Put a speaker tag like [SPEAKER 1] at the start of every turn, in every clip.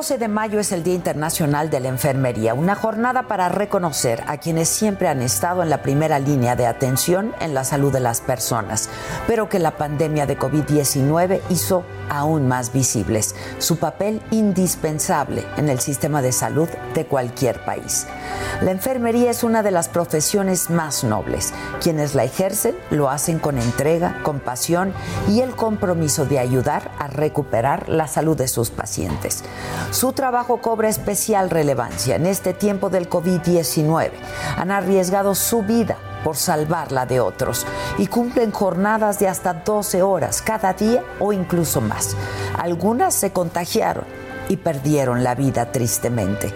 [SPEAKER 1] 12 de mayo es el Día Internacional de la Enfermería, una jornada para reconocer a quienes siempre han estado en la primera línea de atención en la salud de las personas, pero que la pandemia de COVID-19 hizo aún más visibles, su papel indispensable en el sistema de salud de cualquier país. La enfermería es una de las profesiones más nobles. Quienes la ejercen lo hacen con entrega, compasión y el compromiso de ayudar a recuperar la salud de sus pacientes. Su trabajo cobra especial relevancia en este tiempo del COVID-19. Han arriesgado su vida por salvar la de otros y cumplen jornadas de hasta 12 horas cada día o incluso más. Algunas se contagiaron y perdieron la vida tristemente.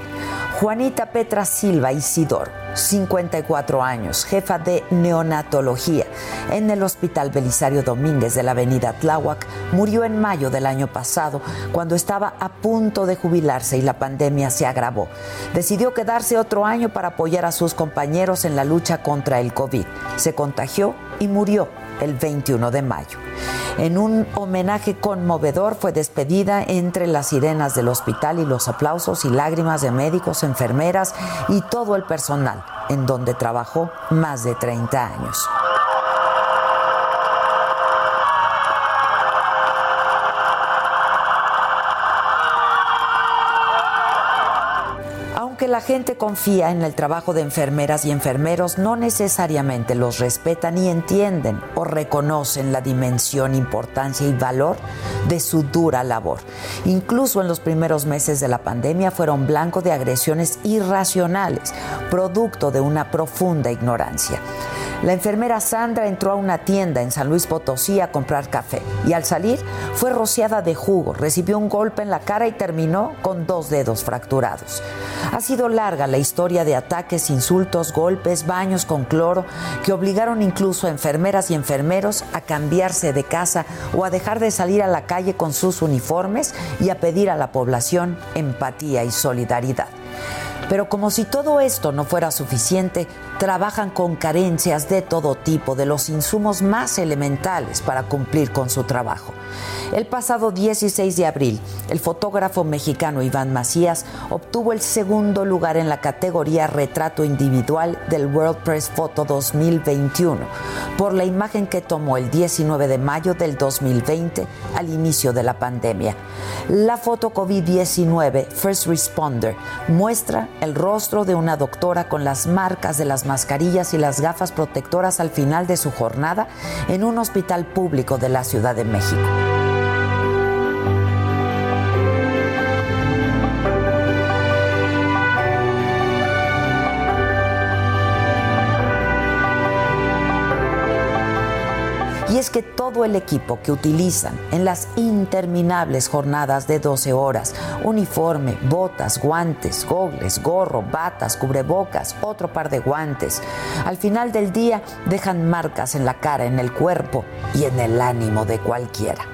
[SPEAKER 1] Juanita Petra Silva Isidor, 54 años, jefa de neonatología en el Hospital Belisario Domínguez de la Avenida Tláhuac, murió en mayo del año pasado cuando estaba a punto de jubilarse y la pandemia se agravó. Decidió quedarse otro año para apoyar a sus compañeros en la lucha contra el COVID. Se contagió y murió el 21 de mayo. En un homenaje conmovedor fue despedida entre las sirenas del hospital y los aplausos y lágrimas de médicos, enfermeras y todo el personal, en donde trabajó más de 30 años. La gente confía en el trabajo de enfermeras y enfermeros, no necesariamente los respetan y entienden o reconocen la dimensión, importancia y valor de su dura labor. Incluso en los primeros meses de la pandemia fueron blanco de agresiones irracionales, producto de una profunda ignorancia. La enfermera Sandra entró a una tienda en San Luis Potosí a comprar café y al salir fue rociada de jugo, recibió un golpe en la cara y terminó con dos dedos fracturados. Ha sido larga la historia de ataques, insultos, golpes, baños con cloro que obligaron incluso a enfermeras y enfermeros a cambiarse de casa o a dejar de salir a la calle con sus uniformes y a pedir a la población empatía y solidaridad. Pero como si todo esto no fuera suficiente, trabajan con carencias de todo tipo, de los insumos más elementales para cumplir con su trabajo. El pasado 16 de abril, el fotógrafo mexicano Iván Macías obtuvo el segundo lugar en la categoría Retrato Individual del World Press Photo 2021 por la imagen que tomó el 19 de mayo del 2020 al inicio de la pandemia. La foto COVID-19 First Responder muestra el rostro de una doctora con las marcas de las mascarillas y las gafas protectoras al final de su jornada en un hospital público de la Ciudad de México. Es que todo el equipo que utilizan en las interminables jornadas de 12 horas, uniforme, botas, guantes, gogles, gorro, batas, cubrebocas, otro par de guantes, al final del día dejan marcas en la cara, en el cuerpo y en el ánimo de cualquiera.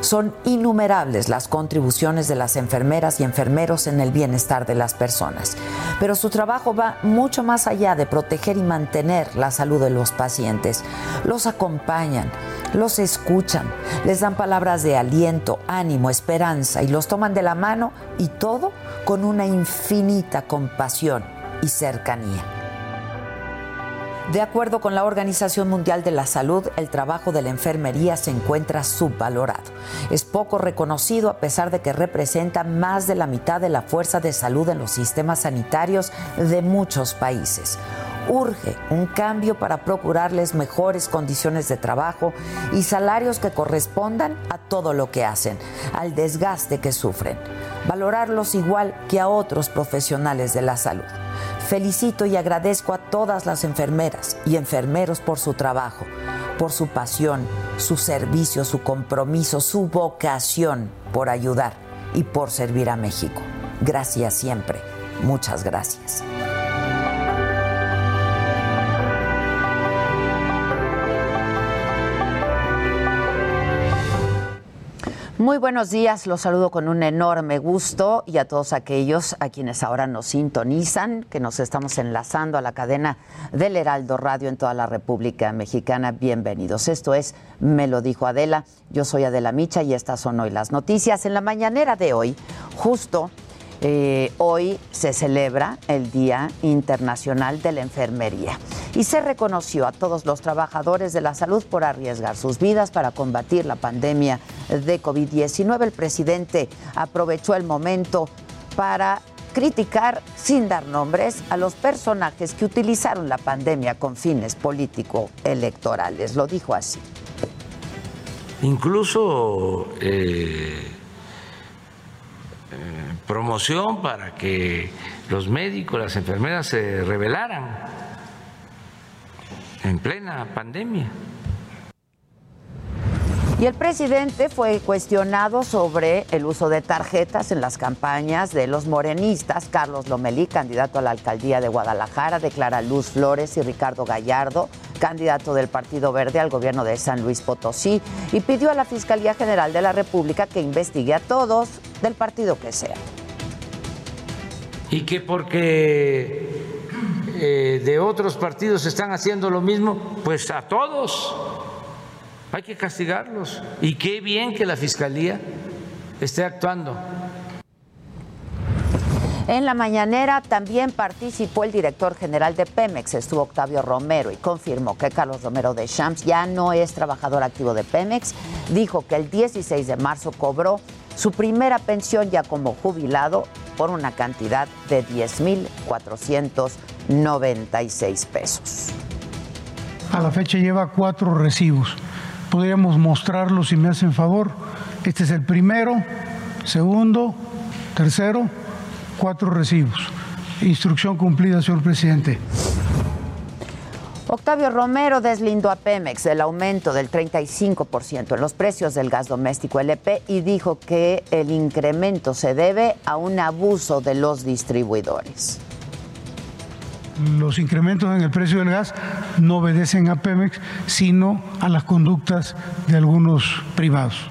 [SPEAKER 1] Son innumerables las contribuciones de las enfermeras y enfermeros en el bienestar de las personas, pero su trabajo va mucho más allá de proteger y mantener la salud de los pacientes. Los acompañan, los escuchan, les dan palabras de aliento, ánimo, esperanza y los toman de la mano y todo con una infinita compasión y cercanía. De acuerdo con la Organización Mundial de la Salud, el trabajo de la enfermería se encuentra subvalorado. Es poco reconocido a pesar de que representa más de la mitad de la fuerza de salud en los sistemas sanitarios de muchos países. Urge un cambio para procurarles mejores condiciones de trabajo y salarios que correspondan a todo lo que hacen, al desgaste que sufren. Valorarlos igual que a otros profesionales de la salud. Felicito y agradezco a todas las enfermeras y enfermeros por su trabajo, por su pasión, su servicio, su compromiso, su vocación por ayudar y por servir a México. Gracias siempre. Muchas gracias. Muy buenos días, los saludo con un enorme gusto y a todos aquellos a quienes ahora nos sintonizan, que nos estamos enlazando a la cadena del Heraldo Radio en toda la República Mexicana. Bienvenidos. Esto es Me lo dijo Adela. Yo soy Adela Micha y estas son hoy las noticias. En la mañanera de hoy, justo eh, hoy se celebra el Día Internacional de la Enfermería y se reconoció a todos los trabajadores de la salud por arriesgar sus vidas para combatir la pandemia de COVID-19. El presidente aprovechó el momento para criticar, sin dar nombres, a los personajes que utilizaron la pandemia con fines político-electorales. Lo dijo así.
[SPEAKER 2] Incluso eh, promoción para que los médicos, las enfermeras se rebelaran en plena pandemia.
[SPEAKER 1] Y el presidente fue cuestionado sobre el uso de tarjetas en las campañas de los morenistas. Carlos Lomelí, candidato a la alcaldía de Guadalajara, declara Luz Flores y Ricardo Gallardo, candidato del Partido Verde al gobierno de San Luis Potosí, y pidió a la Fiscalía General de la República que investigue a todos del partido que sea.
[SPEAKER 2] Y que porque eh, de otros partidos están haciendo lo mismo, pues a todos hay que castigarlos. Y qué bien que la Fiscalía esté actuando.
[SPEAKER 1] En la mañanera también participó el director general de Pemex, estuvo Octavio Romero, y confirmó que Carlos Romero de Champs ya no es trabajador activo de Pemex. Dijo que el 16 de marzo cobró su primera pensión ya como jubilado por una cantidad de 10.496 pesos.
[SPEAKER 3] A la fecha lleva cuatro recibos. Podríamos mostrarlos si me hacen favor. Este es el primero, segundo, tercero, cuatro recibos. Instrucción cumplida, señor presidente.
[SPEAKER 1] Octavio Romero deslindó a Pemex el aumento del 35% en los precios del gas doméstico LP y dijo que el incremento se debe a un abuso de los distribuidores.
[SPEAKER 3] Los incrementos en el precio del gas no obedecen a Pemex, sino a las conductas de algunos privados.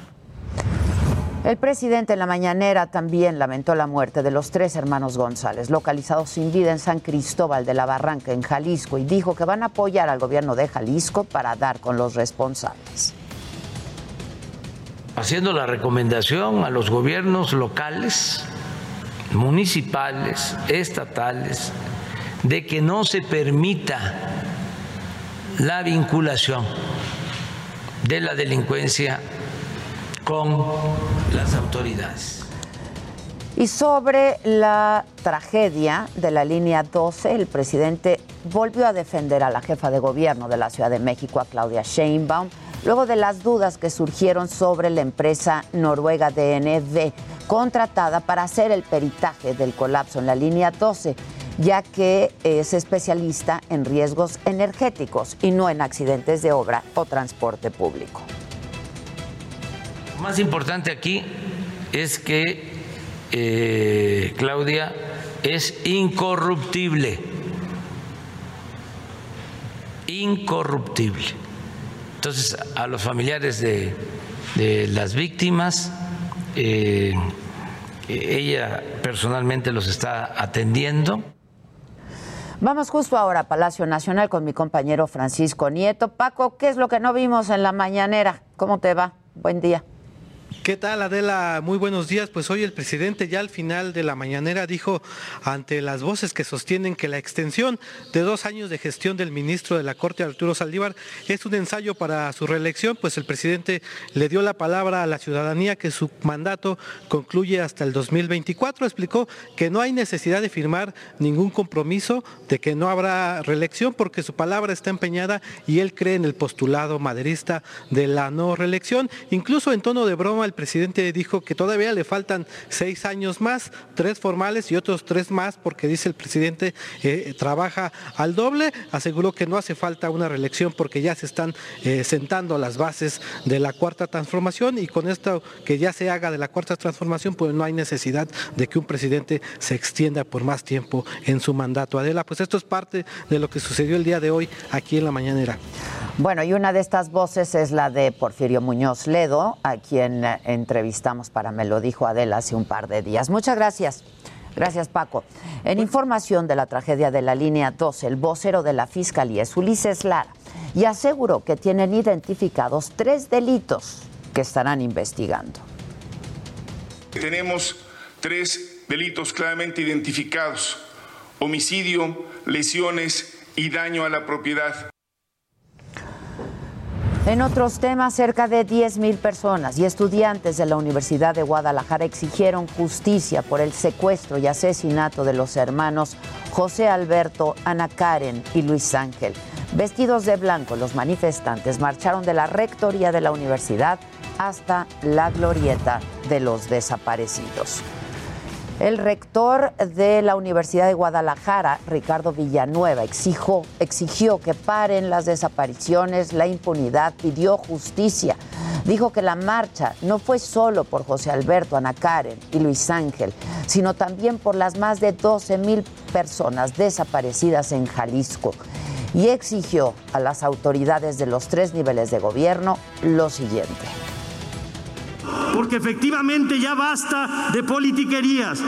[SPEAKER 1] El presidente en la mañanera también lamentó la muerte de los tres hermanos González, localizados sin vida en San Cristóbal de la Barranca, en Jalisco, y dijo que van a apoyar al gobierno de Jalisco para dar con los responsables.
[SPEAKER 2] Haciendo la recomendación a los gobiernos locales, municipales, estatales, de que no se permita la vinculación de la delincuencia con las autoridades.
[SPEAKER 1] Y sobre la tragedia de la línea 12, el presidente volvió a defender a la jefa de gobierno de la Ciudad de México, a Claudia Sheinbaum, luego de las dudas que surgieron sobre la empresa noruega DNV, contratada para hacer el peritaje del colapso en la línea 12, ya que es especialista en riesgos energéticos y no en accidentes de obra o transporte público.
[SPEAKER 2] Lo más importante aquí es que eh, Claudia es incorruptible. Incorruptible. Entonces, a los familiares de, las víctimas, eh, ella personalmente los está atendiendo.
[SPEAKER 1] Vamos justo ahora a Palacio Nacional con mi compañero Francisco Nieto. Paco, ¿qué es lo que no vimos en la mañanera? ¿Cómo te va? Buen día.
[SPEAKER 4] ¿Qué tal Adela? Muy buenos días. Pues hoy el presidente ya al final de la mañanera dijo ante las voces que sostienen que la extensión de dos años de gestión del ministro de la Corte Arturo Saldívar es un ensayo para su reelección, pues el presidente le dio la palabra a la ciudadanía que su mandato concluye hasta el 2024. Explicó que no hay necesidad de firmar ningún compromiso de que no habrá reelección porque su palabra está empeñada y él cree en el postulado maderista de la no reelección. Incluso en tono de broma el presidente dijo que todavía le faltan seis años más, tres formales y otros tres más, porque dice el presidente eh, trabaja al doble. Aseguró que no hace falta una reelección porque ya se están eh, sentando las bases de la cuarta transformación y con esto que ya se haga de la cuarta transformación, pues no hay necesidad de que un presidente se extienda por más tiempo en su mandato. Adela, pues esto es parte de lo que sucedió el día de hoy aquí en la mañanera.
[SPEAKER 1] Bueno, y una de estas voces es la de Porfirio Muñoz Ledo, a quien entrevistamos para Me lo dijo Adela hace un par de días. Muchas gracias. Gracias, Paco. En información de la tragedia de la línea 12, el vocero de la Fiscalía es Ulises Lara y aseguró que tienen identificados tres delitos que estarán investigando.
[SPEAKER 5] Tenemos tres delitos claramente identificados, homicidio, lesiones y daño a la propiedad.
[SPEAKER 1] En otros temas, cerca de 10.000 personas y estudiantes de la Universidad de Guadalajara exigieron justicia por el secuestro y asesinato de los hermanos José Alberto, Ana Karen y Luis Ángel. Vestidos de blanco, los manifestantes marcharon de la rectoría de la universidad hasta la glorieta de los desaparecidos. El rector de la Universidad de Guadalajara, Ricardo Villanueva, exigió, que paren las desapariciones, la impunidad, pidió justicia. Dijo que la marcha no fue solo por José Alberto, Ana Karen y Luis Ángel, sino también por las más de 12 mil personas desaparecidas en Jalisco. Y exigió a las autoridades de los tres niveles de gobierno lo siguiente
[SPEAKER 6] porque efectivamente ya basta de politiquerías.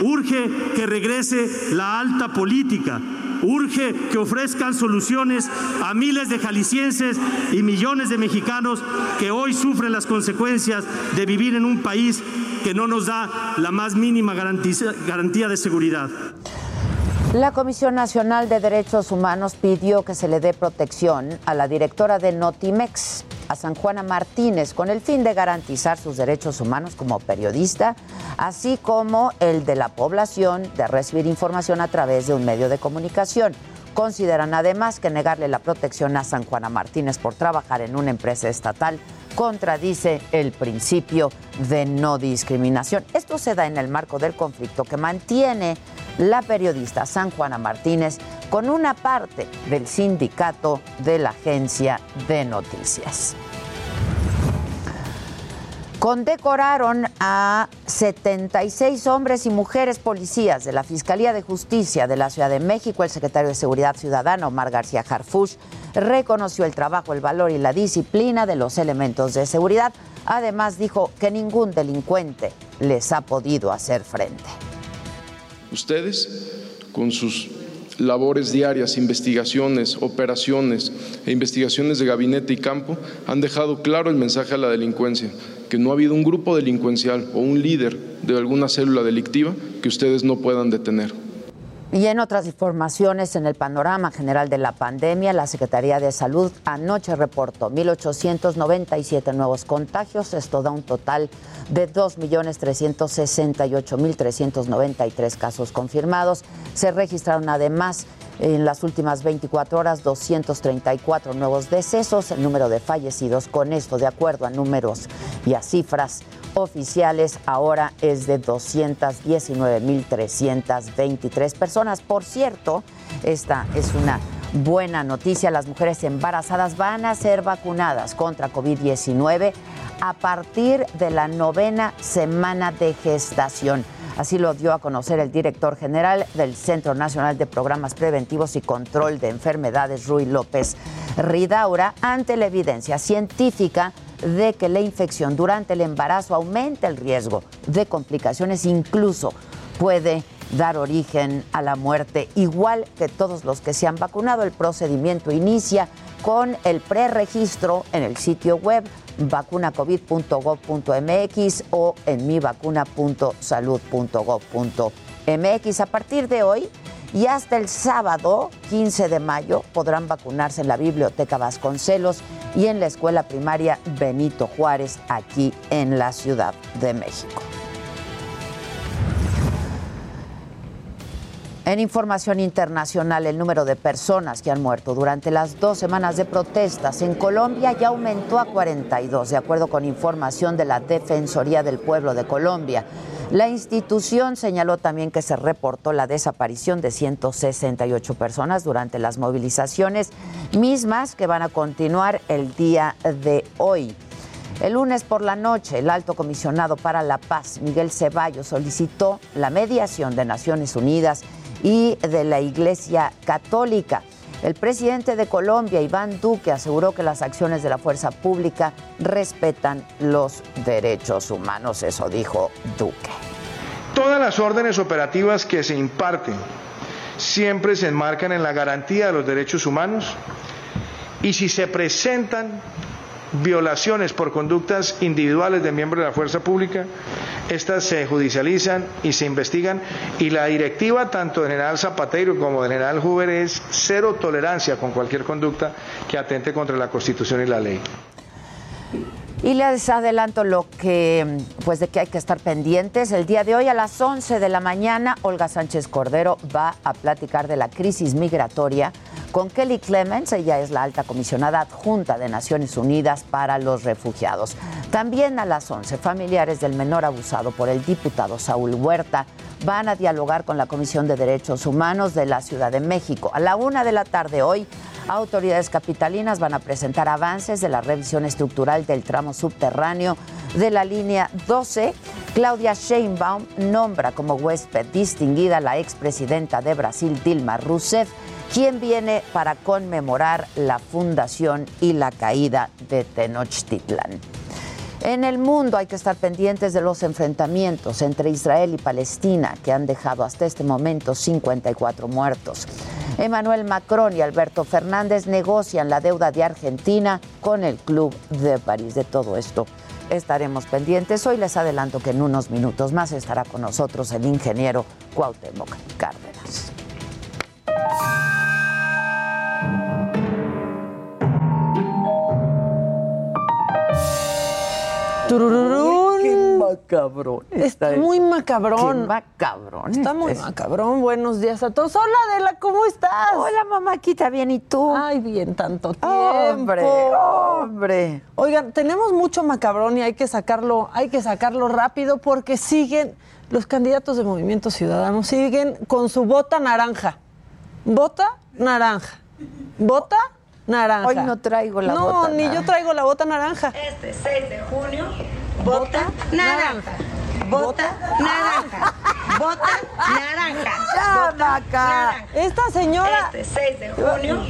[SPEAKER 6] Urge que regrese la alta política. Urge que ofrezcan soluciones a miles de jaliscienses y millones de mexicanos que hoy sufren las consecuencias de vivir en un país que no nos da la más mínima garantía de seguridad.
[SPEAKER 1] La Comisión Nacional de Derechos Humanos pidió que se le dé protección a la directora de Notimex, a San Juana Martínez, con el fin de garantizar sus derechos humanos como periodista, así como el de la población de recibir información a través de un medio de comunicación. Consideran además que negarle la protección a San Juana Martínez por trabajar en una empresa estatal contradice el principio de no discriminación. Esto se da en el marco del conflicto que mantiene la periodista San Juana Martínez con una parte del sindicato de la agencia de noticias. Condecoraron a 76 hombres y mujeres policías de la Fiscalía de Justicia de la Ciudad de México. El secretario de Seguridad Ciudadana, Omar García Harfush, reconoció el trabajo, el valor y la disciplina de los elementos de seguridad. Además, dijo que ningún delincuente les ha podido hacer frente.
[SPEAKER 7] Ustedes, con sus labores diarias, investigaciones, operaciones e investigaciones de gabinete y campo, han dejado claro el mensaje a la delincuencia que no ha habido un grupo delincuencial o un líder de alguna célula delictiva que ustedes no puedan detener.
[SPEAKER 1] Y en otras informaciones, en el panorama general de la pandemia, la Secretaría de Salud anoche reportó 1.897 nuevos contagios. Esto da un total de 2.368.393 casos confirmados. Se registraron además en las últimas 24 horas 234 nuevos decesos. El número de fallecidos con esto, de acuerdo a números y a cifras oficiales, ahora es de 219.323 personas. Por cierto, esta es una buena noticia. Las mujeres embarazadas van a ser vacunadas contra COVID-19 a partir de la novena semana de gestación. Así lo dio a conocer el director general del Centro Nacional de Programas Preventivos y Control de Enfermedades, Rui López Ridaura, ante la evidencia científica de que la infección durante el embarazo aumenta el riesgo de complicaciones, incluso puede dar origen a la muerte. Igual que todos los que se han vacunado, el procedimiento inicia con el preregistro en el sitio web vacunacovid.gov.mx o en mivacuna.salud.gov.mx. A partir de hoy y hasta el sábado 15 de mayo podrán vacunarse en la Biblioteca Vasconcelos y en la Escuela Primaria Benito Juárez aquí en la Ciudad de México. En información internacional, el número de personas que han muerto durante las dos semanas de protestas en Colombia ya aumentó a 42, de acuerdo con información de la Defensoría del Pueblo de Colombia. La institución señaló también que se reportó la desaparición de 168 personas durante las movilizaciones mismas que van a continuar el día de hoy. El lunes por la noche, el alto comisionado para la paz, Miguel Ceballos, solicitó la mediación de Naciones Unidas y de la Iglesia Católica. El presidente de Colombia, Iván Duque, aseguró que las acciones de la fuerza pública respetan los derechos humanos. Eso dijo Duque.
[SPEAKER 8] Todas las órdenes operativas que se imparten siempre se enmarcan en la garantía de los derechos humanos y si se presentan violaciones por conductas individuales de miembros de la fuerza pública, estas se judicializan y se investigan y la directiva tanto del general Zapatero como del general Hoover es cero tolerancia con cualquier conducta que atente contra la Constitución y la ley.
[SPEAKER 1] Y les adelanto lo que, pues de que hay que estar pendientes. El día de hoy a las 11 de la mañana, Olga Sánchez Cordero va a platicar de la crisis migratoria con Kelly Clemens. Ella es la alta comisionada adjunta de Naciones Unidas para los Refugiados. También a las 11, familiares del menor abusado por el diputado Saúl Huerta van a dialogar con la Comisión de Derechos Humanos de la Ciudad de México. A la una de la tarde hoy, Autoridades capitalinas van a presentar avances de la revisión estructural del tramo subterráneo de la línea 12. Claudia Sheinbaum nombra como huésped distinguida la expresidenta de Brasil, Dilma Rousseff, quien viene para conmemorar la fundación y la caída de Tenochtitlan. En el mundo hay que estar pendientes de los enfrentamientos entre Israel y Palestina, que han dejado hasta este momento 54 muertos. Emmanuel Macron y Alberto Fernández negocian la deuda de Argentina con el Club de París. De todo esto estaremos pendientes. Hoy les adelanto que en unos minutos más estará con nosotros el ingeniero Cuauhtémoc Cárdenas. ¡Qué macabrón!
[SPEAKER 9] Está muy macabrón.
[SPEAKER 1] ¡Qué macabrón!
[SPEAKER 9] Está muy macabrón. Buenos días a todos. Hola, Adela, ¿cómo estás?
[SPEAKER 1] Hola, mamáquita, ¿bien y tú?
[SPEAKER 9] Ay, bien, tanto tiempo.
[SPEAKER 1] ¡Hombre, hombre!
[SPEAKER 9] Oigan, tenemos mucho macabrón y hay que sacarlo, hay que sacarlo rápido porque siguen, los candidatos de Movimiento Ciudadano siguen con su bota naranja. Bota naranja. Bota naranja.
[SPEAKER 1] Hoy no traigo la
[SPEAKER 9] no,
[SPEAKER 1] bota
[SPEAKER 9] ni
[SPEAKER 1] naranja.
[SPEAKER 9] yo traigo la bota naranja.
[SPEAKER 10] Este 6 de junio, bota naranja. Bota naranja. Bota naranja.
[SPEAKER 1] ¡Ya!
[SPEAKER 9] Esta señora,
[SPEAKER 10] Este 6 de junio,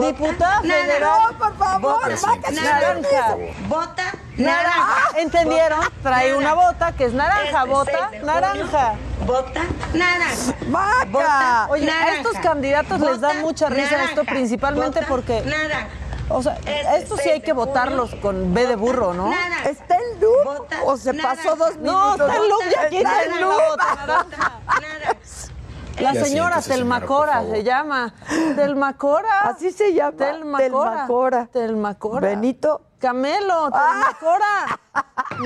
[SPEAKER 9] diputada
[SPEAKER 10] naranja.
[SPEAKER 9] federal.
[SPEAKER 1] No, por favor,
[SPEAKER 10] Bota
[SPEAKER 9] naranja.
[SPEAKER 10] Bota
[SPEAKER 9] Naranja.
[SPEAKER 10] naranja.
[SPEAKER 9] ¿Entendieron?
[SPEAKER 10] Bota
[SPEAKER 9] Trae una bota que es naranja,
[SPEAKER 10] Este
[SPEAKER 9] bota
[SPEAKER 10] 6 de junio,
[SPEAKER 9] naranja.
[SPEAKER 10] Bota naranja. Bota
[SPEAKER 9] Oye, a estos candidatos les da
[SPEAKER 10] Bota
[SPEAKER 9] mucha risa esto, principalmente
[SPEAKER 10] Bota
[SPEAKER 9] porque-
[SPEAKER 10] Naranja.
[SPEAKER 9] O sea,
[SPEAKER 10] Este
[SPEAKER 9] esto sí
[SPEAKER 10] 6
[SPEAKER 9] hay que votarlos con B de burro, ¿no?
[SPEAKER 10] naranja.
[SPEAKER 1] ¿Está en loop o se pasó dos
[SPEAKER 9] No,
[SPEAKER 1] minutos?
[SPEAKER 9] está en loop, ya
[SPEAKER 1] en
[SPEAKER 9] la
[SPEAKER 1] loop.
[SPEAKER 9] Naranja. La señora
[SPEAKER 11] siéntese,
[SPEAKER 9] Telma
[SPEAKER 11] señora, por
[SPEAKER 9] Cora
[SPEAKER 11] favor.
[SPEAKER 9] se llama. Telma Cora.
[SPEAKER 1] Así se llama.
[SPEAKER 9] Telma
[SPEAKER 1] Telma
[SPEAKER 9] Cora.
[SPEAKER 1] Cora.
[SPEAKER 9] Telma Cora.
[SPEAKER 1] Benito.
[SPEAKER 9] Camelo, Telma Cora.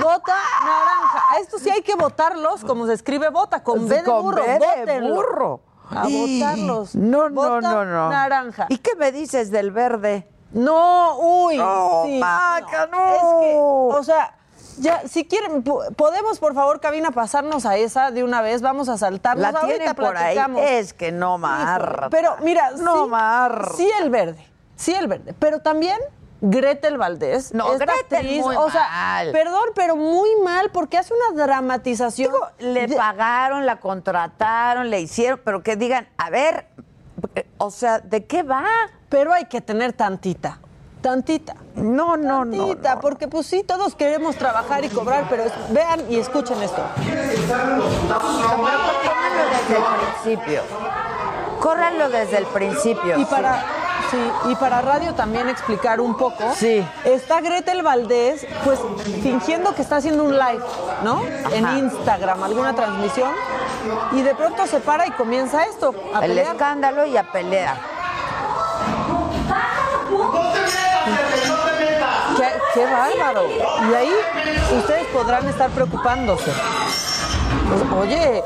[SPEAKER 9] Bota naranja. A esto sí hay que votarlos como se escribe bota, con B de
[SPEAKER 1] Con
[SPEAKER 9] burro.
[SPEAKER 1] B de
[SPEAKER 9] Vótenlo.
[SPEAKER 1] burro.
[SPEAKER 9] A votarlos.
[SPEAKER 1] No, no,
[SPEAKER 9] Bota
[SPEAKER 1] no, no.
[SPEAKER 9] naranja.
[SPEAKER 1] ¿Y qué me dices del verde?
[SPEAKER 9] No, uy.
[SPEAKER 1] No,
[SPEAKER 9] sí,
[SPEAKER 1] Maca, no.
[SPEAKER 9] Es que, o sea, ya, si quieren, po- podemos, por favor, cabina, pasarnos a esa de una vez. Vamos a saltarnos.
[SPEAKER 1] La
[SPEAKER 9] Ahorita
[SPEAKER 1] por ahí. Es que no marra.
[SPEAKER 9] Pero mira,
[SPEAKER 1] No
[SPEAKER 9] sí,
[SPEAKER 1] marra.
[SPEAKER 9] sí el verde, sí el verde. Pero también Gretel Valdés.
[SPEAKER 1] No,
[SPEAKER 9] esta
[SPEAKER 1] Gretel
[SPEAKER 9] actriz,
[SPEAKER 1] muy
[SPEAKER 9] o sea,
[SPEAKER 1] mal.
[SPEAKER 9] perdón, pero muy mal porque hace una dramatización.
[SPEAKER 1] Digo, le
[SPEAKER 9] de-
[SPEAKER 1] pagaron, la contrataron, le hicieron, pero que digan, a ver, o sea, ¿de qué va?
[SPEAKER 9] Pero hay que tener tantita, tantita.
[SPEAKER 1] No, no, no.
[SPEAKER 9] Tantita,
[SPEAKER 1] no.
[SPEAKER 9] porque pues sí, todos queremos trabajar y cobrar, pero es- vean y escuchen esto.
[SPEAKER 1] Córranlo desde el principio. Córranlo desde el principio.
[SPEAKER 9] Y para Sí, y para radio también explicar un poco.
[SPEAKER 1] Sí.
[SPEAKER 9] Está Gretel Valdés, pues fingiendo que está haciendo un live, ¿no? En Instagram, alguna transmisión. Y de pronto se para y comienza esto, a
[SPEAKER 1] El
[SPEAKER 9] pelear.
[SPEAKER 1] escándalo y a pelear.
[SPEAKER 9] ¡Qué, qué bárbaro! Y ahí ustedes podrán estar preocupándose. Pues, oye.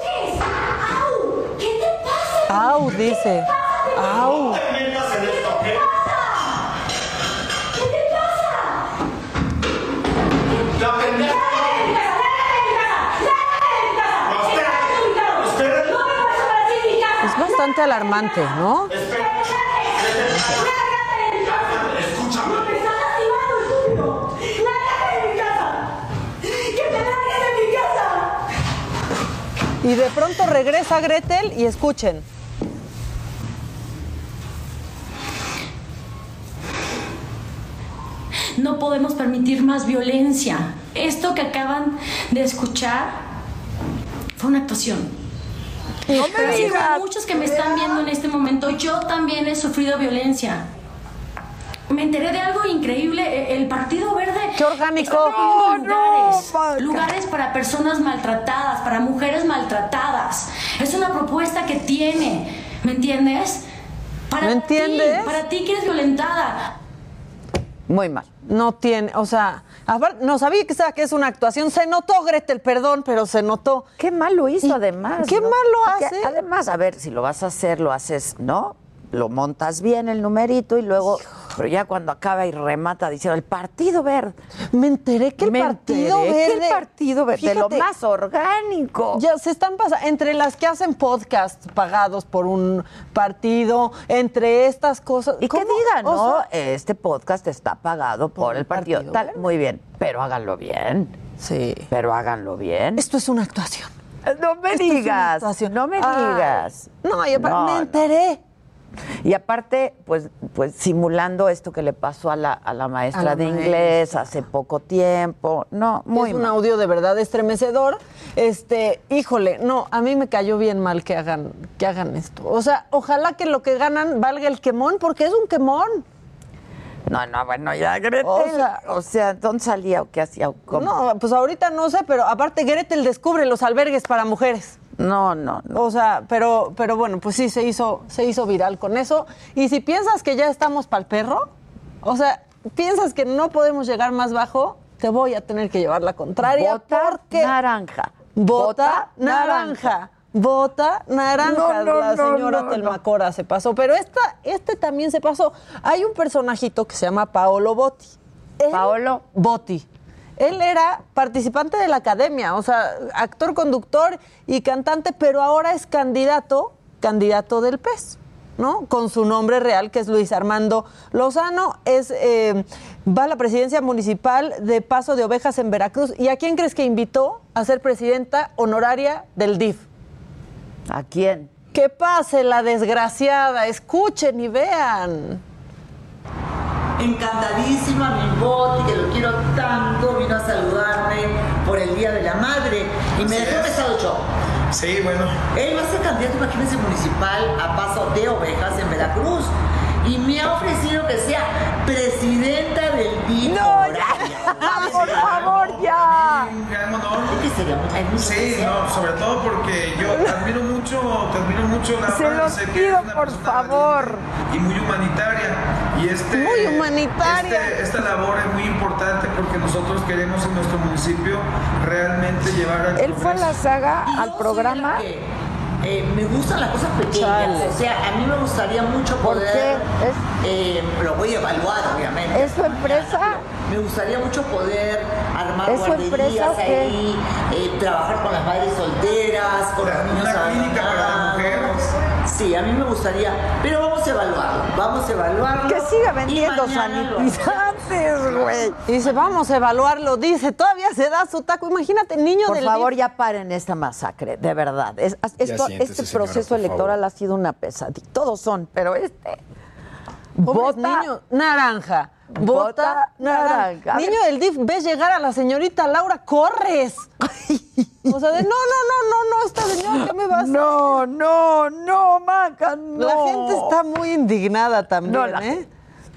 [SPEAKER 9] ¡Au! Dice. ¡Au! Bastante alarmante, ¿no? Y de pronto regresa Gretel y escuchen.
[SPEAKER 12] No podemos permitir más violencia. Esto que acaban de escuchar fue una actuación.
[SPEAKER 1] No me digas.
[SPEAKER 12] muchos que me están viendo en este momento, yo también he sufrido violencia. Me enteré de algo increíble. e- El Partido Verde.
[SPEAKER 9] ¡Qué orgánico!
[SPEAKER 1] No,
[SPEAKER 12] lugares,
[SPEAKER 1] no,
[SPEAKER 12] lugares para personas maltratadas, para mujeres maltratadas. Es una propuesta que tiene. ¿Me entiendes? Para
[SPEAKER 9] ¿Me entiendes?
[SPEAKER 12] Ti, para ti que eres violentada.
[SPEAKER 1] Muy mal.
[SPEAKER 9] No tiene, o sea, no sabía que, que es una actuación. Se notó, Gretel, perdón, pero se notó.
[SPEAKER 1] Qué mal lo hizo
[SPEAKER 9] Y-
[SPEAKER 1] además.
[SPEAKER 9] ¿Qué
[SPEAKER 1] ¿no?
[SPEAKER 9] mal lo
[SPEAKER 1] Porque
[SPEAKER 9] hace?
[SPEAKER 1] Además, a ver, si lo vas a hacer, lo haces, ¿no? Lo montas bien el numerito y luego, pero ya cuando acaba y remata diciendo el Partido Verde.
[SPEAKER 9] Me enteré que el
[SPEAKER 1] Me
[SPEAKER 9] Partido
[SPEAKER 1] enteré que
[SPEAKER 9] Verde.
[SPEAKER 1] el Partido Verde, de lo más orgánico.
[SPEAKER 9] Ya se están pasando, entre las que hacen podcasts pagados por un partido, entre estas cosas.
[SPEAKER 1] Y que
[SPEAKER 9] ¿cómo?
[SPEAKER 1] digan,
[SPEAKER 9] O
[SPEAKER 1] ¿no?
[SPEAKER 9] sea,
[SPEAKER 1] este podcast está pagado por,
[SPEAKER 9] el
[SPEAKER 1] el partido.
[SPEAKER 9] Partido
[SPEAKER 1] Tal,
[SPEAKER 9] Verde.
[SPEAKER 1] muy bien, pero háganlo bien.
[SPEAKER 9] sí.
[SPEAKER 1] Pero háganlo bien.
[SPEAKER 9] Esto es una actuación.
[SPEAKER 1] No me
[SPEAKER 9] Esto es una
[SPEAKER 1] digas, no me digas.
[SPEAKER 9] No, y aparte
[SPEAKER 1] No,
[SPEAKER 9] me
[SPEAKER 1] no. Y aparte, pues, pues simulando esto que le pasó a la, a la maestra
[SPEAKER 9] A la
[SPEAKER 1] de
[SPEAKER 9] maestra.
[SPEAKER 1] inglés hace poco tiempo. No, muy
[SPEAKER 9] es un audio de verdad estremecedor. Este, híjole, no, a mí me cayó bien mal que hagan, que hagan esto. O sea, ojalá que lo que ganan valga el quemón, porque es un quemón.
[SPEAKER 1] No, no, bueno, ya Gretel.
[SPEAKER 9] O
[SPEAKER 1] O
[SPEAKER 9] sea-
[SPEAKER 1] sea, ¿dónde salía o qué hacía? o cómo?
[SPEAKER 9] No, pues ahorita no sé, pero aparte Gretel descubre los albergues para mujeres.
[SPEAKER 1] No, no. no.
[SPEAKER 9] O sea, pero, pero bueno, pues sí se hizo, se hizo viral con eso. Y si piensas que ya estamos para el perro, o sea, piensas que no podemos llegar más bajo, te voy a tener que llevar la contraria.
[SPEAKER 1] Bota
[SPEAKER 9] porque
[SPEAKER 1] naranja.
[SPEAKER 9] Bota naranja. Bota naranja.
[SPEAKER 1] No, no,
[SPEAKER 9] la señora
[SPEAKER 1] no,
[SPEAKER 9] Telmacora se pasó. Pero esta, este también se pasó. Hay un personajito que se llama Paolo Botti. Él-
[SPEAKER 1] Paolo
[SPEAKER 9] Botti. Él era participante de la academia, o sea, actor, conductor y cantante, pero ahora es candidato, candidato del PES, ¿no? Con su nombre real, que es Luis Armando Lozano, es, eh, va a la presidencia municipal de Paso de Ovejas en Veracruz. ¿Y a quién crees que invitó a ser presidenta honoraria del DIF?
[SPEAKER 1] ¿A quién?
[SPEAKER 9] Que pase la desgraciada, escuchen y vean.
[SPEAKER 13] Encantadísima mi boti, que lo quiero tanto, vino a saludarme por el Día de la Madre y me dejó pesado yo.
[SPEAKER 14] Sí, bueno.
[SPEAKER 13] Él va a ser candidato, imagínense, municipal a paso de ovejas en Veracruz y me ha ofrecido que sea presidenta del.
[SPEAKER 1] ¡No, ya! ¡Por favor, ya!
[SPEAKER 14] Un gran honor.
[SPEAKER 13] Es que sería muy- hay mucha
[SPEAKER 14] Sí, no, sobre todo porque yo te admiro mucho, te admiro mucho la
[SPEAKER 1] Se
[SPEAKER 14] sé que
[SPEAKER 1] pido, por favor.
[SPEAKER 14] Y muy humanitaria. Y este,
[SPEAKER 9] Muy humanitaria.
[SPEAKER 14] este- esta labor es muy importante porque nosotros queremos en nuestro municipio realmente llevar al
[SPEAKER 1] Él fue a la saga, al programa.
[SPEAKER 13] que, eh, me gustan las cosas pequeñas.
[SPEAKER 9] Chale.
[SPEAKER 13] O sea, a mí me gustaría mucho
[SPEAKER 1] ¿Por
[SPEAKER 13] poder.
[SPEAKER 1] qué?
[SPEAKER 13] eh, lo voy a evaluar, obviamente.
[SPEAKER 1] ¿Es su empresa?
[SPEAKER 13] Me gustaría mucho poder armar
[SPEAKER 1] ¿Es su
[SPEAKER 13] guarderías ahí, eh, trabajar con las madres solteras, con los niños
[SPEAKER 14] Una clínica para mujeres.
[SPEAKER 13] Sí, a mí me gustaría, pero vamos a evaluarlo, vamos a evaluarlo.
[SPEAKER 1] Que siga vendiendo sanitizantes, güey.
[SPEAKER 9] Dice, vamos a evaluarlo. Dice, todavía se da su taco. Imagínate, niño
[SPEAKER 1] Por
[SPEAKER 9] del
[SPEAKER 1] favor,
[SPEAKER 9] DIF.
[SPEAKER 1] ya paren esta masacre, de verdad. Es- esto-
[SPEAKER 14] siéntese,
[SPEAKER 1] este proceso
[SPEAKER 14] por
[SPEAKER 1] electoral
[SPEAKER 14] favor.
[SPEAKER 1] ha sido una pesadilla. Todos son, pero este.
[SPEAKER 9] Pobres niños, naranja. Vota naranja. Niño del DIF, ves llegar a la señorita Laura, corres. O sea, de no, no, no, no, no, esta señora, ¿qué me vas a
[SPEAKER 1] No, no, no, Maca, no.
[SPEAKER 9] La gente está muy indignada también,
[SPEAKER 1] No, la-
[SPEAKER 9] ¿eh?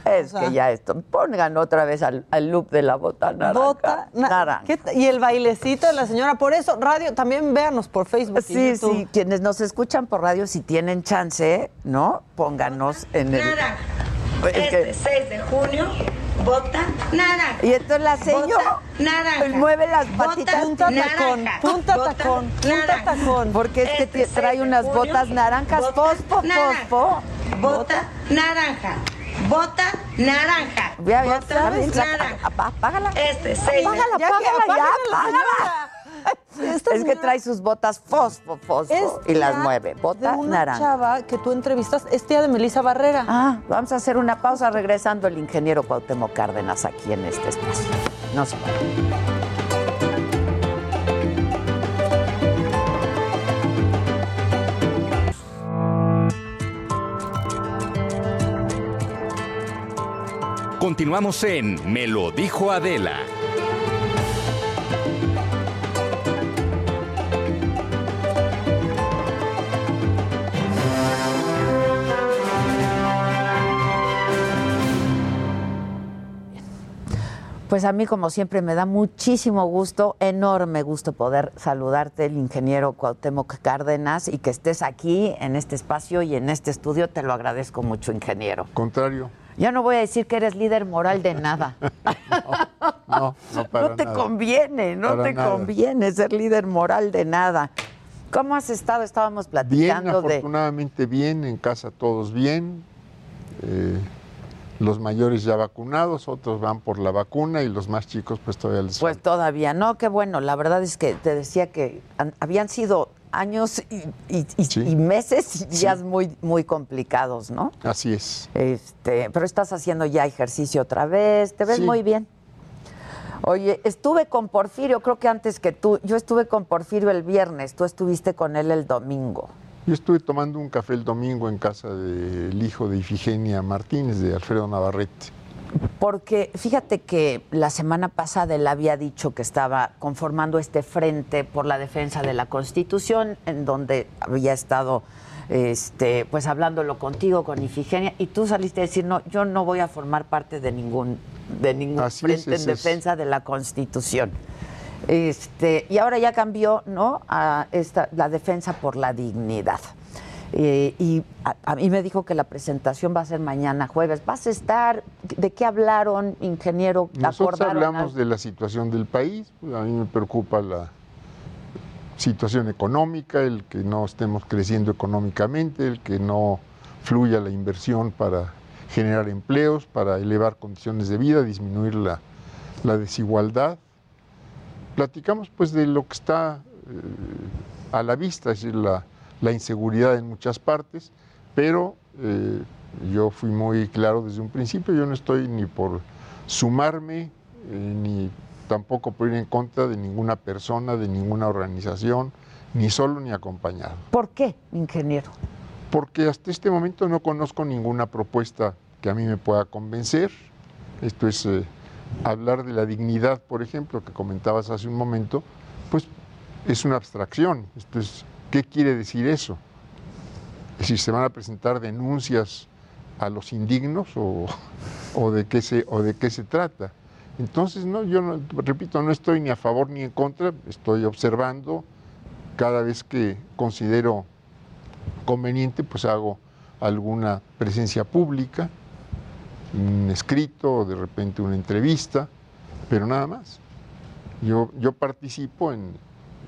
[SPEAKER 1] Es
[SPEAKER 9] O sea-
[SPEAKER 1] que ya esto. Pongan otra vez al, al loop de la bota naranja.
[SPEAKER 9] Bota na-
[SPEAKER 1] naranja.
[SPEAKER 9] ¿Qué ta- y el bailecito de la señora. Por eso, radio, también véanos por Facebook. y
[SPEAKER 1] Sí,
[SPEAKER 9] YouTube.
[SPEAKER 1] sí, quienes nos escuchan por radio, si tienen chance, ¿no? Pónganos en el.
[SPEAKER 10] Naranja.
[SPEAKER 1] Es que-
[SPEAKER 10] Este 6 de junio, bota naranja.
[SPEAKER 1] Y entonces la seño
[SPEAKER 10] Bota naranja.
[SPEAKER 1] mueve las
[SPEAKER 10] Bota
[SPEAKER 1] patitas.
[SPEAKER 9] Punta tacón, punta
[SPEAKER 10] Bota
[SPEAKER 9] tacón, punta tacón.
[SPEAKER 1] Porque es que
[SPEAKER 10] Este
[SPEAKER 1] tie- trae
[SPEAKER 10] 6 de
[SPEAKER 1] unas
[SPEAKER 10] junio,
[SPEAKER 1] botas naranjas.
[SPEAKER 10] bota naranja.
[SPEAKER 1] fosfo.
[SPEAKER 10] Bota naranja. Bota naranja.
[SPEAKER 1] Ya, ya,
[SPEAKER 10] Bota
[SPEAKER 1] ¿sabes? La-
[SPEAKER 10] naranja.
[SPEAKER 1] apa- Apágala.
[SPEAKER 10] Este 6
[SPEAKER 1] Apágala,
[SPEAKER 9] Ya que
[SPEAKER 1] apágala, ya,
[SPEAKER 9] apágala la
[SPEAKER 1] apágala.
[SPEAKER 9] Esta
[SPEAKER 1] Es que trae sus botas fosfo, fosfo. y las mueve. Bota
[SPEAKER 9] de una
[SPEAKER 1] naranja.
[SPEAKER 9] chava que tú entrevistas, es tía de Melissa Barrera.
[SPEAKER 1] Ah, vamos a hacer una pausa regresando el ingeniero Cuauhtémoc Cárdenas aquí en este espacio. No se vayan.
[SPEAKER 11] Continuamos en Me lo dijo Adela.
[SPEAKER 1] Pues a mí, como siempre, me da muchísimo gusto, enorme gusto poder saludarte, el ingeniero Cuauhtémoc Cárdenas, y que estés aquí en este espacio y en este estudio. Te lo agradezco mucho, ingeniero.
[SPEAKER 15] Contrario.
[SPEAKER 1] Ya no voy a decir que eres líder moral de nada.
[SPEAKER 15] No, no para
[SPEAKER 1] no te
[SPEAKER 15] nada.
[SPEAKER 1] conviene, no
[SPEAKER 15] Para
[SPEAKER 1] te
[SPEAKER 15] nada.
[SPEAKER 1] conviene ser líder moral de nada. ¿Cómo has estado? Estábamos
[SPEAKER 15] Bien,
[SPEAKER 1] platicando de...
[SPEAKER 15] afortunadamente bien, en casa todos bien. Eh, los mayores ya vacunados, otros van por la vacuna y los más chicos pues todavía les
[SPEAKER 1] Pues todavía no, qué bueno. La verdad es que te decía que han- habían sido años y, y- y- y meses y días muy, muy complicados, ¿no?
[SPEAKER 15] Así es.
[SPEAKER 1] Este, pero estás haciendo ya ejercicio otra vez, te ves
[SPEAKER 15] Sí.
[SPEAKER 1] muy bien. Oye, estuve con Porfirio, creo que antes que tú, yo estuve con Porfirio el viernes, tú estuviste con él el domingo.
[SPEAKER 15] Yo estuve tomando un café el domingo en casa del hijo de Ifigenia Martínez, de Alfredo Navarrete.
[SPEAKER 1] Porque fíjate que la semana pasada él había dicho que estaba conformando este frente por la defensa de la Constitución, en donde había estado este, pues hablándolo contigo, con Ifigenia, y tú saliste a decir, no, yo no voy a formar parte de ningún, de ningún
[SPEAKER 15] Así es,
[SPEAKER 1] frente en
[SPEAKER 15] es.
[SPEAKER 1] defensa de la Constitución. Este, y ahora ya cambió, ¿no? A esta, la defensa por la dignidad. Eh, y a, a mí me dijo que la presentación va a ser mañana jueves. ¿Vas a estar? ¿De qué hablaron, ingeniero?
[SPEAKER 15] Nosotros
[SPEAKER 1] ¿Acordaron
[SPEAKER 15] hablamos de la situación del país, a mí me preocupa la situación económica, el que no estemos creciendo económicamente, el que no fluya la inversión para generar empleos, para elevar condiciones de vida, disminuir la, la desigualdad. Platicamos pues de lo que está eh, a la vista, es decir, la, la inseguridad en muchas partes, pero eh, yo fui muy claro desde un principio, yo no estoy ni por sumarme, eh, ni tampoco por ir en contra de ninguna persona, de ninguna organización, ni solo ni acompañado.
[SPEAKER 1] ¿Por qué, ingeniero?
[SPEAKER 15] Porque hasta este momento no conozco ninguna propuesta que a mí me pueda convencer. Esto es hablar de la dignidad, por ejemplo, que comentabas hace un momento, pues es una abstracción. Esto es, ¿Qué quiere decir eso? Es decir, ¿se van a presentar denuncias a los indignos o, o de, qué se, o de qué se trata? Entonces, no, yo no- repito, no estoy ni a favor ni en contra, estoy observando cada vez que considero conveniente, pues hago alguna presencia pública, un escrito, de repente una entrevista, pero nada más. Yo, yo participo en,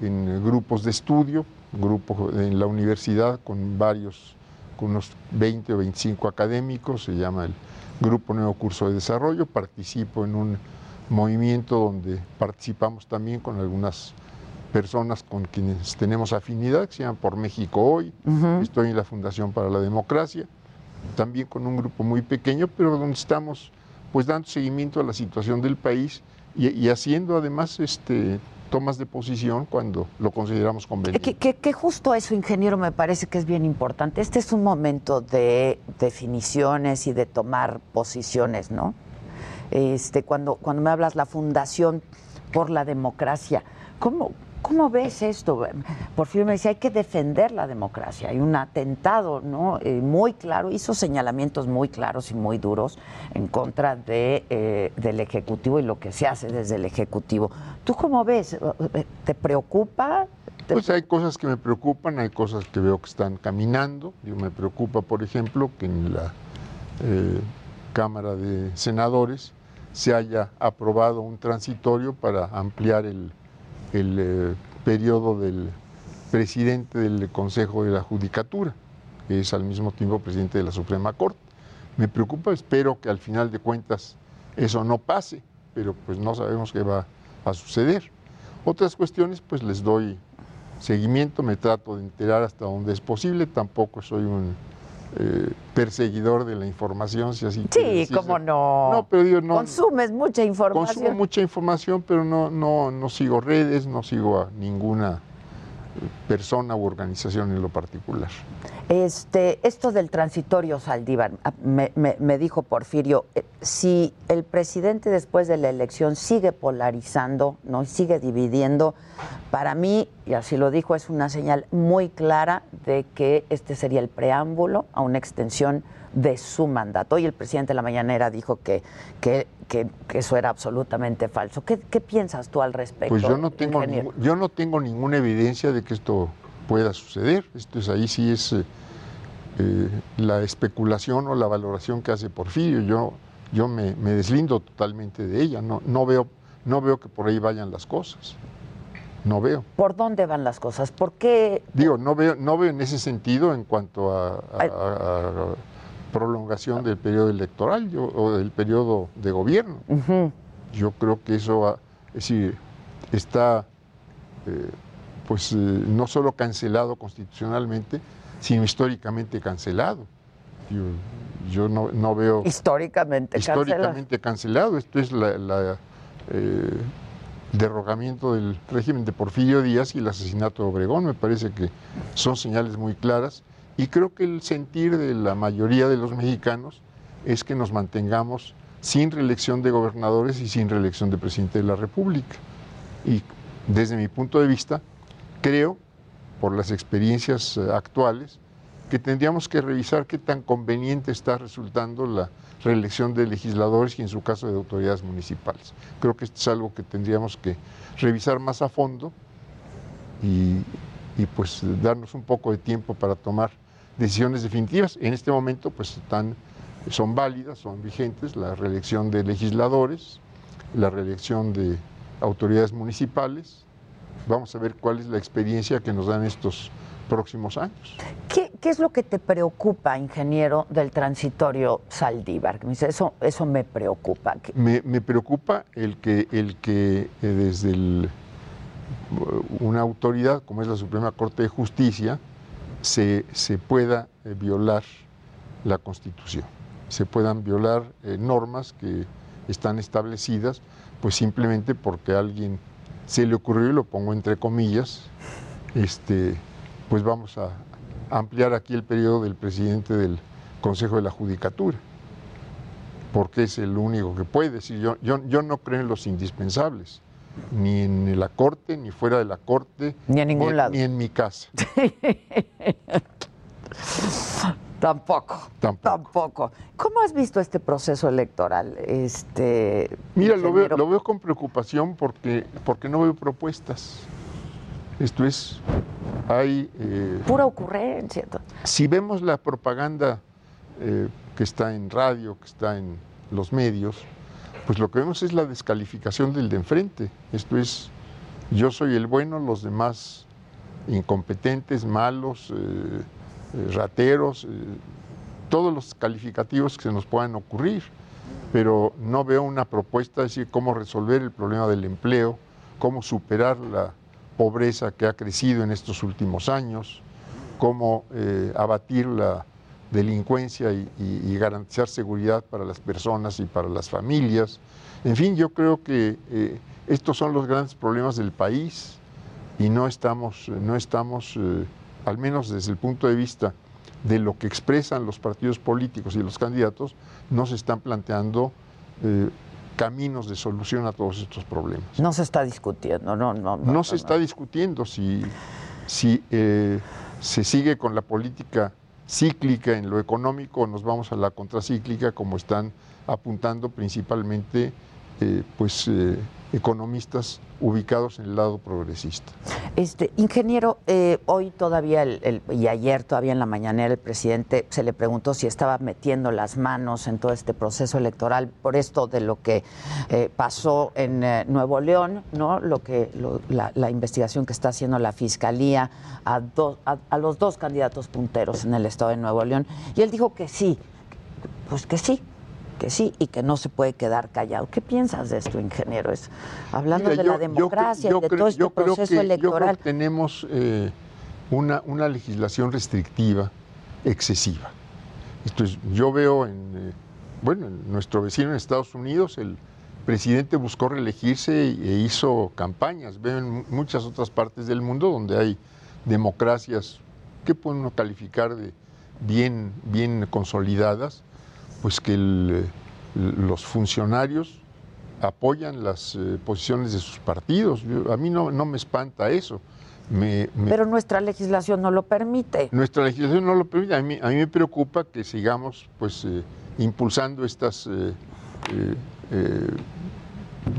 [SPEAKER 15] en grupos de estudio, grupos en la universidad con varios, con unos 20 o 25 académicos, se llama el Grupo Nuevo Curso de Desarrollo, participo en un movimiento donde participamos también con algunas personas con quienes tenemos afinidad, que se llama Por México Hoy, estoy en la Fundación para la Democracia, también con un grupo muy pequeño, pero donde estamos pues dando seguimiento a la situación del país y, haciendo además este, tomas de posición cuando lo consideramos conveniente.
[SPEAKER 1] Que- que justo eso, ingeniero, me parece que es bien importante. Este es un momento de definiciones y de tomar posiciones, ¿no? Este, cuando, cuando me hablas la Fundación por la Democracia, ¿cómo, ¿Cómo ves esto? Porfirio me decía, hay que defender la democracia. Hay un atentado ¿no? Eh, muy claro, hizo señalamientos muy claros y muy duros en contra de, eh, del Ejecutivo y lo que se hace desde el Ejecutivo. ¿Tú cómo ves? ¿Te preocupa?
[SPEAKER 15] Pues hay cosas que me preocupan, hay cosas que veo que están caminando. Yo me preocupa, por ejemplo, que en la eh, Cámara de Senadores se haya aprobado un transitorio para ampliar el el eh, periodo del presidente del Consejo de la Judicatura, que es al mismo tiempo presidente de la Suprema Corte. Me preocupa, espero que al final de cuentas eso no pase, pero pues no sabemos qué va a suceder. Otras cuestiones pues les doy seguimiento, me trato de enterar hasta donde es posible, tampoco soy un eh, perseguidor de la información, si así
[SPEAKER 1] Sí, como no.
[SPEAKER 15] No, pero digo, no.
[SPEAKER 1] Consumes mucha información.
[SPEAKER 15] Consumo mucha información, pero no, no, no sigo redes, no sigo a ninguna persona u organización en lo particular.
[SPEAKER 1] Este, esto del transitorio Saldívar, ah, me, dijo Porfirio, eh, si el presidente después de la elección sigue polarizando, no sigue dividiendo, para mí, y así lo dijo, es una señal muy clara de que este sería el preámbulo a una extensión de su mandato. Hoy el presidente de la mañanera dijo que, que, que, eso era absolutamente falso. ¿Qué, ¿Qué, piensas tú al respecto?
[SPEAKER 15] Pues yo no, tengo yo no tengo ninguna evidencia de que esto pueda suceder. Esto es ahí sí es eh, eh, la especulación o la valoración que hace Porfirio. Yo, yo me, me, deslindo totalmente de ella. No, no, veo, no veo que por ahí vayan las cosas. No veo.
[SPEAKER 1] ¿Por dónde van las cosas? ¿Por qué?
[SPEAKER 15] Digo, no veo, no veo en ese sentido en cuanto a prolongación del periodo electoral o del periodo de gobierno. Yo creo que eso es decir, está eh, pues eh, no solo cancelado constitucionalmente, sino históricamente cancelado. Yo, no, no, veo...
[SPEAKER 1] Históricamente,
[SPEAKER 15] históricamente cancelado. Esto es la, eh, derrogamiento del régimen de Porfirio Díaz y el asesinato de Obregón. Me parece que son señales muy claras y creo que el sentir de la mayoría de los mexicanos es que nos mantengamos sin reelección de gobernadores y sin reelección de presidente de la República. Y desde mi punto de vista, creo, por las experiencias eh, actuales, que tendríamos que revisar qué tan conveniente está resultando la reelección de legisladores y en su caso de autoridades municipales. Creo que esto es algo que tendríamos que revisar más a fondo y, y pues darnos un poco de tiempo para tomar decisiones definitivas. En este momento pues están, son válidas, son vigentes la reelección de legisladores, la reelección de autoridades municipales. Vamos a ver cuál es la experiencia que nos dan estos próximos años.
[SPEAKER 1] ¿Qué, es lo que te preocupa, ingeniero, del transitorio Saldívar? Eso, eso me preocupa.
[SPEAKER 15] Me, me preocupa el que, el que eh, desde una autoridad como es la Suprema Corte de Justicia, se, pueda eh, violar la Constitución, se puedan violar eh, normas que están establecidas, pues simplemente porque a alguien se le ocurrió, y lo pongo entre comillas, este, pues vamos a ampliar aquí el periodo del presidente del Consejo de la Judicatura, porque es el único que puede. Si yo, yo, yo no creo en los indispensables ni en la corte, ni fuera de la corte,
[SPEAKER 1] ni en ningún lado.
[SPEAKER 15] Ni en mi casa.
[SPEAKER 1] Tampoco, tampoco, ¿Cómo has visto este proceso electoral? Este,
[SPEAKER 15] Mira, lo veo, lo veo, con preocupación porque, porque no veo propuestas. Esto es, hay...
[SPEAKER 1] Eh, Pura ocurrencia.
[SPEAKER 15] Si vemos la propaganda eh, que está en radio, que está en los medios, pues lo que vemos es la descalificación del de enfrente. Esto es, yo soy el bueno, los demás incompetentes, malos, eh, eh, rateros, eh, todos los calificativos que se nos puedan ocurrir, pero no veo una propuesta de decir cómo resolver el problema del empleo, cómo superar la pobreza que ha crecido en estos últimos años, cómo abatir la delincuencia y, garantizar seguridad para las personas y para las familias. En fin, yo creo que eh, estos son los grandes problemas del país y no estamos, no estamos eh, al menos desde el punto de vista de lo que expresan los partidos políticos y los candidatos, no se están planteando eh, caminos de solución a todos estos problemas.
[SPEAKER 1] No se está discutiendo, no, no.
[SPEAKER 15] No, se está discutiendo si, si se sigue con la política cíclica en lo económico, nos vamos a la contracíclica, como están apuntando principalmente eh, pues, eh, economistas ubicados en el lado progresista.
[SPEAKER 1] Este ingeniero, eh, hoy todavía el, y ayer todavía en la mañanera el presidente se le preguntó si estaba metiendo las manos en todo este proceso electoral por esto de lo que eh, pasó en eh, Nuevo León, no, lo que lo- la, la investigación que está haciendo la fiscalía a, dos a, a los dos candidatos punteros en el estado de Nuevo León y él dijo que sí, pues que sí, que sí y que no se puede quedar callado. ¿Qué piensas de esto, ingeniero? Es hablando
[SPEAKER 15] Mira,
[SPEAKER 1] de la
[SPEAKER 15] yo-
[SPEAKER 1] democracia
[SPEAKER 15] yo
[SPEAKER 1] y de todo este proceso
[SPEAKER 15] que- Yo creo
[SPEAKER 1] electoral.
[SPEAKER 15] que tenemos eh, una, una legislación restrictiva excesiva. Esto es, yo veo en, eh, bueno, en nuestro vecino en Estados Unidos, el presidente buscó reelegirse e hizo campañas. Veo en mu- muchas otras partes del mundo donde hay democracias que puede uno calificar de bien, bien consolidadas, pues que el, eh, los funcionarios apoyan las eh, posiciones de sus partidos. Yo- a mí no, no me espanta eso. Me- me-
[SPEAKER 1] Pero nuestra legislación no lo permite.
[SPEAKER 15] nuestra legislación no lo permite. A mí, a mí me preocupa que sigamos pues, eh, impulsando estas eh,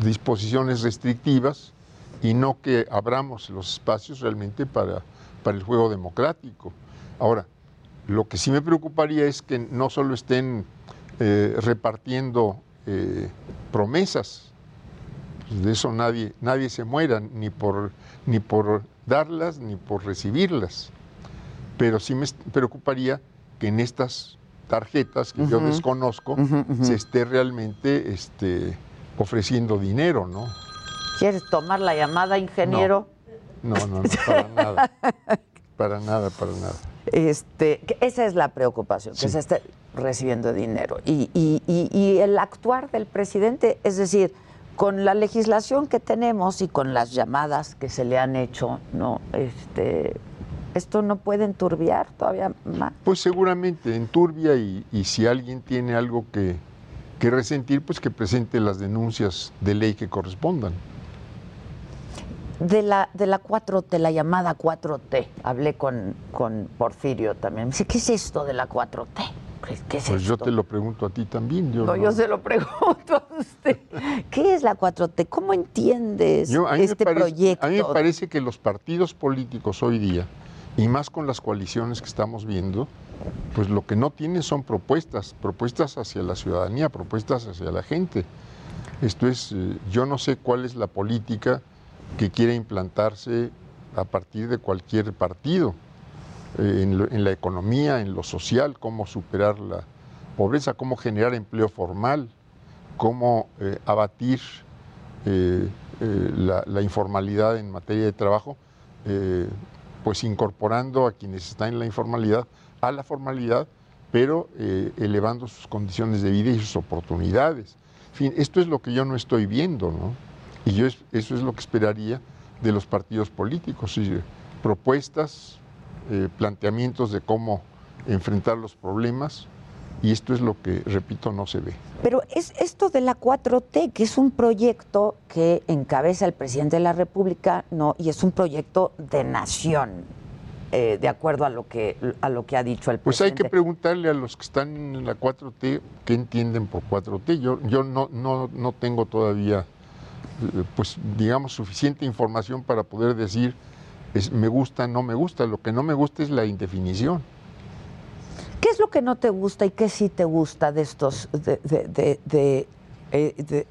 [SPEAKER 15] disposiciones restrictivas y no que abramos los espacios realmente para, para el juego democrático. Ahora, lo que sí me preocuparía es que no solo estén eh, repartiendo eh, promesas, pues de eso nadie, nadie se muera, ni por, ni por darlas ni por recibirlas. Pero sí me preocuparía que en estas tarjetas que yo desconozco se esté realmente este, ofreciendo dinero, ¿no?
[SPEAKER 1] ¿Quieres tomar la llamada, ingeniero?
[SPEAKER 15] No, no, no, para nada. Para nada, para nada.
[SPEAKER 1] Este, esa es la preocupación, que
[SPEAKER 15] Sí.
[SPEAKER 1] se esté recibiendo dinero. Y, y- y- y el actuar del presidente, es decir, con la legislación que tenemos y con las llamadas que se le han hecho, no, este, esto no puede enturbiar todavía más.
[SPEAKER 15] Pues seguramente en Turbia y, y si alguien tiene algo que, que resentir, pues que presente las denuncias de ley que correspondan.
[SPEAKER 1] De la, de la 4T, la llamada 4T, hablé con, con Porfirio también. Me dice, ¿qué es esto de la 4T? ¿Qué, qué es
[SPEAKER 15] Pues yo te lo pregunto a ti también. Yo
[SPEAKER 1] No,
[SPEAKER 15] no-
[SPEAKER 1] yo se lo pregunto a usted. ¿Qué es la 4T? ¿Cómo entiendes
[SPEAKER 15] Yo-
[SPEAKER 1] este
[SPEAKER 15] parece-
[SPEAKER 1] proyecto?
[SPEAKER 15] A mí me parece que los partidos políticos hoy día, y más con las coaliciones que estamos viendo, pues lo que no tienen son propuestas, propuestas hacia la ciudadanía, propuestas hacia la gente. Esto es, eh, yo no sé cuál es la política que quiere implantarse a partir de cualquier partido, en, lo- la economía, en lo social, cómo superar la pobreza, cómo generar empleo formal, cómo eh, abatir eh, eh, la, informalidad en materia de trabajo, pues incorporando a quienes están en la informalidad a la formalidad, pero elevando sus condiciones de vida y sus oportunidades. En fin, esto es lo que yo no estoy viendo, ¿no? Y yo es- eso es lo que esperaría de los partidos políticos, eh, propuestas, eh, planteamientos de cómo enfrentar los problemas, y esto es lo que, repito, no se ve.
[SPEAKER 1] Pero es esto de la 4T, que es un proyecto que encabeza el presidente de la República, no, y es un proyecto de nación, eh, de acuerdo a lo que a lo que ha dicho el
[SPEAKER 15] Pues hay
[SPEAKER 1] presidente.
[SPEAKER 15] que preguntarle a los que están en la 4T qué entienden por 4T. Yo, yo no, no, no tengo todavía, eh, pues digamos, suficiente información para poder decir es, me gusta, no me gusta. Lo que no me gusta es la indefinición.
[SPEAKER 1] ¿Qué es lo que no te gusta y qué sí te gusta de estos de, de, de- de, eh,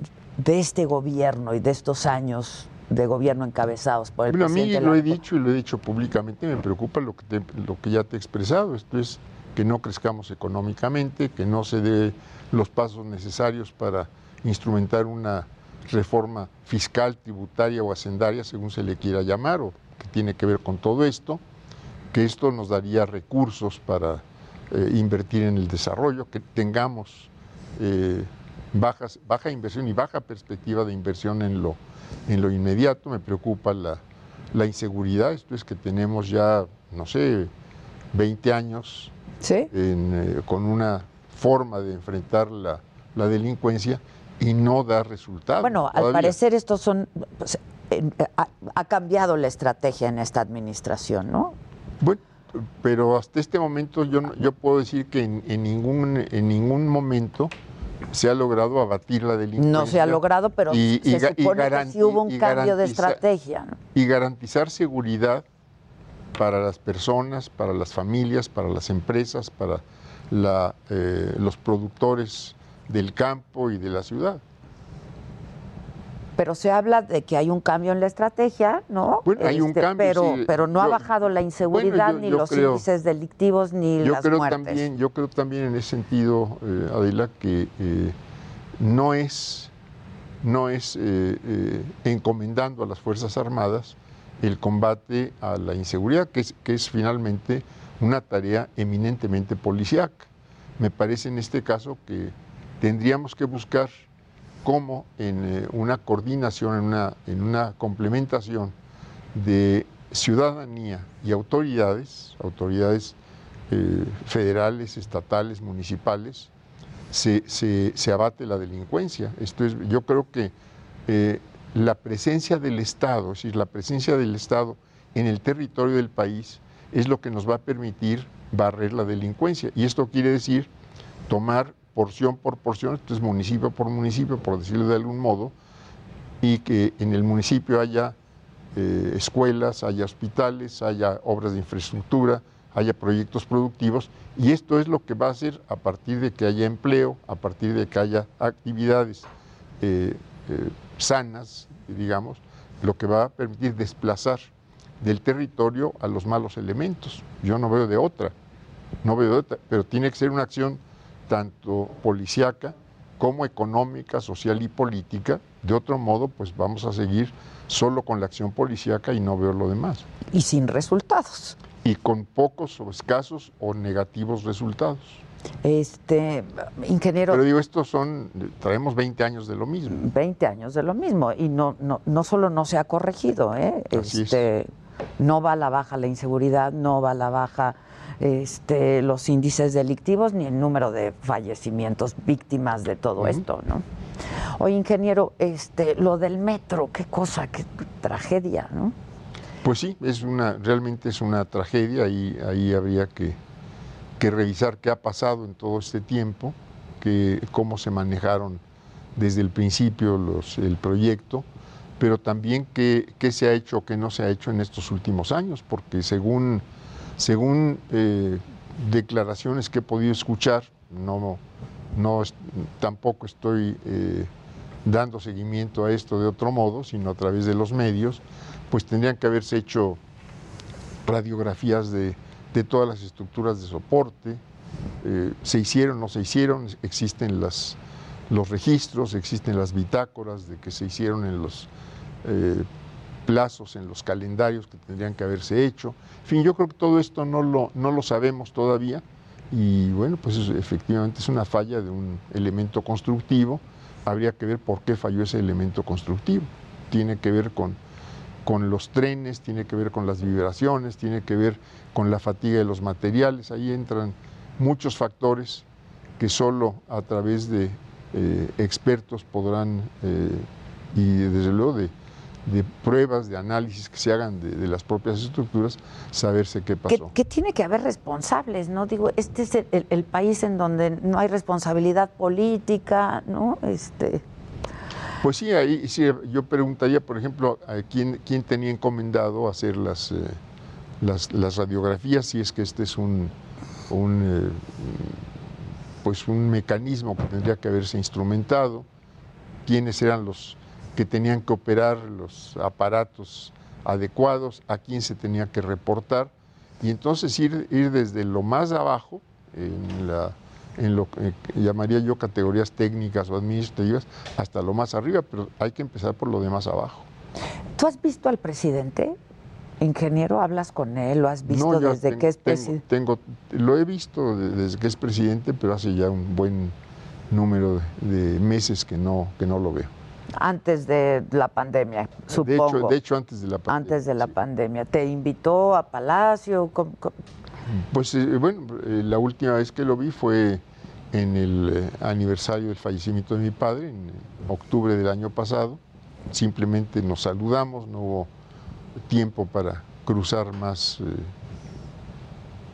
[SPEAKER 1] este gobierno y de estos años de gobierno encabezados por el
[SPEAKER 15] Bueno, a mí
[SPEAKER 1] presidente?
[SPEAKER 15] lo he dicho y lo he dicho públicamente, me preocupa lo que, te- lo que ya te he expresado. Esto es que no crezcamos económicamente, que no se dé los pasos necesarios para instrumentar una reforma fiscal, tributaria o hacendaria, según se le quiera llamar, o tiene que ver con todo esto, que esto nos daría recursos para eh, invertir en el desarrollo, que tengamos eh, bajas, baja inversión y baja perspectiva de inversión en lo, en lo inmediato. Me preocupa la, la inseguridad, esto es que tenemos ya, no sé, 20 años
[SPEAKER 1] ¿Sí?
[SPEAKER 15] en, eh, con una forma de enfrentar la, la delincuencia y no da resultados.
[SPEAKER 1] Bueno, al parecer estos son... pues, ha, ha cambiado la estrategia en esta administración, ¿no?
[SPEAKER 15] Bueno, pero hasta este momento yo, yo puedo decir que en, en ningún, en ningún momento se ha logrado abatir la delincuencia.
[SPEAKER 1] No se ha logrado, pero
[SPEAKER 15] Y-
[SPEAKER 1] se
[SPEAKER 15] y
[SPEAKER 1] supone que sí hubo un cambio de estrategia. ¿no?
[SPEAKER 15] y garantizar seguridad para las personas, para las familias, para las empresas, para la, eh, los productores del campo y de la ciudad.
[SPEAKER 1] Pero se habla de que hay un cambio en la estrategia, ¿no? Este,
[SPEAKER 15] Bueno, hay un cambio,
[SPEAKER 1] Pero,
[SPEAKER 15] sí.
[SPEAKER 1] pero no ha bajado la inseguridad,
[SPEAKER 15] Bueno, yo-
[SPEAKER 1] ni
[SPEAKER 15] yo
[SPEAKER 1] los
[SPEAKER 15] creo-
[SPEAKER 1] índices delictivos, ni
[SPEAKER 15] Yo
[SPEAKER 1] las
[SPEAKER 15] creo
[SPEAKER 1] muertes.
[SPEAKER 15] también, yo creo también en ese sentido, eh, Adela, que eh, no es, no es eh, encomendando a las Fuerzas Armadas el combate a la inseguridad, que es, que es finalmente una tarea eminentemente policíaca. Me parece en este caso que tendríamos que buscar cómo en eh, una coordinación, en una, en una complementación de ciudadanía y autoridades, autoridades eh, federales, estatales, municipales, se, se- abate la delincuencia. Esto es, yo creo que eh, la presencia del Estado, es decir, la presencia del Estado en el territorio del país es lo que nos va a permitir barrer la delincuencia. Y esto quiere decir tomar porción por porción, entonces municipio por municipio, por decirlo de algún modo, y que en el municipio haya eh, escuelas, haya hospitales, haya obras de infraestructura, haya proyectos productivos, y esto es lo que va a hacer a partir de que haya empleo, a partir de que haya actividades eh, eh, sanas, digamos, lo que va a permitir desplazar del territorio a los malos elementos. Yo no veo de otra, no veo de otra, pero tiene que ser una acción tanto policíaca como económica, social y política. De otro modo, pues vamos a seguir solo con la acción policíaca y no veo lo demás.
[SPEAKER 1] Y sin resultados.
[SPEAKER 15] Y con pocos o escasos o negativos resultados.
[SPEAKER 1] Este, ingeniero,
[SPEAKER 15] Pero digo, estos son, traemos 20 años de lo mismo.
[SPEAKER 1] 20 años de lo mismo y no, no, no solo no se ha corregido, ¿eh?
[SPEAKER 15] Así es.
[SPEAKER 1] Este, no va a la baja la inseguridad, no va a la baja este, los índices delictivos ni el número de fallecimientos víctimas de todo esto, ¿no? Oye, ingeniero, este, lo del metro, qué cosa, qué tragedia, ¿no?
[SPEAKER 15] Pues sí, es una, realmente es una tragedia y ahí habría que, que revisar qué ha pasado en todo este tiempo, que, cómo se manejaron desde el principio los, el proyecto, pero también qué, qué se ha hecho o qué no se ha hecho en estos últimos años, porque según, según eh, declaraciones que he podido escuchar, no, no tampoco estoy eh, dando seguimiento a esto de otro modo, sino a través de los medios, pues tendrían que haberse hecho radiografías de, de todas las estructuras de soporte, eh, se hicieron, no se hicieron, existen las, los registros, existen las bitácoras de que se hicieron en los plazos, en los calendarios que tendrían que haberse hecho. En fin, yo creo que todo esto no lo, no lo sabemos todavía y bueno, pues es- efectivamente es una falla de un elemento constructivo. Habría que ver por qué falló ese elemento constructivo. Tiene que ver con, con los trenes, tiene que ver con las vibraciones, tiene que ver con la fatiga de los materiales. Ahí entran muchos factores que solo a través de eh, expertos podrán, eh, y desde luego de, de pruebas, de análisis que se hagan de, de las propias estructuras, saberse qué pasó.
[SPEAKER 1] que tiene que haber responsables, ¿no? Digo, este es el, el- el país en donde no hay responsabilidad política, ¿no? Este,
[SPEAKER 15] Pues sí, ahí sí, yo preguntaría, por ejemplo, a quién, quién tenía encomendado hacer las, eh, las, las radiografías, si es que este es un, un, eh, pues un mecanismo que tendría que haberse instrumentado, quiénes eran los que tenían que operar los aparatos adecuados, a quién se tenía que reportar, y entonces ir, ir desde lo más abajo, en, la, en lo que llamaría yo categorías técnicas o administrativas, hasta lo más arriba, pero hay que empezar por lo de más abajo.
[SPEAKER 1] ¿Tú has visto al presidente? Ingeniero, ¿hablas con él? ¿Lo has visto
[SPEAKER 15] No,
[SPEAKER 1] desde que es presidente?
[SPEAKER 15] tengo- lo he visto de- desde que es presidente, pero hace ya un buen número de, de meses que no, que no lo veo.
[SPEAKER 1] Antes de la pandemia,
[SPEAKER 15] De
[SPEAKER 1] supongo.
[SPEAKER 15] hecho, de hecho, antes de la pandemia.
[SPEAKER 1] Antes de la pandemia. ¿Te invitó a Palacio? ¿Cómo- cómo?
[SPEAKER 15] Pues eh, bueno, eh, la última vez que lo vi fue en el eh, aniversario del fallecimiento de mi padre, en octubre del año pasado. Simplemente nos saludamos, no hubo tiempo para cruzar más eh,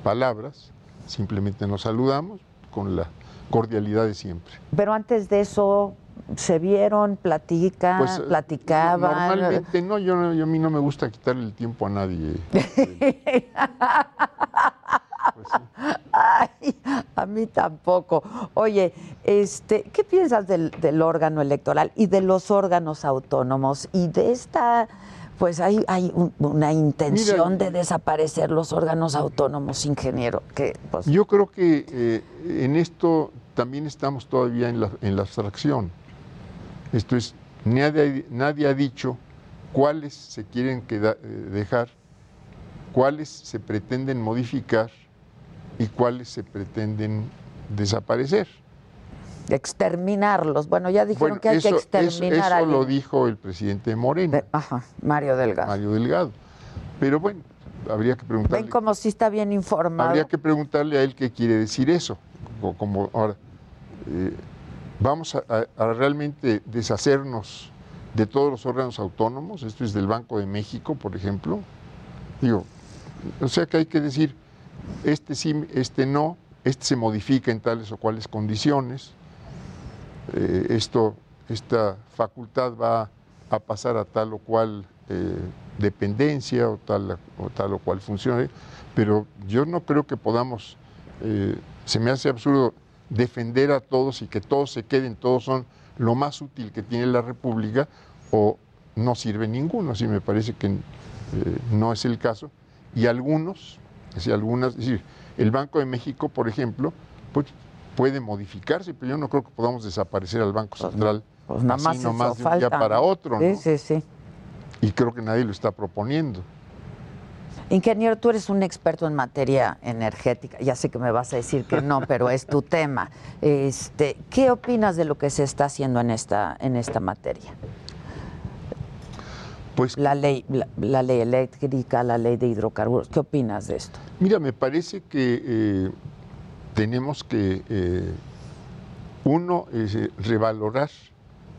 [SPEAKER 15] palabras, simplemente nos saludamos con la cordialidad de siempre.
[SPEAKER 1] Pero antes de eso, ¿se vieron, platican,
[SPEAKER 15] Pues, eh,
[SPEAKER 1] platicaban?
[SPEAKER 15] Normalmente no, yo, yo a mí no me gusta quitarle el tiempo a nadie.
[SPEAKER 1] Ay, a mí tampoco. Oye, este, ¿qué piensas del, del órgano electoral y de los órganos autónomos y de esta, pues hay, hay un- una intención de desaparecer los órganos autónomos, ingeniero? Que, pues,
[SPEAKER 15] Yo creo que eh, en esto también estamos todavía en la, en la abstracción. Esto es, nadie, nadie ha dicho cuáles se quieren queda- eh, dejar, cuáles se pretenden modificar y cuáles se pretenden desaparecer.
[SPEAKER 1] exterminarlos. Bueno, ya dijeron
[SPEAKER 15] Bueno,
[SPEAKER 1] que hay
[SPEAKER 15] eso,
[SPEAKER 1] que
[SPEAKER 15] eso-
[SPEAKER 1] exterminar a
[SPEAKER 15] eso lo dijo el presidente Moreno.
[SPEAKER 1] Ajá, Mario Delgado.
[SPEAKER 15] Mario Delgado. Pero bueno, habría que preguntarle.
[SPEAKER 1] Ven como si está bien informado.
[SPEAKER 15] Habría que preguntarle a él qué quiere decir eso. Como ahora, eh, vamos a, a- realmente deshacernos de todos los órganos autónomos, esto es del Banco de México, por ejemplo. Digo, o sea que hay que decir, este sí, este no, este se modifica en tales o cuales condiciones, eh, esto, esta facultad va a pasar a tal o cual eh, dependencia o tal, o tal o cual función, pero yo no creo que podamos, eh, se me hace absurdo defender a todos y que todos se queden, todos son lo más útil que tiene la República o no sirve ninguno, así me parece que eh, no es el caso. Y algunos, es decir, algunas, es decir, el Banco de México, por ejemplo, pues puede modificarse, pero yo no creo que podamos desaparecer al Banco Central
[SPEAKER 1] Pues nada
[SPEAKER 15] así
[SPEAKER 1] más
[SPEAKER 15] nomás de un día para
[SPEAKER 1] ¿no?
[SPEAKER 15] otro,
[SPEAKER 1] Sí,
[SPEAKER 15] ¿no?
[SPEAKER 1] sí, sí.
[SPEAKER 15] Y creo que nadie lo está proponiendo.
[SPEAKER 1] Ingeniero, tú eres un experto en materia energética. Ya sé que me vas a decir que no, pero es tu tema. Este, ¿Qué opinas de lo que se está haciendo en esta, en esta materia?
[SPEAKER 15] Pues
[SPEAKER 1] la ley, la, la ley eléctrica, la ley de hidrocarburos. ¿Qué opinas de esto?
[SPEAKER 15] Mira, me parece que eh, tenemos que, eh, uno, es, eh, revalorar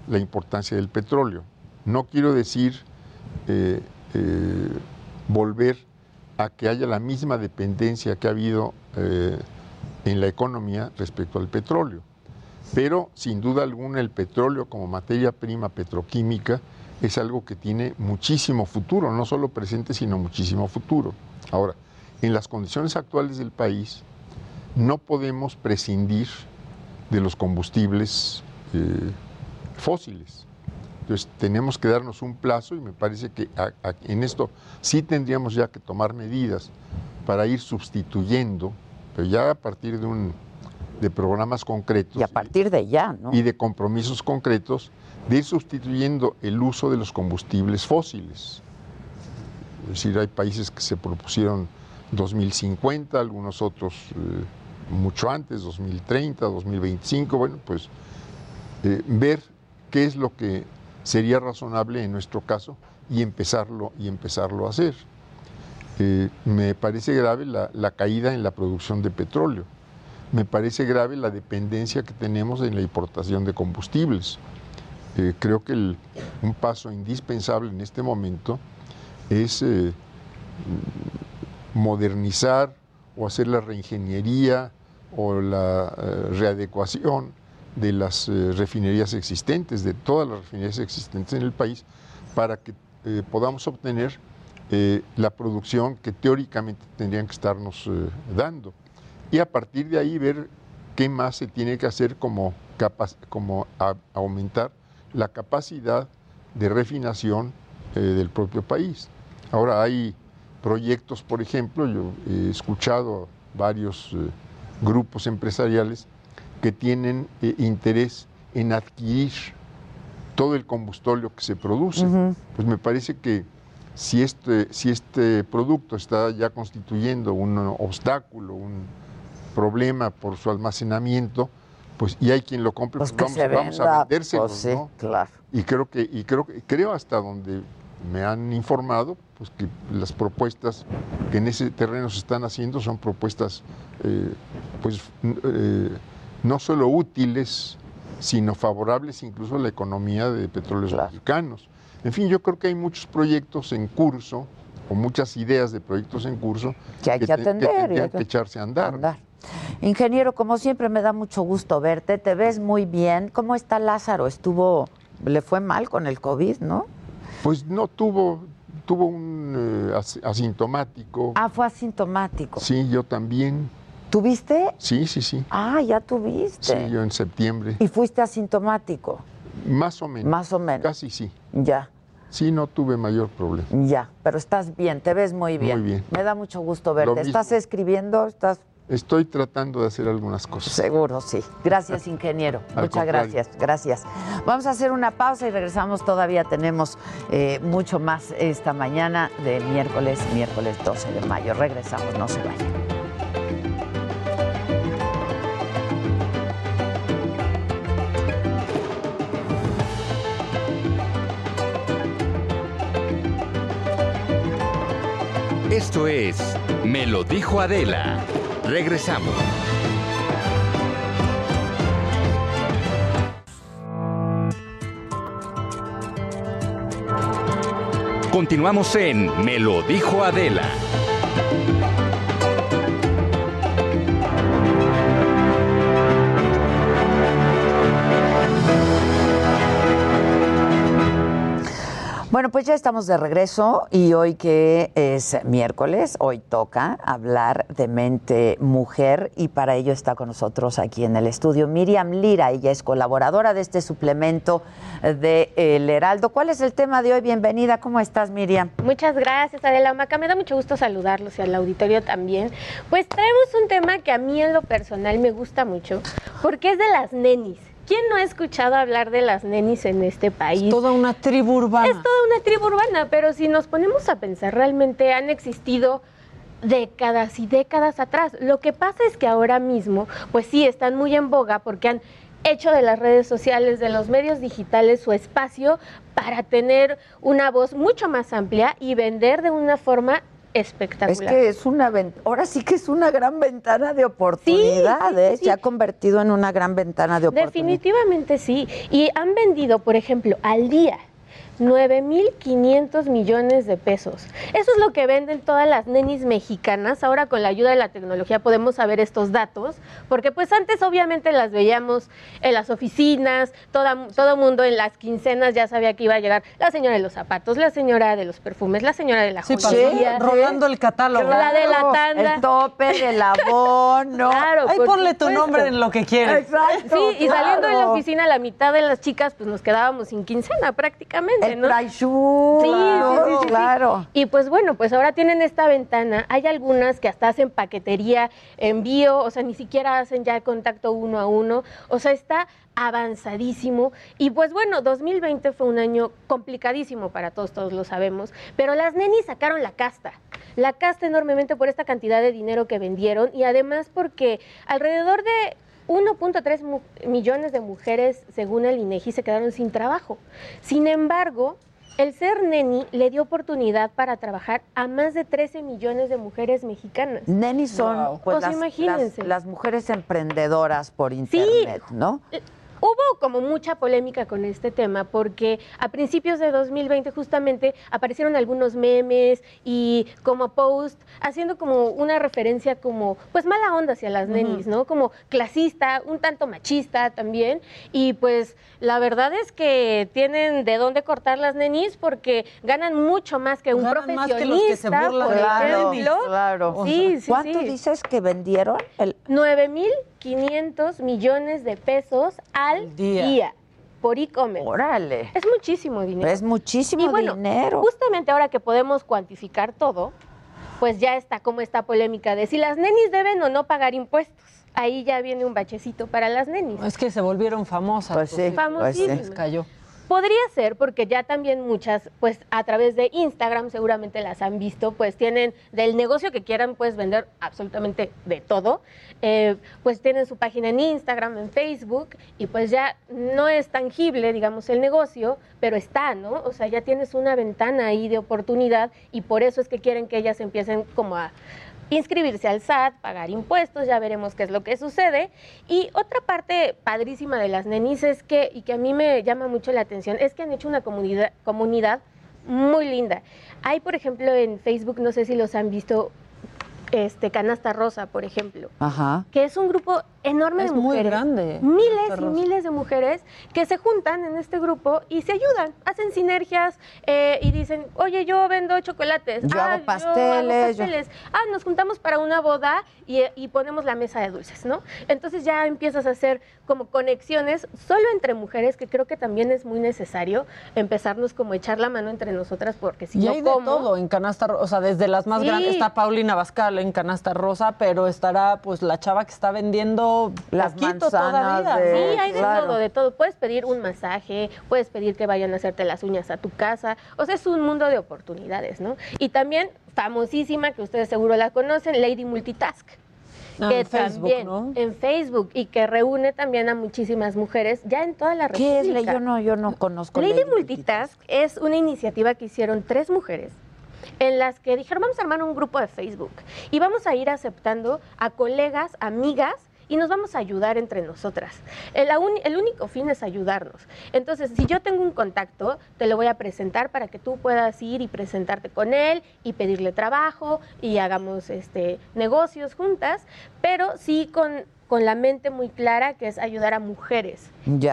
[SPEAKER 15] la importancia del petróleo. No quiero decir eh, volver a que haya la misma dependencia que ha habido eh, en la economía respecto al petróleo. Pero sin duda alguna el petróleo como materia prima petroquímica es algo que tiene muchísimo futuro, no solo presente, sino muchísimo futuro. Ahora, en las condiciones actuales del país, no podemos prescindir de los combustibles eh, fósiles. Entonces, tenemos que darnos un plazo y me parece que a- a- en esto sí tendríamos ya que tomar medidas para ir sustituyendo, pero ya a partir de, un, de programas concretos
[SPEAKER 1] Y a partir de ya, ¿no?
[SPEAKER 15] y de compromisos concretos de ir sustituyendo el uso de los combustibles fósiles. Es decir, hay países que se propusieron 2050, algunos otros eh, mucho antes, 2030, 2025, bueno, pues eh, ver qué es lo que sería razonable en nuestro caso y empezarlo, y empezarlo a hacer. Eh, me parece grave la, caída en la producción de petróleo. Me parece grave la dependencia que tenemos en la importación de combustibles. Eh, creo que un paso indispensable en este momento es eh, modernizar o hacer la reingeniería o la readecuación de las eh, refinerías existentes, de todas las refinerías existentes en el país, para que eh, podamos obtener eh, la producción que teóricamente tendrían que estarnos dando. Y a partir de ahí ver qué más se tiene que hacer como, como aumentar la capacidad de refinación del propio país. Ahora hay proyectos, por ejemplo, yo he escuchado varios grupos empresariales que tienen eh, interés en adquirir todo el combustóleo que se produce. Pues me parece que si este, si este producto está ya constituyendo un obstáculo, un problema por su almacenamiento, pues y hay quien lo compre,
[SPEAKER 1] Pues
[SPEAKER 15] pues, vamos, a vendérselo,
[SPEAKER 1] pues sí,
[SPEAKER 15] ¿no?
[SPEAKER 1] claro.
[SPEAKER 15] Y creo que, y creo que, creo hasta donde me han informado, pues que las propuestas que en ese terreno se están haciendo son propuestas eh, pues eh, no solo útiles, sino favorables incluso a la economía de petróleos mexicanos. En fin, yo creo que hay muchos proyectos en curso, o muchas ideas de proyectos en curso,
[SPEAKER 1] Que hay que
[SPEAKER 15] te-
[SPEAKER 1] atender y hay
[SPEAKER 15] tendrían
[SPEAKER 1] que
[SPEAKER 15] que echarse a andar.
[SPEAKER 1] Ingeniero, como siempre me da mucho gusto verte, te ves muy bien. ¿Cómo está Lázaro? Estuvo, le fue mal con el COVID, ¿no?
[SPEAKER 15] Pues no tuvo, tuvo un eh, as- asintomático.
[SPEAKER 1] Ah, fue asintomático.
[SPEAKER 15] Sí, yo también.
[SPEAKER 1] ¿Tuviste?
[SPEAKER 15] Sí, sí, sí.
[SPEAKER 1] Ah, ya tuviste.
[SPEAKER 15] Sí, yo en septiembre.
[SPEAKER 1] Y fuiste asintomático.
[SPEAKER 15] Más o menos.
[SPEAKER 1] Más o menos.
[SPEAKER 15] Casi sí.
[SPEAKER 1] Ya.
[SPEAKER 15] Sí, no tuve mayor problema.
[SPEAKER 1] Ya, pero estás bien, te ves muy bien.
[SPEAKER 15] Muy bien.
[SPEAKER 1] Me da mucho gusto verte. ¿Estás escribiendo? ¿Estás
[SPEAKER 15] Estoy tratando de hacer algunas cosas.
[SPEAKER 1] Seguro, sí. Gracias, ingeniero. Muchas
[SPEAKER 15] contrario.
[SPEAKER 1] gracias, gracias. Vamos a hacer una pausa y regresamos. Todavía tenemos eh, mucho más esta mañana de miércoles, miércoles 12 de mayo. Regresamos, no se vayan.
[SPEAKER 11] Esto es Me lo dijo Adela. Regresamos. Continuamos en Me lo dijo Adela.
[SPEAKER 1] Bueno, pues ya estamos de regreso y hoy que es miércoles, hoy toca hablar de mente mujer y para ello está con nosotros aquí en el estudio Miriam Lira, ella es colaboradora de este suplemento de El Heraldo. ¿Cuál es el tema de hoy? Bienvenida, ¿cómo estás Miriam?
[SPEAKER 16] Muchas gracias, Adela Maca. Me da mucho gusto saludarlos y al auditorio también. Pues traemos un tema que a mí en lo personal me gusta mucho, porque es de las nenis. ¿Quién no ha escuchado hablar de las nenis en este país?
[SPEAKER 9] toda una tribu urbana.
[SPEAKER 16] Es toda una tribu urbana, pero si nos ponemos a pensar, realmente han existido décadas y décadas atrás. Lo que pasa es que ahora mismo, pues sí, están muy en boga porque han hecho de las redes sociales, de los medios digitales, su espacio para tener una voz mucho más amplia y vender de una forma espectacular.
[SPEAKER 1] Es que es una ahora sí que es una gran ventana de oportunidad,
[SPEAKER 16] sí,
[SPEAKER 1] ¿eh?
[SPEAKER 16] sí.
[SPEAKER 1] se ha convertido en una gran ventana de oportunidad.
[SPEAKER 16] Definitivamente sí. Y han vendido, por ejemplo, al día 9.500 millones de pesos. Eso es lo que venden todas las nenis mexicanas. Ahora con la ayuda de la tecnología podemos saber estos datos, porque pues antes obviamente las veíamos en las oficinas, toda, todo mundo en las quincenas ya sabía que iba a llegar la señora de los zapatos, la señora de los perfumes, la señora de la
[SPEAKER 9] Sí,
[SPEAKER 16] joyería.
[SPEAKER 9] rolando el catálogo.
[SPEAKER 16] La de la tanda.
[SPEAKER 1] El tope del abono.
[SPEAKER 16] Claro,
[SPEAKER 9] Ahí ponle tu nombre en lo que quieras.
[SPEAKER 1] Exacto.
[SPEAKER 16] Sí, y saliendo de la oficina, la mitad de las chicas, pues nos quedábamos sin quincena prácticamente,
[SPEAKER 1] El
[SPEAKER 16] ¿no? sí.
[SPEAKER 1] claro.
[SPEAKER 16] Y pues bueno, pues ahora tienen esta ventana. Hay algunas que hasta hacen paquetería, envío, o sea, ni siquiera hacen ya contacto uno a uno. O sea, está avanzadísimo. Y pues bueno, 2020 fue un año complicadísimo para todos, todos lo sabemos. Pero las nenis sacaron la casta. La casta enormemente por esta cantidad de dinero que vendieron y además porque alrededor de 1.3 mu- millones de mujeres, según el INEGI, se quedaron sin trabajo. Sin embargo, el ser neni le dio oportunidad para trabajar a más de 13 millones de mujeres mexicanas.
[SPEAKER 1] Nenis son
[SPEAKER 16] Wow.
[SPEAKER 1] pues,
[SPEAKER 16] sea,
[SPEAKER 1] las,
[SPEAKER 16] imagínense.
[SPEAKER 1] las- las mujeres emprendedoras por internet, ¿no?
[SPEAKER 16] Hubo como mucha polémica con este tema porque a principios de 2020 justamente aparecieron algunos memes y como post haciendo como una referencia como pues mala onda hacia las nenis, ¿no? Como clasista, un tanto machista también y pues la verdad es que tienen de dónde cortar las nenis porque ganan mucho más que un
[SPEAKER 9] Ganan más
[SPEAKER 16] profesionista,
[SPEAKER 9] que los que se burlan
[SPEAKER 16] por
[SPEAKER 9] de las
[SPEAKER 1] Claro,
[SPEAKER 16] ejemplo.
[SPEAKER 1] claro.
[SPEAKER 16] Sí, sí,
[SPEAKER 1] ¿Cuánto
[SPEAKER 16] sí.
[SPEAKER 1] dices que vendieron? El,
[SPEAKER 16] 9.500 millones de pesos al
[SPEAKER 9] día.
[SPEAKER 16] día. por e-commerce.
[SPEAKER 1] Órale.
[SPEAKER 16] Es muchísimo dinero.
[SPEAKER 1] Es muchísimo
[SPEAKER 16] y bueno,
[SPEAKER 1] dinero.
[SPEAKER 16] Justamente ahora que podemos cuantificar todo, pues ya está como esta polémica de si las nenis deben o no pagar impuestos. Ahí ya viene un bachecito para las nenis.
[SPEAKER 9] Es que se volvieron famosas.
[SPEAKER 1] Pues sí,
[SPEAKER 16] Famosísimas.
[SPEAKER 9] Les cayó.
[SPEAKER 16] Podría ser porque ya también muchas, pues a través de Instagram seguramente las han visto, pues tienen del negocio que quieran, pues vender absolutamente de todo, eh, pues tienen su página en Instagram, en Facebook y pues ya no es tangible, digamos, el negocio, pero está, ¿no? O sea, ya tienes una ventana ahí de oportunidad y por eso es que quieren que ellas empiecen como a inscribirse al SAT, pagar impuestos, ya veremos qué es lo que sucede. Y otra parte padrísima de las nenis es que, y que a mí me llama mucho la atención, es que han hecho una comunidad, comunidad muy linda. Hay, por ejemplo, en Facebook, no sé si los han visto, este Canasta Rosa, por ejemplo,
[SPEAKER 1] Ajá.
[SPEAKER 16] que es un grupo enorme
[SPEAKER 9] Es
[SPEAKER 16] de
[SPEAKER 9] muy
[SPEAKER 16] mujeres.
[SPEAKER 9] grande,
[SPEAKER 16] Miles y miles de mujeres que se juntan en este grupo y se ayudan, hacen sinergias eh, y dicen, oye, yo vendo chocolates.
[SPEAKER 1] Yo hago
[SPEAKER 16] "Ah,
[SPEAKER 1] pasteles, yo-".
[SPEAKER 16] pasteles. Ah, nos juntamos para una boda y, y ponemos la mesa de dulces, ¿no? Entonces ya empiezas a hacer como conexiones solo entre mujeres, que creo que también es muy necesario empezarnos como a echar la mano entre nosotras, porque si
[SPEAKER 9] Y
[SPEAKER 16] no,
[SPEAKER 9] hay de todo en canasta rosa, o sea, desde las más
[SPEAKER 16] Sí.
[SPEAKER 9] grandes está Paulina Bascal en canasta rosa, pero estará pues la chava que está vendiendo
[SPEAKER 1] Las
[SPEAKER 9] poquito
[SPEAKER 1] manzanas
[SPEAKER 9] todavía.
[SPEAKER 1] de-
[SPEAKER 9] ¿no?
[SPEAKER 16] Sí, hay de
[SPEAKER 1] claro.
[SPEAKER 16] todo, de todo. Puedes pedir un masaje, puedes pedir que vayan a hacerte las uñas a tu casa. O sea, es un mundo de oportunidades, ¿no? Y también, famosísima, que ustedes seguro la conocen, Lady Multitask.
[SPEAKER 9] Ah,
[SPEAKER 16] que
[SPEAKER 9] en Facebook,
[SPEAKER 16] también,
[SPEAKER 9] ¿no?
[SPEAKER 16] En Facebook, y que reúne también a muchísimas mujeres ya en toda la
[SPEAKER 1] ¿Qué es?
[SPEAKER 16] República.
[SPEAKER 1] Yo no, yo no conozco
[SPEAKER 16] Lady,
[SPEAKER 1] Lady
[SPEAKER 16] Multitask es una iniciativa que hicieron tres mujeres en las que dijeron vamos a armar un grupo de Facebook y vamos a ir aceptando a colegas, amigas y nos vamos a ayudar entre nosotras. El, el único fin es ayudarnos. Entonces, si yo tengo un contacto, te lo voy a presentar para que tú puedas ir y presentarte con él y pedirle trabajo y hagamos este, negocios juntas, pero sí con, con la mente muy clara que es ayudar a mujeres.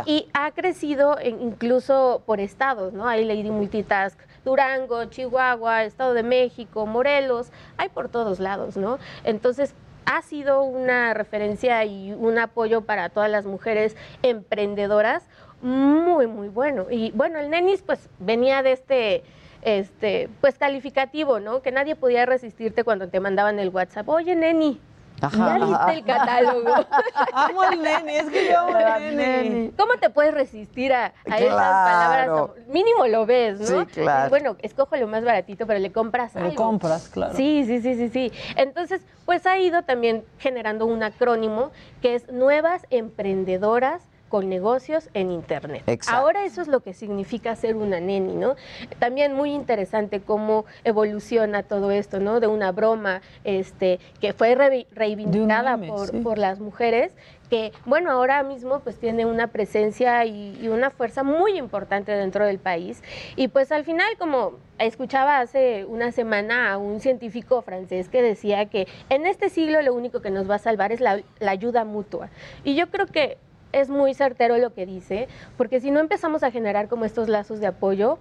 [SPEAKER 16] Y ha crecido en- incluso por estados, ¿no? Hay Lady Multitask, Durango, Chihuahua, Estado de México, Morelos, hay por todos lados, ¿no? Entonces, ha sido una referencia y un apoyo para todas las mujeres emprendedoras muy, muy bueno. Y bueno, el Nenis pues venía de este, este, pues calificativo, ¿no? Que nadie podía resistirte cuando te mandaban el WhatsApp, oye, Neni.
[SPEAKER 1] Ajá,
[SPEAKER 16] ¿Ya
[SPEAKER 1] ajá.
[SPEAKER 16] viste el catálogo?
[SPEAKER 9] Amo al neni, es que yo amo al neni.
[SPEAKER 16] ¿Cómo te puedes resistir a, a esas palabras? Mínimo lo ves, ¿no?
[SPEAKER 1] Sí, claro.
[SPEAKER 16] Y bueno, escojo lo más baratito, pero le compras
[SPEAKER 9] Le
[SPEAKER 16] algo.
[SPEAKER 9] compras, claro.
[SPEAKER 16] Sí, sí, sí, sí, sí. Entonces, pues ha ido también generando un acrónimo que es Nuevas Emprendedoras con negocios en Internet.
[SPEAKER 1] Exacto.
[SPEAKER 16] Ahora eso es lo que significa ser una neni, ¿no? También muy interesante cómo evoluciona todo esto, ¿no? De una broma este, que fue re- reivindicada
[SPEAKER 9] meme,
[SPEAKER 16] por,
[SPEAKER 9] sí.
[SPEAKER 16] por las mujeres, que, bueno, ahora mismo pues tiene una presencia y, y una fuerza muy importante dentro del país. Y pues al final, como escuchaba hace una semana a un científico francés que decía que en este siglo lo único que nos va a salvar es la, la ayuda mutua. Y yo creo que es muy certero lo que dice, porque si no empezamos a generar como estos lazos de apoyo,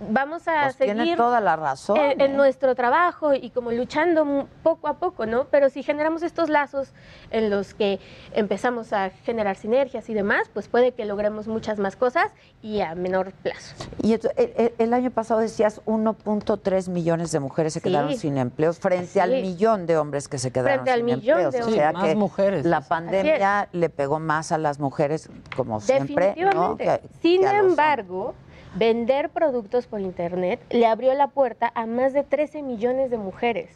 [SPEAKER 16] vamos a
[SPEAKER 1] Pues
[SPEAKER 16] seguir
[SPEAKER 1] tiene toda la razón.
[SPEAKER 16] en, en
[SPEAKER 1] ¿eh?
[SPEAKER 16] nuestro trabajo y como luchando mu- poco a poco, ¿no? Pero si generamos estos lazos en los que empezamos a generar sinergias y demás, pues puede que logremos muchas más cosas y a menor plazo.
[SPEAKER 1] Y esto- el, el- el año pasado decías 1.3 millones de mujeres se
[SPEAKER 16] Sí.
[SPEAKER 1] quedaron sin empleos frente al millón de hombres que se quedaron
[SPEAKER 16] Frente al millón
[SPEAKER 1] empleos.
[SPEAKER 16] de
[SPEAKER 1] o
[SPEAKER 16] hombres.
[SPEAKER 1] sea
[SPEAKER 9] Sí, más
[SPEAKER 1] que
[SPEAKER 9] mujeres.
[SPEAKER 1] la pandemia le pegó más a las mujeres, como siempre, ¿no?
[SPEAKER 16] Definitivamente.
[SPEAKER 1] Que-
[SPEAKER 16] Sin
[SPEAKER 1] que a los
[SPEAKER 16] embargo, vender productos por Internet le abrió la puerta a más de 13 millones de mujeres.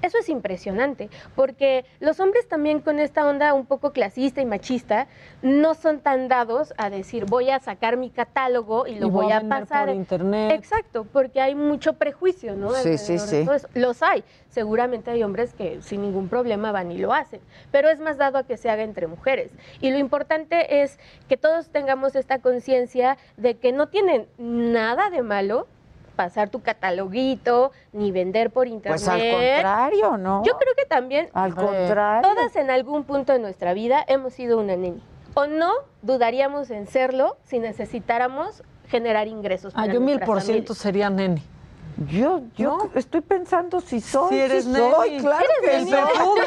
[SPEAKER 16] Eso es impresionante, porque los hombres también con esta onda un poco clasista y machista no son tan dados a decir voy a sacar mi catálogo y lo
[SPEAKER 9] Y voy
[SPEAKER 16] voy
[SPEAKER 9] a
[SPEAKER 16] a pasar.
[SPEAKER 9] por internet.
[SPEAKER 16] Exacto, porque hay mucho prejuicio, ¿no?
[SPEAKER 1] Sí, sí,
[SPEAKER 16] Alrededor de
[SPEAKER 1] sí.
[SPEAKER 16] todo eso. Los hay. Seguramente hay hombres que sin ningún problema van y lo hacen, pero es más dado a que se haga entre mujeres. Y lo importante es que todos tengamos esta conciencia de que no tienen nada de malo pasar tu cataloguito ni vender por internet.
[SPEAKER 1] Pues al contrario, ¿no?
[SPEAKER 16] Yo creo que también
[SPEAKER 1] Al contrario.
[SPEAKER 16] todas en algún punto de nuestra vida hemos sido una neni. O no dudaríamos en serlo si necesitáramos generar ingresos.
[SPEAKER 9] Ah, yo mil por ciento sería neni.
[SPEAKER 1] Yo, yo estoy pensando si soy,
[SPEAKER 9] Si eres
[SPEAKER 1] si soy, claro
[SPEAKER 9] Que el perfume,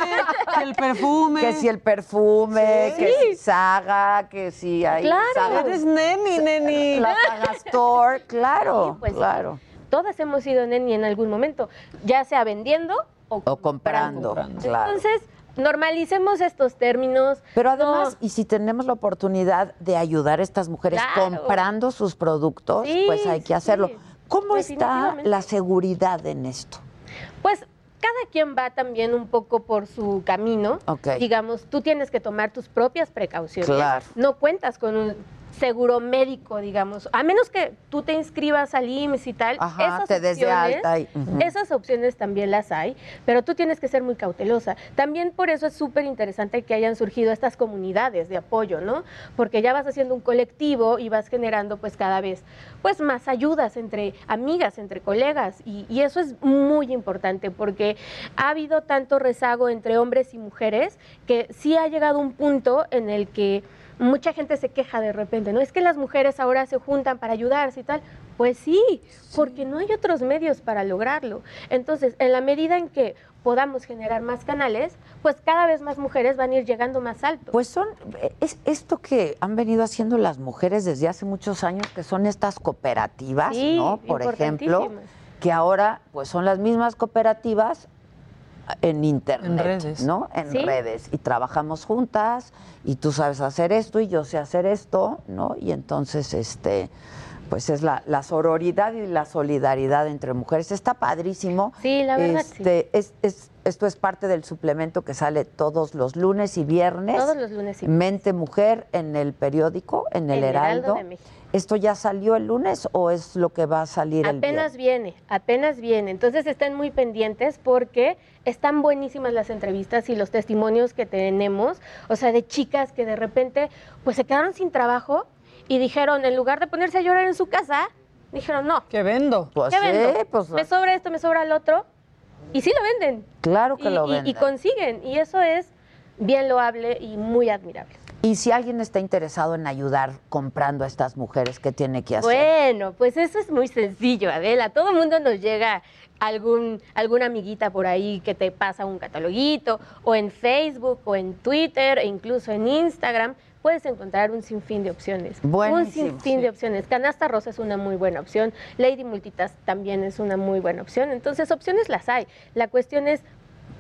[SPEAKER 9] que el perfume.
[SPEAKER 1] Que si el perfume, que si Saga, que si hay
[SPEAKER 16] Claro.
[SPEAKER 1] Saga,
[SPEAKER 9] Eres neni, neni.
[SPEAKER 1] la Saga Store, claro,
[SPEAKER 16] Sí, pues,
[SPEAKER 1] claro.
[SPEAKER 16] Todas hemos sido neni en algún momento, ya sea vendiendo o,
[SPEAKER 1] O comprando,
[SPEAKER 9] comprando.
[SPEAKER 1] claro.
[SPEAKER 16] Entonces, normalicemos estos términos.
[SPEAKER 1] Pero
[SPEAKER 16] No,
[SPEAKER 1] además, y si tenemos la oportunidad de ayudar a estas mujeres
[SPEAKER 16] Claro.
[SPEAKER 1] comprando sus productos,
[SPEAKER 16] Sí,
[SPEAKER 1] pues hay que hacerlo.
[SPEAKER 16] sí,
[SPEAKER 1] ¿Cómo está la seguridad en esto?
[SPEAKER 16] Pues cada quien va también un poco por su camino. Digamos, tú tienes que tomar tus propias precauciones.
[SPEAKER 1] Claro.
[SPEAKER 16] No cuentas con un seguro médico, digamos. A menos que tú te inscribas al IMSS y tal,
[SPEAKER 1] Ajá,
[SPEAKER 16] esas
[SPEAKER 1] te des de
[SPEAKER 16] opciones,
[SPEAKER 1] alta y- ujú.
[SPEAKER 16] esas opciones también las hay, pero tú tienes que ser muy cautelosa. También por eso es súper interesante que hayan surgido estas comunidades de apoyo, ¿no? Porque ya vas haciendo un colectivo y vas generando pues cada vez pues más ayudas entre amigas, entre colegas y, y eso es muy importante porque ha habido tanto rezago entre hombres y mujeres que sí ha llegado un punto en el que mucha gente se queja de repente, ¿no? Es que las mujeres ahora se juntan para ayudarse y tal. Pues sí, porque no hay otros medios para lograrlo. Entonces, en la medida en que podamos generar más canales, pues cada vez más mujeres van a ir llegando más alto.
[SPEAKER 1] Pues son, es esto que han venido haciendo las mujeres desde hace muchos años, que son estas cooperativas,
[SPEAKER 16] Sí,
[SPEAKER 1] ¿no? Por ejemplo, que ahora pues son las mismas cooperativas en internet,
[SPEAKER 9] En redes.
[SPEAKER 1] ¿no? En
[SPEAKER 16] Sí.
[SPEAKER 1] redes. Y trabajamos juntas, y tú sabes hacer esto, y yo sé hacer esto, ¿no? Y entonces, este, pues es la, la sororidad y la solidaridad entre mujeres. Está padrísimo.
[SPEAKER 16] Sí, la verdad, sí.
[SPEAKER 1] Este, es, es- esto es parte del suplemento que sale todos los lunes y viernes.
[SPEAKER 16] Todos los lunes y
[SPEAKER 1] Mente Mujer en el periódico, en el,
[SPEAKER 16] El Heraldo
[SPEAKER 1] Heraldo.
[SPEAKER 16] de México.
[SPEAKER 1] ¿Esto ya salió el lunes o es lo que va a salir el
[SPEAKER 16] Apenas viene, apenas viene. Entonces estén muy pendientes porque están buenísimas las entrevistas y los testimonios que tenemos, o sea, de chicas que de repente pues se quedaron sin trabajo y dijeron, en lugar de ponerse a llorar en su casa, dijeron, no,
[SPEAKER 9] ¿Qué vendo?
[SPEAKER 1] Pues
[SPEAKER 16] ¿qué
[SPEAKER 1] sí,
[SPEAKER 16] vendo?
[SPEAKER 1] pues
[SPEAKER 16] me sobra esto, me sobra el otro. Y sí lo venden.
[SPEAKER 1] claro que
[SPEAKER 16] y,
[SPEAKER 1] lo
[SPEAKER 16] y- y
[SPEAKER 1] venden.
[SPEAKER 16] consiguen. Y eso es bien loable y muy admirable.
[SPEAKER 1] Y si alguien está interesado en ayudar comprando a estas mujeres, ¿qué tiene que hacer?
[SPEAKER 16] Bueno, pues eso es muy sencillo, Adela. Todo el mundo nos llega algún, alguna amiguita por ahí que te pasa un cataloguito, o en Facebook, o en Twitter, e incluso en Instagram. Puedes encontrar un sinfín de opciones.
[SPEAKER 1] Buenísimo,
[SPEAKER 16] un sinfín
[SPEAKER 1] sí.
[SPEAKER 16] de opciones. Canasta Rosa es una muy buena opción. Lady Multitas también es una muy buena opción. Entonces, opciones las hay. La cuestión es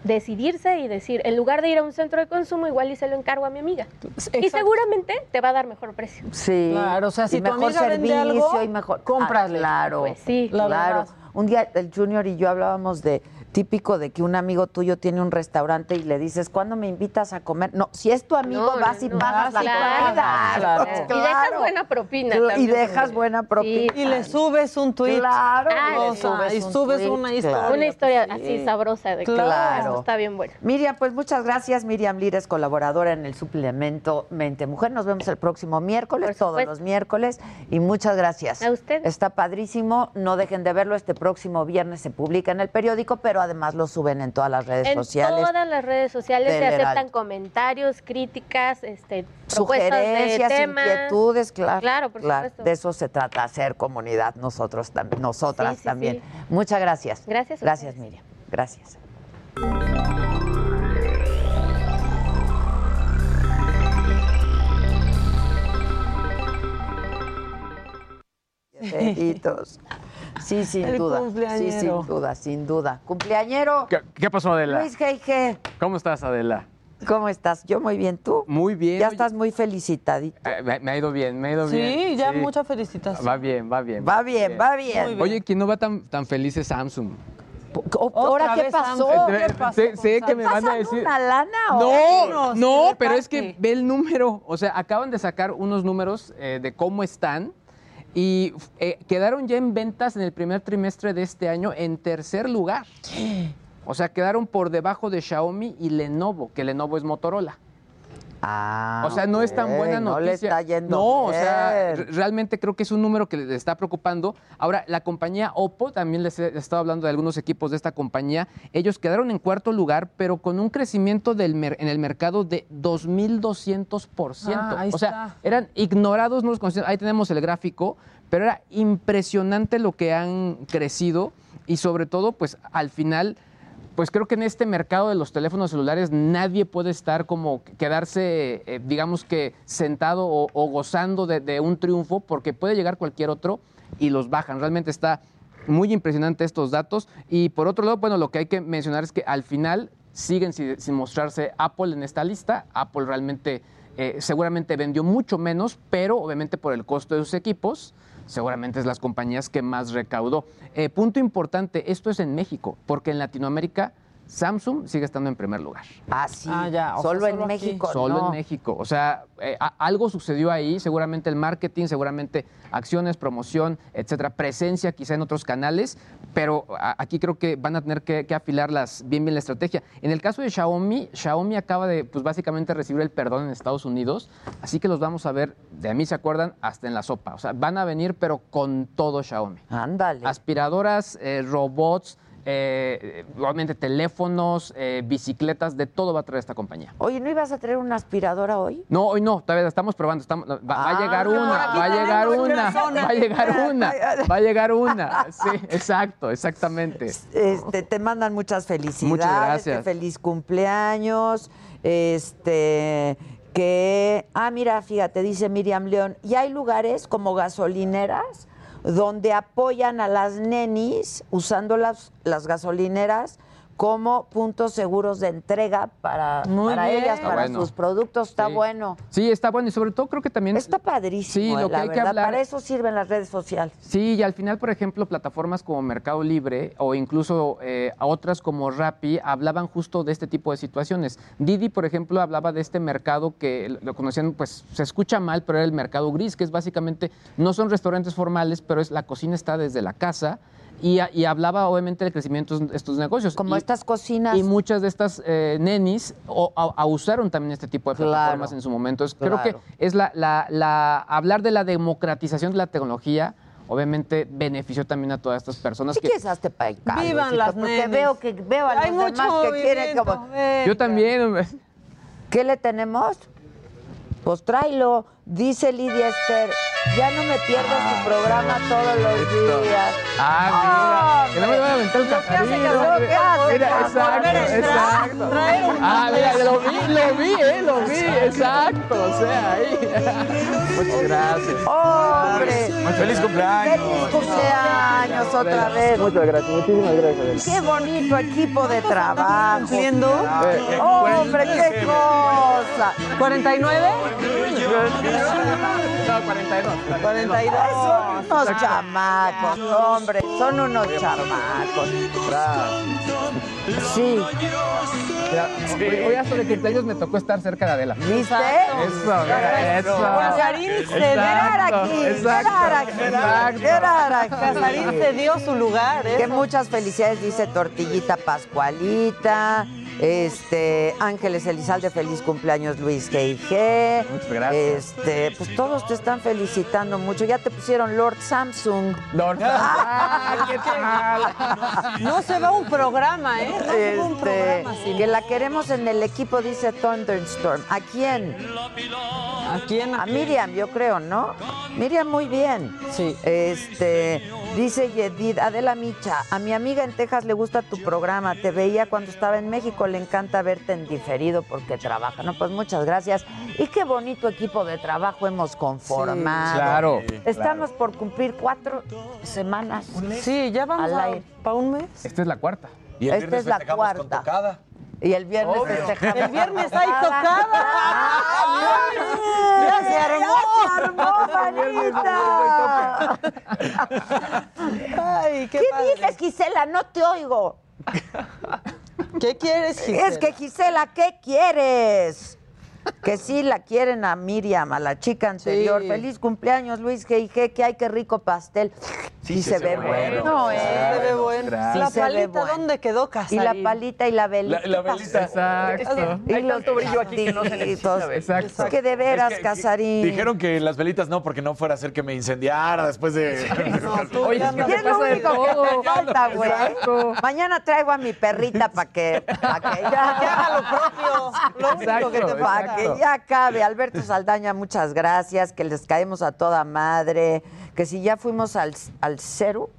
[SPEAKER 16] decidirse y decir, en lugar de ir a un centro de consumo, igual y se lo encargo a mi amiga. Y seguramente te va a dar mejor precio.
[SPEAKER 1] Sí.
[SPEAKER 9] Claro, o sea, si
[SPEAKER 1] y
[SPEAKER 9] tu
[SPEAKER 1] mejor
[SPEAKER 9] amiga vende
[SPEAKER 1] servicio
[SPEAKER 9] algo,
[SPEAKER 1] y mejor.
[SPEAKER 9] cómprale.
[SPEAKER 1] Ah, claro.
[SPEAKER 16] Pues sí.
[SPEAKER 9] La
[SPEAKER 1] claro.
[SPEAKER 9] verdad.
[SPEAKER 1] Un día el Junior y yo hablábamos de típico de que un amigo tuyo tiene un restaurante y le dices, ¿cuándo me invitas a comer? No, si es tu amigo,
[SPEAKER 16] No,
[SPEAKER 1] vas
[SPEAKER 16] no,
[SPEAKER 1] y
[SPEAKER 16] no.
[SPEAKER 1] pagas
[SPEAKER 9] Ah,
[SPEAKER 1] la comida.
[SPEAKER 9] claro,
[SPEAKER 16] Y dejas buena propina. También.
[SPEAKER 1] Y dejas buena propina.
[SPEAKER 9] Y le subes un tweet.
[SPEAKER 1] Claro,
[SPEAKER 16] Ah,
[SPEAKER 1] subes
[SPEAKER 9] y
[SPEAKER 1] un
[SPEAKER 9] subes
[SPEAKER 1] tweet,
[SPEAKER 9] una
[SPEAKER 1] claro.
[SPEAKER 9] historia.
[SPEAKER 16] Una historia
[SPEAKER 9] pues, sí.
[SPEAKER 16] así sabrosa de que
[SPEAKER 1] Claro.
[SPEAKER 16] "Oh, está bien bueno.
[SPEAKER 1] Miriam, pues muchas gracias. Miriam Lires, colaboradora en el suplemento Mente Mujer. Nos vemos el próximo miércoles, todos los miércoles. Y muchas gracias.
[SPEAKER 16] A ustedes.
[SPEAKER 1] Está padrísimo. No dejen de verlo. Este próximo viernes se publica en el periódico, pero además lo suben en todas las redes
[SPEAKER 16] En
[SPEAKER 1] sociales.
[SPEAKER 16] todas las redes sociales se aceptan comentarios, críticas, este, de
[SPEAKER 1] Sugerencias, inquietudes, claro.
[SPEAKER 16] Claro, por supuesto.
[SPEAKER 1] De eso se trata, hacer comunidad nosotros también, nosotras
[SPEAKER 16] Sí, sí,
[SPEAKER 1] también.
[SPEAKER 16] sí.
[SPEAKER 1] Muchas gracias.
[SPEAKER 16] Gracias
[SPEAKER 1] Gracias. Miriam. Gracias. Besitos. Sí, sin
[SPEAKER 9] El
[SPEAKER 1] duda. Sí,
[SPEAKER 9] cumpleañero.
[SPEAKER 1] sin duda, sin duda. Cumpleañero.
[SPEAKER 17] ¿Qué, qué pasó, Adela?
[SPEAKER 1] Luis G.G.
[SPEAKER 17] ¿Cómo estás, Adela?
[SPEAKER 1] ¿Cómo estás? Yo muy bien, ¿tú?
[SPEAKER 17] Muy bien.
[SPEAKER 1] Ya
[SPEAKER 17] oye,
[SPEAKER 1] estás muy felicitadito.
[SPEAKER 17] eh, me, me ha ido bien, me ha ido bien.
[SPEAKER 9] Sí, ya
[SPEAKER 17] sí.
[SPEAKER 9] mucha felicitación.
[SPEAKER 17] Va bien, va bien.
[SPEAKER 1] Va bien, va bien.
[SPEAKER 17] Oye, quien no va tan, tan feliz es Samsung.
[SPEAKER 1] ¿Ahora qué pasó?
[SPEAKER 17] Eh,
[SPEAKER 9] ¿Qué pasó
[SPEAKER 17] sé que me van a
[SPEAKER 1] ¿Pasan
[SPEAKER 17] decir.
[SPEAKER 1] una lana o
[SPEAKER 17] No, no, pero es que ve el número. O sea, acaban de sacar unos números eh, de cómo están y eh, quedaron ya en ventas en el primer trimestre de este año en tercer lugar. O sea, quedaron por debajo de Xiaomi y Lenovo, que Lenovo es Motorola.
[SPEAKER 1] Ah,
[SPEAKER 17] O sea, no es tan buena noticia.
[SPEAKER 1] No le está yendo
[SPEAKER 17] No, o sea, realmente creo que es un número que les está preocupando. Ahora, la compañía Oppo, también les he estado hablando de algunos equipos de esta compañía. Ellos quedaron en cuarto lugar, pero con un crecimiento del mer- en el mercado de 2.200%.
[SPEAKER 9] Ah,
[SPEAKER 17] o sea,
[SPEAKER 9] está.
[SPEAKER 17] eran ignorados, no los conocían. Ahí tenemos el gráfico, pero era impresionante lo que han crecido y sobre todo, pues al final pues creo que en este mercado de los teléfonos celulares nadie puede estar como quedarse, eh, digamos que sentado o, gozando de, un triunfo, porque puede llegar cualquier otro y los bajan. Realmente está muy impresionante estos datos. Y por otro lado, bueno, lo que hay que mencionar es que al final siguen sin, sin mostrarse Apple en esta lista. Apple realmente eh, seguramente vendió mucho menos, pero obviamente por el costo de sus equipos, seguramente es las compañías que más recaudó. Eh, punto importante, esto es en México, porque en Latinoamérica Samsung sigue estando en primer lugar.
[SPEAKER 1] Ah, sí.
[SPEAKER 9] Ah, ya, o sea,
[SPEAKER 1] Solo en
[SPEAKER 9] aquí.
[SPEAKER 1] México.
[SPEAKER 17] Solo
[SPEAKER 1] no.
[SPEAKER 17] en México. O sea, eh, a- algo sucedió ahí, seguramente el marketing, seguramente acciones, promoción, etcétera, presencia quizá en otros canales, pero a- aquí creo que van a tener que, que afilar las, bien bien la estrategia. En el caso de Xiaomi, Xiaomi acaba de, pues básicamente recibir el perdón en Estados Unidos, así que los vamos a ver, de mí se acuerdan, hasta en la sopa. O sea, van a venir, pero con todo Xiaomi.
[SPEAKER 1] Ándale.
[SPEAKER 17] Aspiradoras, eh, robots, eh, obviamente teléfonos, eh, bicicletas, de todo va a traer esta compañía.
[SPEAKER 1] Oye, ¿no ibas a traer una aspiradora hoy?
[SPEAKER 17] No, hoy no, todavía estamos probando. estamos- va, va a
[SPEAKER 1] Ah,
[SPEAKER 17] llegar una, va a llegar una, va a llegar una, va a llegar una. Sí, exacto, exactamente.
[SPEAKER 1] Este, te mandan muchas felicidades.
[SPEAKER 17] Muchas gracias.
[SPEAKER 1] feliz cumpleaños. Este, que. Ah, mira, fíjate, dice Miriam León. Y hay lugares como gasolineras donde apoyan a las nenis usando las, las gasolineras como puntos seguros de entrega para, para ellas, para
[SPEAKER 17] bueno.
[SPEAKER 1] sus productos. Está
[SPEAKER 17] Sí.
[SPEAKER 1] bueno.
[SPEAKER 17] Sí, está bueno y sobre todo creo que también...
[SPEAKER 1] Está padrísimo,
[SPEAKER 17] Sí, lo que
[SPEAKER 1] la
[SPEAKER 17] hay que
[SPEAKER 1] verdad.
[SPEAKER 17] hablar-
[SPEAKER 1] Para eso sirven las redes sociales.
[SPEAKER 17] Sí, y al final, por ejemplo, plataformas como Mercado Libre o incluso eh, otras como Rappi hablaban justo de este tipo de situaciones. Didi, por ejemplo, hablaba de este mercado que lo conocían, pues se escucha mal, pero era el mercado gris, que es básicamente, no son restaurantes formales, pero es la cocina está desde la casa. Y, a- y hablaba obviamente del crecimiento de estos negocios.
[SPEAKER 1] Como
[SPEAKER 17] Y-
[SPEAKER 1] estas cocinas.
[SPEAKER 17] Y muchas de estas eh, nenis o, a- a usaron también este tipo de
[SPEAKER 1] Claro.
[SPEAKER 17] plataformas en su momento. Entonces, Creo que es la, la- la- hablar de la democratización de la tecnología, obviamente benefició también a todas estas personas
[SPEAKER 1] Si
[SPEAKER 17] que
[SPEAKER 1] quieres, hazte para acá,
[SPEAKER 9] Vivan las
[SPEAKER 1] porque
[SPEAKER 9] nenis.
[SPEAKER 1] veo que veo a
[SPEAKER 9] Hay
[SPEAKER 1] los demás
[SPEAKER 9] mucho
[SPEAKER 1] que quieren como
[SPEAKER 9] venga.
[SPEAKER 17] yo también. hombre.
[SPEAKER 1] ¿Qué le tenemos? Pues tráelo, dice Lidia Esther. Ya no me pierdo su programa todos los días.
[SPEAKER 17] Ah, mira. Que no me van a aventar el cajarín, Mira, exacto, exacto. Ah, mira, lo vi, lo vi, eh, lo vi, exacto. O sea, ahí. Muchas gracias.
[SPEAKER 1] ¡Hombre!
[SPEAKER 18] ¡Feliz cumpleaños!
[SPEAKER 1] ¡Feliz cumpleaños otra vez!
[SPEAKER 17] Muchas gracias, muchísimas gracias.
[SPEAKER 1] ¡Qué bonito equipo de trabajo!
[SPEAKER 9] ¿Cumpliendo?
[SPEAKER 1] ¡Hombre, qué cosa!
[SPEAKER 9] ¿49?
[SPEAKER 17] No, 42.
[SPEAKER 1] 42. Son unos chamacos, hombre, son unos chamacos. Sí,
[SPEAKER 17] Hoy, hoy hasta de cumpleaños me tocó estar cerca de Adela.
[SPEAKER 1] ¿viste?
[SPEAKER 17] Eso, mira, eso.
[SPEAKER 9] Casarín se
[SPEAKER 1] Quedar
[SPEAKER 17] Exacto,
[SPEAKER 1] aquí.
[SPEAKER 9] Casarín se dio su lugar, ¿eh?
[SPEAKER 1] Que muchas felicidades, dice Tortillita Pascualita. Este, Ángeles Elizalde, feliz cumpleaños Luis G&G.
[SPEAKER 17] Muchas gracias.
[SPEAKER 1] Este, pues todos te están felicitando mucho. Ya te pusieron Lord Samsung.
[SPEAKER 17] Lord, ah, ¿qué tal?
[SPEAKER 9] No se va un programa, ¿eh? No se va un
[SPEAKER 1] Este,
[SPEAKER 9] programa
[SPEAKER 1] que la queremos en el equipo, dice Thunderstorm. ¿A quién?
[SPEAKER 9] ¿A quién?
[SPEAKER 1] A Miriam, yo creo, ¿no? Miriam, muy bien.
[SPEAKER 9] Sí.
[SPEAKER 1] Este, dice Yedid, Adela Micha, a mi amiga en Texas le gusta tu programa, te veía cuando estaba en México, le encanta verte en diferido porque trabaja. No, pues muchas gracias. Y qué bonito equipo de trabajo hemos conformado.
[SPEAKER 17] Claro.
[SPEAKER 1] Estamos por cumplir cuatro semanas.
[SPEAKER 9] Sí, ya vamos
[SPEAKER 1] Al
[SPEAKER 9] a, para un mes.
[SPEAKER 17] Esta es la cuarta.
[SPEAKER 18] Y el
[SPEAKER 1] Esta
[SPEAKER 18] viernes
[SPEAKER 1] es la
[SPEAKER 18] festejamos con
[SPEAKER 1] cuarta.
[SPEAKER 18] tocada.
[SPEAKER 1] Y el viernes
[SPEAKER 18] Obvio.
[SPEAKER 1] festejamos.
[SPEAKER 9] El viernes hay tocada.
[SPEAKER 1] ¡Ya se armó! ¡Ya se armó, manita!
[SPEAKER 9] Ay, qué,
[SPEAKER 1] ¿Qué
[SPEAKER 9] padre.
[SPEAKER 1] dices, Gisela? No te oigo.
[SPEAKER 9] ¿Qué quieres, Gisela?
[SPEAKER 1] Es que, Gisela, ¿qué quieres? Que sí la quieren a Miriam, a la chica anterior.
[SPEAKER 9] Sí.
[SPEAKER 1] Feliz cumpleaños, Luis G. que hay que rico pastel. Sí, se, ve bueno.
[SPEAKER 9] No, eh,
[SPEAKER 1] ¿eh?
[SPEAKER 9] se ve bueno.
[SPEAKER 17] Gracias.
[SPEAKER 9] La
[SPEAKER 1] Sí se
[SPEAKER 9] palita,
[SPEAKER 1] bueno.
[SPEAKER 9] ¿dónde quedó
[SPEAKER 1] Y
[SPEAKER 9] Casarín?
[SPEAKER 1] la palita y la velita.
[SPEAKER 18] La, la velita.
[SPEAKER 17] Exacto.
[SPEAKER 1] Y
[SPEAKER 18] Hay
[SPEAKER 1] los
[SPEAKER 18] tanto brillo aquí que no se necesita.
[SPEAKER 17] Exacto.
[SPEAKER 1] Es que de veras,
[SPEAKER 18] Es que-
[SPEAKER 1] Casarín.
[SPEAKER 18] Dijeron que las velitas no, porque no fuera a hacer que me incendiara después de.
[SPEAKER 9] No, tú
[SPEAKER 17] Oye,
[SPEAKER 9] ya
[SPEAKER 17] es que
[SPEAKER 9] no-
[SPEAKER 1] Y es lo único que te falta, güey. Mañana traigo a mi perrita para que, pa' que
[SPEAKER 9] haga lo propio. Lo único que te
[SPEAKER 1] para que ya acabe. Alberto Saldaña, muchas gracias, que les caemos a toda madre, que si ya fuimos al, al cero,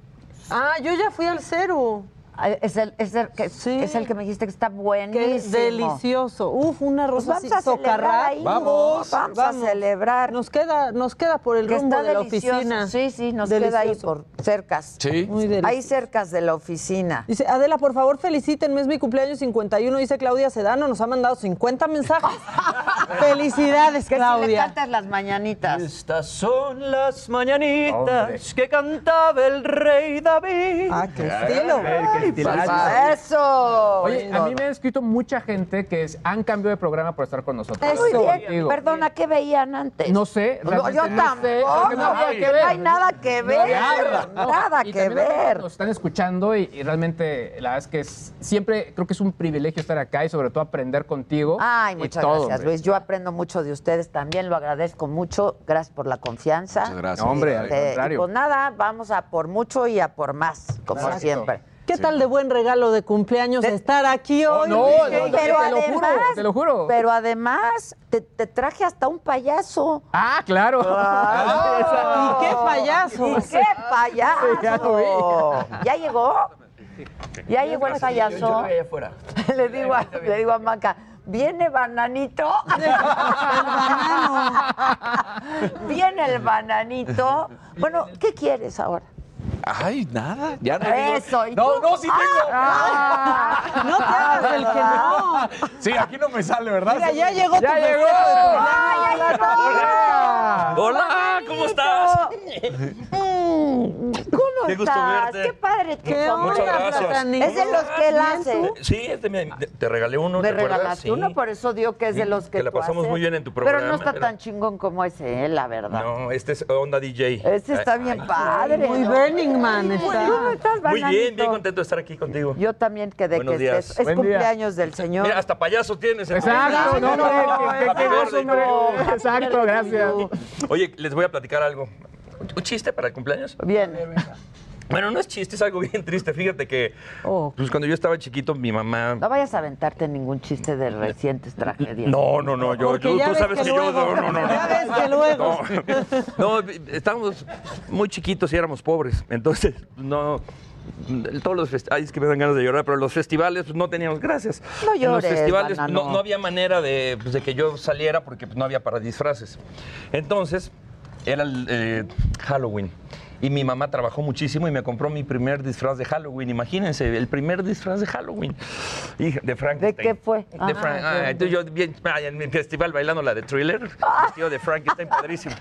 [SPEAKER 9] Ah, yo ya fui al cero.
[SPEAKER 1] Es el, es, el, que,
[SPEAKER 9] Sí.
[SPEAKER 1] es el que me dijiste que está
[SPEAKER 9] Qué
[SPEAKER 1] buenísimo.
[SPEAKER 9] delicioso. Uf, una
[SPEAKER 1] Pues
[SPEAKER 9] rosa
[SPEAKER 1] vamos a
[SPEAKER 9] socarrat.
[SPEAKER 1] ahí.
[SPEAKER 18] Vamos.
[SPEAKER 1] Vamos, a celebrar.
[SPEAKER 9] Nos queda, nos queda por el
[SPEAKER 1] que
[SPEAKER 9] rumbo de la oficina.
[SPEAKER 1] Sí, sí, nos queda ahí por cercas.
[SPEAKER 18] Sí.
[SPEAKER 9] Muy delicioso.
[SPEAKER 1] Ahí cercas de la oficina.
[SPEAKER 9] Dice, Adela, por favor, felicítenme, es mi cumpleaños 51, dice Claudia Sedano, nos ha mandado 50 mensajes. Felicidades,
[SPEAKER 1] Que si le
[SPEAKER 9] Claudia.
[SPEAKER 1] cantas las mañanitas.
[SPEAKER 19] Estas son las mañanitas que cantaba el rey David.
[SPEAKER 9] Ah, qué estilo.
[SPEAKER 1] ¡Ay, ¡Eso!
[SPEAKER 17] Oye, a mí me ha escrito mucha gente que es- han cambiado de programa por estar con nosotros.
[SPEAKER 1] Muy bien. Perdona, ¿qué veían antes?
[SPEAKER 17] No sé,
[SPEAKER 1] No,
[SPEAKER 17] realmente
[SPEAKER 1] yo
[SPEAKER 17] no
[SPEAKER 1] tampoco.
[SPEAKER 17] sé, no que ver.
[SPEAKER 1] hay nada que ver.
[SPEAKER 17] nada, no.
[SPEAKER 1] Nada
[SPEAKER 17] Y
[SPEAKER 1] que ver.
[SPEAKER 17] Nos están escuchando y, y realmente la verdad es que es- siempre creo que es un privilegio estar acá y sobre todo aprender contigo.
[SPEAKER 1] Ay, muchas
[SPEAKER 17] todo,
[SPEAKER 1] gracias,
[SPEAKER 17] hombre.
[SPEAKER 1] Luis. Yo aprendo mucho de ustedes también, lo agradezco mucho. Gracias por la confianza.
[SPEAKER 17] Muchas gracias. Hombre, al
[SPEAKER 1] Este,
[SPEAKER 17] contrario.
[SPEAKER 1] y pues nada, vamos a por mucho y a por más, como
[SPEAKER 9] Exacto.
[SPEAKER 1] siempre.
[SPEAKER 9] ¿Qué tal de buen regalo de cumpleaños estar aquí hoy?
[SPEAKER 17] no, no, no,
[SPEAKER 1] pero
[SPEAKER 17] te lo juro,
[SPEAKER 1] además,
[SPEAKER 17] te lo juro.
[SPEAKER 1] Pero además, te, te traje hasta un payaso.
[SPEAKER 17] Ah, claro.
[SPEAKER 1] Claro.
[SPEAKER 9] ¿Y qué payaso?
[SPEAKER 1] ¿Y qué payaso?
[SPEAKER 17] Ya lo vi.
[SPEAKER 1] ¿Ya llegó? ¿Ya llegó el payaso? le, digo a, le digo a Maca, ¿viene bananito? ¿Viene el bananito? Bueno, ¿qué quieres ahora?
[SPEAKER 18] Ay, nada. Ya no
[SPEAKER 1] Eso. ¿y
[SPEAKER 18] No,
[SPEAKER 1] tú?
[SPEAKER 18] no, sí tengo.
[SPEAKER 1] Ah,
[SPEAKER 9] No te hagas el que no.
[SPEAKER 18] Sí, aquí no me sale, ¿verdad?
[SPEAKER 9] Mira, ya llegó
[SPEAKER 17] ¡Ya
[SPEAKER 9] tu
[SPEAKER 17] llegó!
[SPEAKER 9] de cumpleaños.
[SPEAKER 1] ¡Ay, ya llegó!
[SPEAKER 19] Hola, ¿cómo estás?
[SPEAKER 1] ¿Cómo
[SPEAKER 19] Qué gusto
[SPEAKER 1] estás?
[SPEAKER 19] verte.
[SPEAKER 1] Qué padre
[SPEAKER 9] ¿Qué.
[SPEAKER 19] Muchas
[SPEAKER 9] onda,
[SPEAKER 19] gracias.
[SPEAKER 9] platanito?
[SPEAKER 1] Es de los que él hace.
[SPEAKER 19] Sí, es de mi- de- te regalé uno,
[SPEAKER 1] Me
[SPEAKER 19] ¿te
[SPEAKER 1] regalaste
[SPEAKER 19] Sí.
[SPEAKER 1] uno, por eso digo que es de los que,
[SPEAKER 19] que la
[SPEAKER 1] tú
[SPEAKER 19] pasamos
[SPEAKER 1] haces.
[SPEAKER 19] muy bien en tu
[SPEAKER 1] Pero no
[SPEAKER 19] programa,
[SPEAKER 1] está
[SPEAKER 19] pero-
[SPEAKER 1] tan chingón como ese, eh, la verdad.
[SPEAKER 19] No, este es Onda DJ.
[SPEAKER 1] Este está bien
[SPEAKER 19] Ay,
[SPEAKER 1] padre.
[SPEAKER 9] Muy
[SPEAKER 1] ¿no?
[SPEAKER 9] Burning Man está.
[SPEAKER 1] ¿Cómo estás,
[SPEAKER 19] Muy bien, bien contento de estar aquí contigo.
[SPEAKER 1] Yo también quedé
[SPEAKER 19] Buenos
[SPEAKER 1] que
[SPEAKER 19] días.
[SPEAKER 1] estés. Es
[SPEAKER 17] Buen día.
[SPEAKER 1] cumpleaños del señor.
[SPEAKER 19] Mira, hasta payaso tienes. ¿eh?
[SPEAKER 17] Exacto, no, gusto, hombre. Exacto, gracias.
[SPEAKER 19] Oye, les voy a platicar algo. ¿Un chiste para el cumpleaños?
[SPEAKER 1] Bien.
[SPEAKER 19] Bueno, no es chiste, es algo bien triste. Fíjate que
[SPEAKER 1] Oh.
[SPEAKER 19] pues, cuando yo estaba chiquito, mi mamá...
[SPEAKER 1] No vayas a aventarte ningún chiste de recientes tragedias.
[SPEAKER 19] No, no, no, yo, yo- tú sabes
[SPEAKER 9] que
[SPEAKER 19] que, yo... No, no, no.
[SPEAKER 9] Ya ves que luego.
[SPEAKER 19] No, no, estábamos muy chiquitos y éramos pobres. Entonces, no. Todos los festivales, es que me dan ganas de llorar, pero los festivales pues, no teníamos gracias.
[SPEAKER 1] No
[SPEAKER 19] En los
[SPEAKER 1] llores,
[SPEAKER 19] festivales no, no había manera de, pues, de que yo saliera porque pues, no había para disfraces. Entonces, era el, eh, Halloween. Y mi mamá trabajó muchísimo y me compró mi primer disfraz de Halloween. Imagínense, el primer disfraz de Halloween. Hija, de Frankenstein.
[SPEAKER 1] ¿De qué fue?
[SPEAKER 19] De
[SPEAKER 1] Ah,
[SPEAKER 19] Frank- ah, entonces yo bien, en mi festival bailando la de Thriller, vestido de Frankenstein, padrísimo.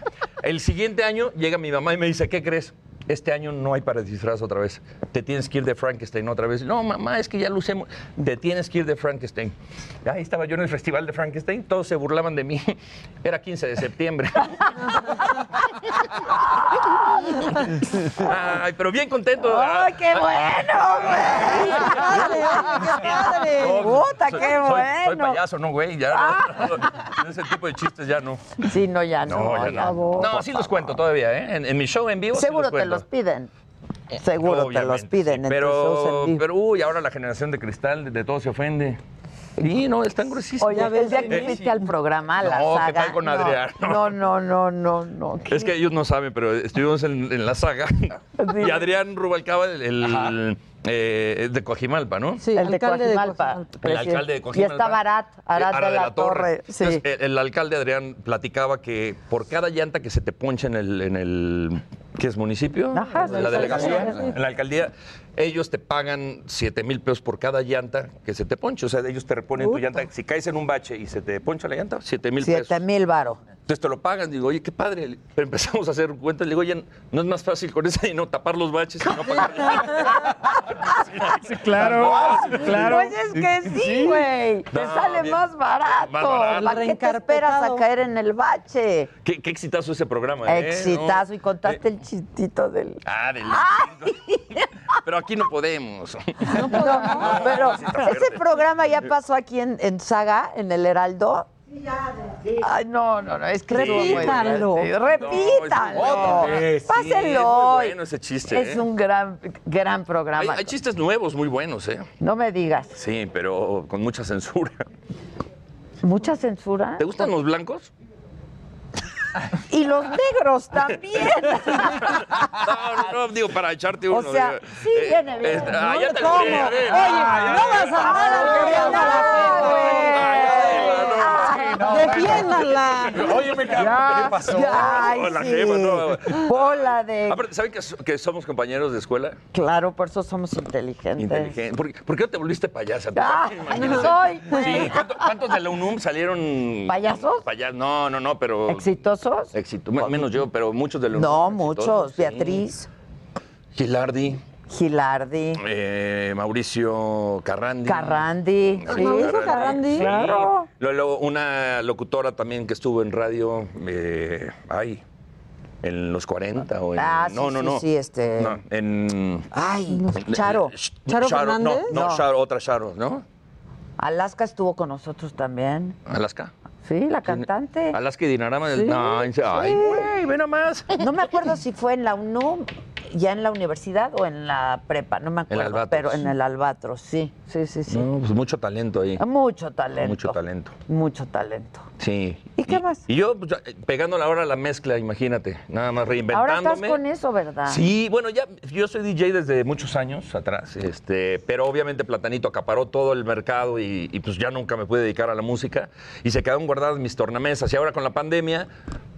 [SPEAKER 19] El siguiente año llega mi mamá y me dice, ¿qué crees? Este año no hay para disfraz otra vez. Te tienes que ir de Frankenstein otra vez. No, mamá, es que ya lo usemos. Te tienes que ir de Frankenstein. Ahí estaba yo en el festival de Frankenstein, todos se burlaban de mí. Era 15 de septiembre. Ay, pero bien contento.
[SPEAKER 1] ¡Ay, qué bueno, güey! ¡Qué padre, qué padre!
[SPEAKER 19] No,
[SPEAKER 1] ¡Puta, qué
[SPEAKER 19] soy- Soy
[SPEAKER 1] bueno!
[SPEAKER 19] payaso, no, güey. Ya, no, ese tipo de chistes ya no.
[SPEAKER 1] Sí, no, ya no.
[SPEAKER 19] No, ya no. No, sí los cuento todavía, ¿eh? En, en mi show en vivo sí
[SPEAKER 1] Seguro
[SPEAKER 19] los
[SPEAKER 1] te. Los piden. Seguro te los piden
[SPEAKER 19] sí, pero,
[SPEAKER 1] en
[SPEAKER 19] pero, uy, ahora la generación de cristal, de, de todo se ofende. Sí, no, están gruesísimos.
[SPEAKER 1] Oye, el día que
[SPEAKER 19] Eh,
[SPEAKER 1] fuiste al programa, a la
[SPEAKER 19] No, ¿qué
[SPEAKER 1] saga.
[SPEAKER 19] tal con
[SPEAKER 1] no,
[SPEAKER 19] Adrián?
[SPEAKER 1] No, no, no, no, no.
[SPEAKER 19] Es que ellos no saben, pero estuvimos en, en la saga. y Adrián Rubalcaba, el, el, eh, de Coajimalpa, ¿no?
[SPEAKER 9] Sí,
[SPEAKER 1] el de
[SPEAKER 9] alcalde de
[SPEAKER 1] Coajimalpa.
[SPEAKER 9] Coajimalpa.
[SPEAKER 19] El alcalde de
[SPEAKER 1] Y
[SPEAKER 19] Coajimalpa.
[SPEAKER 1] estaba Arat, Arat
[SPEAKER 19] Ara
[SPEAKER 1] de la, Torre. Sí.
[SPEAKER 19] Entonces, el, el alcalde Adrián platicaba que por cada llanta que se te poncha en el, en el ¿qué es municipio?
[SPEAKER 1] Ajá,
[SPEAKER 19] En la delegación, en la alcaldía, ellos te pagan 7 mil pesos por cada llanta que se te ponche. O sea, ellos te reponen tu llanta. Si caes en un bache y se te poncha la llanta, 7 mil pesos.
[SPEAKER 1] Siete mil varo.
[SPEAKER 19] Entonces te lo pagan, digo, oye, qué padre. Pero empezamos a hacer cuentas, le digo, oye, no es más fácil con ese dinero tapar los baches y no pagar.
[SPEAKER 17] Sí, claro, claro.
[SPEAKER 1] Pues es que sí, güey. Te
[SPEAKER 19] No,
[SPEAKER 1] sale
[SPEAKER 19] bien.
[SPEAKER 1] más barato.
[SPEAKER 19] Más barato.
[SPEAKER 1] ¿Para qué te esperas a caer en el bache?
[SPEAKER 19] qué, qué exitazo ese programa, ¿eh?
[SPEAKER 1] Exitazo.
[SPEAKER 19] ¿No?
[SPEAKER 1] Y contaste el chistito del...
[SPEAKER 19] Ah, del Pero aquí no podemos.
[SPEAKER 1] No, pero
[SPEAKER 19] Sí, está
[SPEAKER 1] ese programa ya pasó aquí en, en Saga, en el Heraldo. Ay, no, no, no, es que
[SPEAKER 9] Repítalo.
[SPEAKER 19] No,
[SPEAKER 1] Repítalo.
[SPEAKER 19] vez, sí,
[SPEAKER 1] Pásenlo
[SPEAKER 19] es bueno ese chiste,
[SPEAKER 1] Es
[SPEAKER 19] ¿eh?
[SPEAKER 1] un gran, gran
[SPEAKER 19] Hay,
[SPEAKER 1] programa.
[SPEAKER 19] hay chistes nuevos muy buenos, ¿eh?
[SPEAKER 1] No me digas.
[SPEAKER 19] Sí, pero con mucha censura.
[SPEAKER 1] ¿Mucha censura?
[SPEAKER 19] ¿Te gustan los blancos?
[SPEAKER 1] Y los negros también.
[SPEAKER 19] No, no, no, digo, para echarte
[SPEAKER 1] O
[SPEAKER 19] uno.
[SPEAKER 1] sea,
[SPEAKER 19] digo,
[SPEAKER 1] sí, viene bien.
[SPEAKER 19] este, ah,
[SPEAKER 1] ¿no?
[SPEAKER 19] ya te.
[SPEAKER 1] Oye,
[SPEAKER 19] Ah,
[SPEAKER 1] no vas a andar a güey. Defiéndanla.
[SPEAKER 19] Oye, me ¿qué pasó?
[SPEAKER 1] Ay,
[SPEAKER 19] No, la
[SPEAKER 1] sí.
[SPEAKER 19] jefa, no.
[SPEAKER 1] Bola de...
[SPEAKER 19] ¿saben que, so- que somos compañeros de escuela?
[SPEAKER 1] Claro, por eso somos inteligentes.
[SPEAKER 19] Inteligente. ¿Por, qué- no te volviste payasa?
[SPEAKER 1] Ah,
[SPEAKER 19] Imagínate.
[SPEAKER 1] soy.
[SPEAKER 19] Sí, ¿cuánto- ¿cuántos de la UNUM salieron?
[SPEAKER 1] ¿Payasos?
[SPEAKER 19] Payas- no, no, no, pero...
[SPEAKER 1] ¿Exitosos?
[SPEAKER 19] Éxito, me- menos yo, pero muchos de UNUM.
[SPEAKER 1] No,
[SPEAKER 19] exitosos,
[SPEAKER 1] muchos.
[SPEAKER 19] sí.
[SPEAKER 1] Beatriz.
[SPEAKER 19] Gilardi.
[SPEAKER 1] Gilardi,
[SPEAKER 19] eh, Mauricio Carrandi.
[SPEAKER 1] Carrandi.
[SPEAKER 19] Mauricio
[SPEAKER 1] Sí. Mauricio Carrandi. Claro.
[SPEAKER 19] Luego, luego una locutora también que estuvo en radio, eh, ay, en los 40 o en...
[SPEAKER 1] Ah, sí,
[SPEAKER 19] no, no,
[SPEAKER 1] sí,
[SPEAKER 19] no.
[SPEAKER 1] sí, este-
[SPEAKER 19] No, en...
[SPEAKER 1] Ay, Charo.
[SPEAKER 19] Charo,
[SPEAKER 1] ¿Charo
[SPEAKER 19] no, no,
[SPEAKER 1] No.
[SPEAKER 19] Charo, otra Charo, ¿no?
[SPEAKER 1] Alaska estuvo con nosotros también.
[SPEAKER 19] Alaska.
[SPEAKER 1] Sí, la cantante.
[SPEAKER 19] Alaska y Dinarama. del-
[SPEAKER 1] Sí,
[SPEAKER 19] No, en- ay, güey, ve nomás.
[SPEAKER 1] No me acuerdo si fue en la UNUM, ya en la universidad o en la prepa, no me acuerdo. Pero en el Albatros, sí, sí, sí, sí.
[SPEAKER 19] No, pues mucho talento ahí.
[SPEAKER 1] Mucho talento.
[SPEAKER 19] Mucho talento.
[SPEAKER 1] Mucho talento.
[SPEAKER 19] Sí.
[SPEAKER 1] ¿Y qué más?
[SPEAKER 19] Y yo, pues, pegando la hora a la mezcla, imagínate. Nada más
[SPEAKER 1] Ahora
[SPEAKER 19] reinventándome.
[SPEAKER 1] estás con eso, ¿verdad?
[SPEAKER 19] Sí, bueno, ya yo soy DJ desde muchos años atrás, este, pero obviamente Platanito acaparó todo el mercado y, y, pues ya nunca me pude dedicar a la música y se quedaron guardadas mis tornamesas y ahora con la pandemia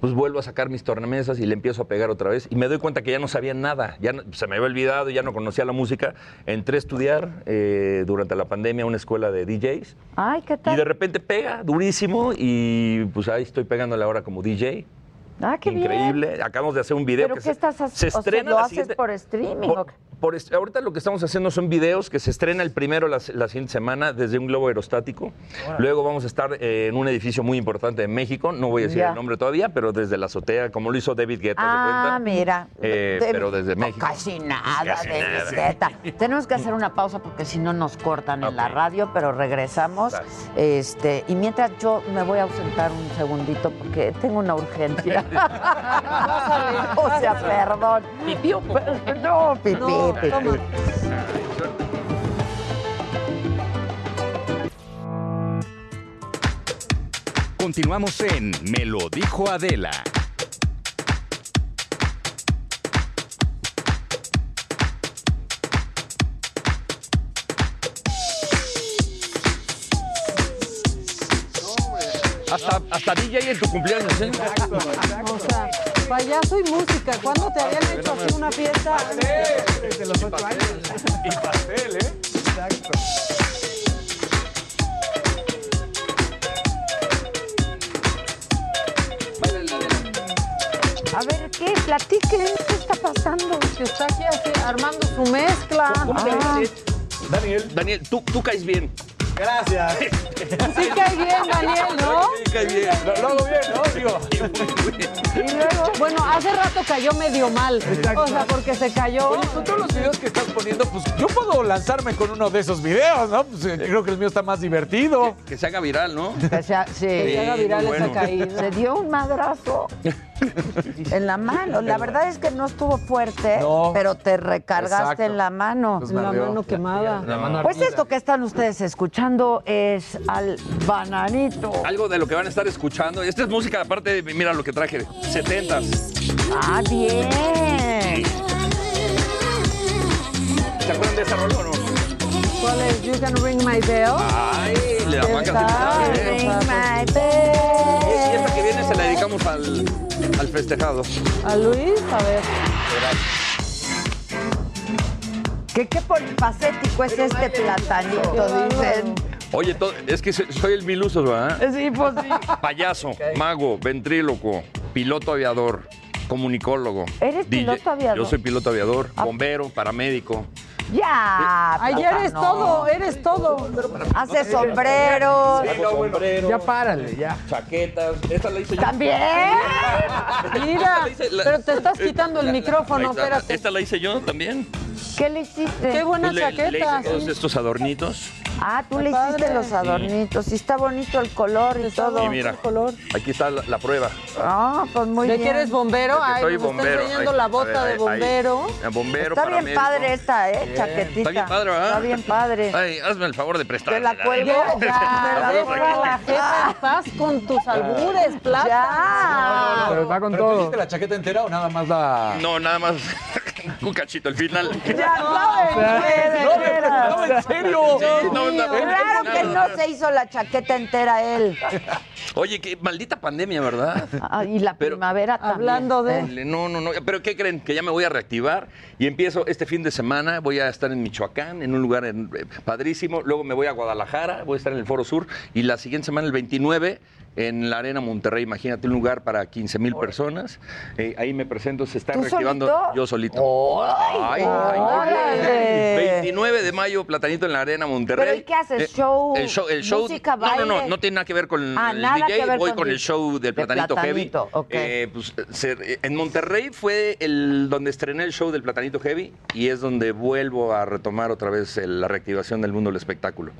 [SPEAKER 19] pues vuelvo a sacar mis tornamesas y le empiezo a pegar otra vez y me doy cuenta que ya no sabía nada, ya no- se me había olvidado, ya no conocía la música, entré a estudiar eh, durante la pandemia a una escuela de DJs
[SPEAKER 1] Ay, ¿qué
[SPEAKER 19] y
[SPEAKER 1] tal?
[SPEAKER 19] de repente pega durísimo y pues ahí estoy pegándole ahora como DJ.
[SPEAKER 1] Ah, qué bien.
[SPEAKER 19] Increíble. Acabamos de hacer un video
[SPEAKER 1] ¿Pero
[SPEAKER 19] que
[SPEAKER 1] qué
[SPEAKER 19] se,
[SPEAKER 1] estás haciendo?
[SPEAKER 19] se
[SPEAKER 1] O sea,
[SPEAKER 19] estrena
[SPEAKER 1] ¿Lo
[SPEAKER 19] la
[SPEAKER 1] haces
[SPEAKER 19] siguiente-
[SPEAKER 1] por streaming? o
[SPEAKER 19] por- por ahorita lo que estamos haciendo son videos que se estrena el primero la, la siguiente semana desde un globo aerostático. Luego vamos a estar eh, en un edificio muy importante de México, no voy a decir
[SPEAKER 1] Ya.
[SPEAKER 19] el nombre todavía, pero desde la azotea, como lo hizo David Guetta, ¿se
[SPEAKER 1] Ah,
[SPEAKER 19] cuenta?
[SPEAKER 1] mira.
[SPEAKER 19] Eh,
[SPEAKER 1] De-
[SPEAKER 19] pero desde
[SPEAKER 1] no,
[SPEAKER 19] México.
[SPEAKER 1] Casi nada,
[SPEAKER 19] Casi
[SPEAKER 1] de
[SPEAKER 19] nada.
[SPEAKER 1] Guetta. Tenemos que hacer una pausa porque si no nos cortan en la radio, pero regresamos. Este, y mientras yo me voy a ausentar un segundito porque tengo una urgencia. O sea, perdón. No, pipí,
[SPEAKER 9] No,
[SPEAKER 1] pipí.
[SPEAKER 9] toma.
[SPEAKER 11] Continuamos en Me lo dijo Adela.
[SPEAKER 19] Hasta, hasta DJ en tu cumpleaños, ¿eh?
[SPEAKER 9] O sea, payaso y música. ¿Cuándo te habían hecho así una fiesta?
[SPEAKER 18] Desde los ocho años. Y pastel, ¿eh? Exacto.
[SPEAKER 1] A ver, ¿qué? Platiquen. ¿Qué está pasando?
[SPEAKER 9] Que está aquí así, armando su mezcla.
[SPEAKER 19] ¿Cómo
[SPEAKER 9] Ah.
[SPEAKER 19] Daniel. Daniel, tú, tú caes bien.
[SPEAKER 18] Gracias.
[SPEAKER 9] Sí cae bien, Daniel, ¿no?
[SPEAKER 19] Sí, caes bien.
[SPEAKER 18] Lo, lo hago bien, ¿no? Digo.
[SPEAKER 9] Y luego, bueno, hace rato cayó medio mal. O sea, porque se cayó.
[SPEAKER 18] Oye, con todos los videos que estás poniendo, pues yo puedo lanzarme con uno de esos videos, ¿no? Pues eh, creo que el mío está más divertido.
[SPEAKER 19] Que se haga viral, ¿no?
[SPEAKER 1] Que sea- sí.
[SPEAKER 9] Que se haga viral
[SPEAKER 19] muy
[SPEAKER 9] esa
[SPEAKER 19] bueno.
[SPEAKER 9] caída.
[SPEAKER 1] Se dio un madrazo en la mano. La verdad es que no estuvo fuerte,
[SPEAKER 18] No.
[SPEAKER 1] pero te recargaste
[SPEAKER 18] Exacto.
[SPEAKER 1] en la mano.
[SPEAKER 18] Pues
[SPEAKER 9] La mano quemada.
[SPEAKER 18] La mano
[SPEAKER 1] Pues esto que están ustedes escuchando es al bananito.
[SPEAKER 19] Algo de lo que van a estar escuchando. Esta es música, aparte, de- mira lo que traje, 70s.
[SPEAKER 1] Ah, bien.
[SPEAKER 19] ¿Se acuerdan de esa rola o no?
[SPEAKER 9] ¿Cuál es? You can ring my bell.
[SPEAKER 19] Ay, le da.
[SPEAKER 1] Ring my
[SPEAKER 19] Y
[SPEAKER 1] bell.
[SPEAKER 19] esta que viene se la dedicamos al, al festejado.
[SPEAKER 9] A Luis, a ver.
[SPEAKER 1] ¿Qué, qué polifacético es este platanito, dicen.
[SPEAKER 19] Oye, to- es que soy soy el mil usos, ¿verdad?
[SPEAKER 1] Sí, pues sí.
[SPEAKER 19] Payaso, mago, ventríloco, piloto aviador, comunicólogo.
[SPEAKER 1] ¿Eres piloto aviador?
[SPEAKER 19] Yo soy piloto aviador, bombero, paramédico.
[SPEAKER 1] Ya.
[SPEAKER 9] Ayer eres todo, eres todo.
[SPEAKER 1] Hace sombreros.
[SPEAKER 19] Hago sombrero,
[SPEAKER 17] Ya párale, ya.
[SPEAKER 19] chaquetas. Esta la hice yo.
[SPEAKER 1] También.
[SPEAKER 9] Mira, pero te estás quitando el micrófono, espérate.
[SPEAKER 19] Esta la hice yo también.
[SPEAKER 1] ¿Qué le hiciste?
[SPEAKER 9] Qué buena
[SPEAKER 19] Pues le- le
[SPEAKER 9] chaqueta.
[SPEAKER 19] hice todos
[SPEAKER 9] sí.
[SPEAKER 19] estos adornitos.
[SPEAKER 1] Ah, tú le hiciste los adornitos. Y está bonito el color y
[SPEAKER 9] Está
[SPEAKER 1] todo.
[SPEAKER 19] Y mira,
[SPEAKER 9] color.
[SPEAKER 19] aquí está la, la prueba.
[SPEAKER 1] Ah, pues muy
[SPEAKER 9] ¿De
[SPEAKER 1] bien.
[SPEAKER 9] que eres bombero?
[SPEAKER 19] Que
[SPEAKER 9] Ay,
[SPEAKER 19] soy
[SPEAKER 9] nos
[SPEAKER 19] bombero.
[SPEAKER 9] está enseñando
[SPEAKER 19] Ahí,
[SPEAKER 9] la bota
[SPEAKER 19] ver,
[SPEAKER 9] de bombero.
[SPEAKER 19] ahí. Bombero,
[SPEAKER 1] Está bien padre esta, ¿eh? Chaquetita.
[SPEAKER 19] Está bien padre, ¿verdad?
[SPEAKER 1] Está bien padre.
[SPEAKER 19] Ay, hazme el favor de prestar.
[SPEAKER 1] Te la cuelgo.
[SPEAKER 9] Ya,
[SPEAKER 1] Ya.
[SPEAKER 9] deja la jefa en paz con tus albures, plata.
[SPEAKER 1] Ya.
[SPEAKER 17] Pero va con
[SPEAKER 18] ¿Pero te
[SPEAKER 17] todo.
[SPEAKER 18] hiciste la chaqueta entera o nada más la...?
[SPEAKER 19] No, nada más un cachito al final.
[SPEAKER 1] Ya
[SPEAKER 18] No,
[SPEAKER 1] veras.
[SPEAKER 18] no, en serio.
[SPEAKER 19] No, no,
[SPEAKER 1] Claro que no se hizo la chaqueta entera él.
[SPEAKER 19] Oye, qué maldita pandemia, ¿verdad?
[SPEAKER 1] Ah, y la
[SPEAKER 19] Pero-
[SPEAKER 1] primavera también.
[SPEAKER 9] Hablando
[SPEAKER 19] No, no, no. Pero ¿qué creen? Que ya me voy a reactivar y empiezo este fin de semana. Voy a estar en Michoacán, en un lugar en- eh, padrísimo. Luego me voy a Guadalajara, voy a estar en el Foro Sur. Y la siguiente semana, el 29, en la Arena Monterrey, imagínate un lugar para 15 mil personas. Eh, ahí me presento, se está
[SPEAKER 1] ¿Tú
[SPEAKER 19] reactivando
[SPEAKER 1] solito?
[SPEAKER 19] yo solito.
[SPEAKER 1] ¡Ay,
[SPEAKER 19] Ay, ay,
[SPEAKER 1] órale!
[SPEAKER 19] 29 de mayo, Platanito en la Arena Monterrey.
[SPEAKER 1] ¿Pero y qué haces?
[SPEAKER 19] Eh,
[SPEAKER 1] ¿Show,
[SPEAKER 19] El show, el show
[SPEAKER 1] música,
[SPEAKER 19] no, no, no,
[SPEAKER 1] baile?
[SPEAKER 19] no tiene nada que ver con
[SPEAKER 1] Ah,
[SPEAKER 19] el DJ, voy
[SPEAKER 1] con
[SPEAKER 19] con, el show del
[SPEAKER 1] De
[SPEAKER 19] Platanito,
[SPEAKER 1] Platanito,
[SPEAKER 19] Heavy.
[SPEAKER 1] ok.
[SPEAKER 19] Eh, pues, se- en Monterrey fue el donde estrené el show del Platanito Heavy y es donde vuelvo a retomar otra vez el- la reactivación del mundo del espectáculo.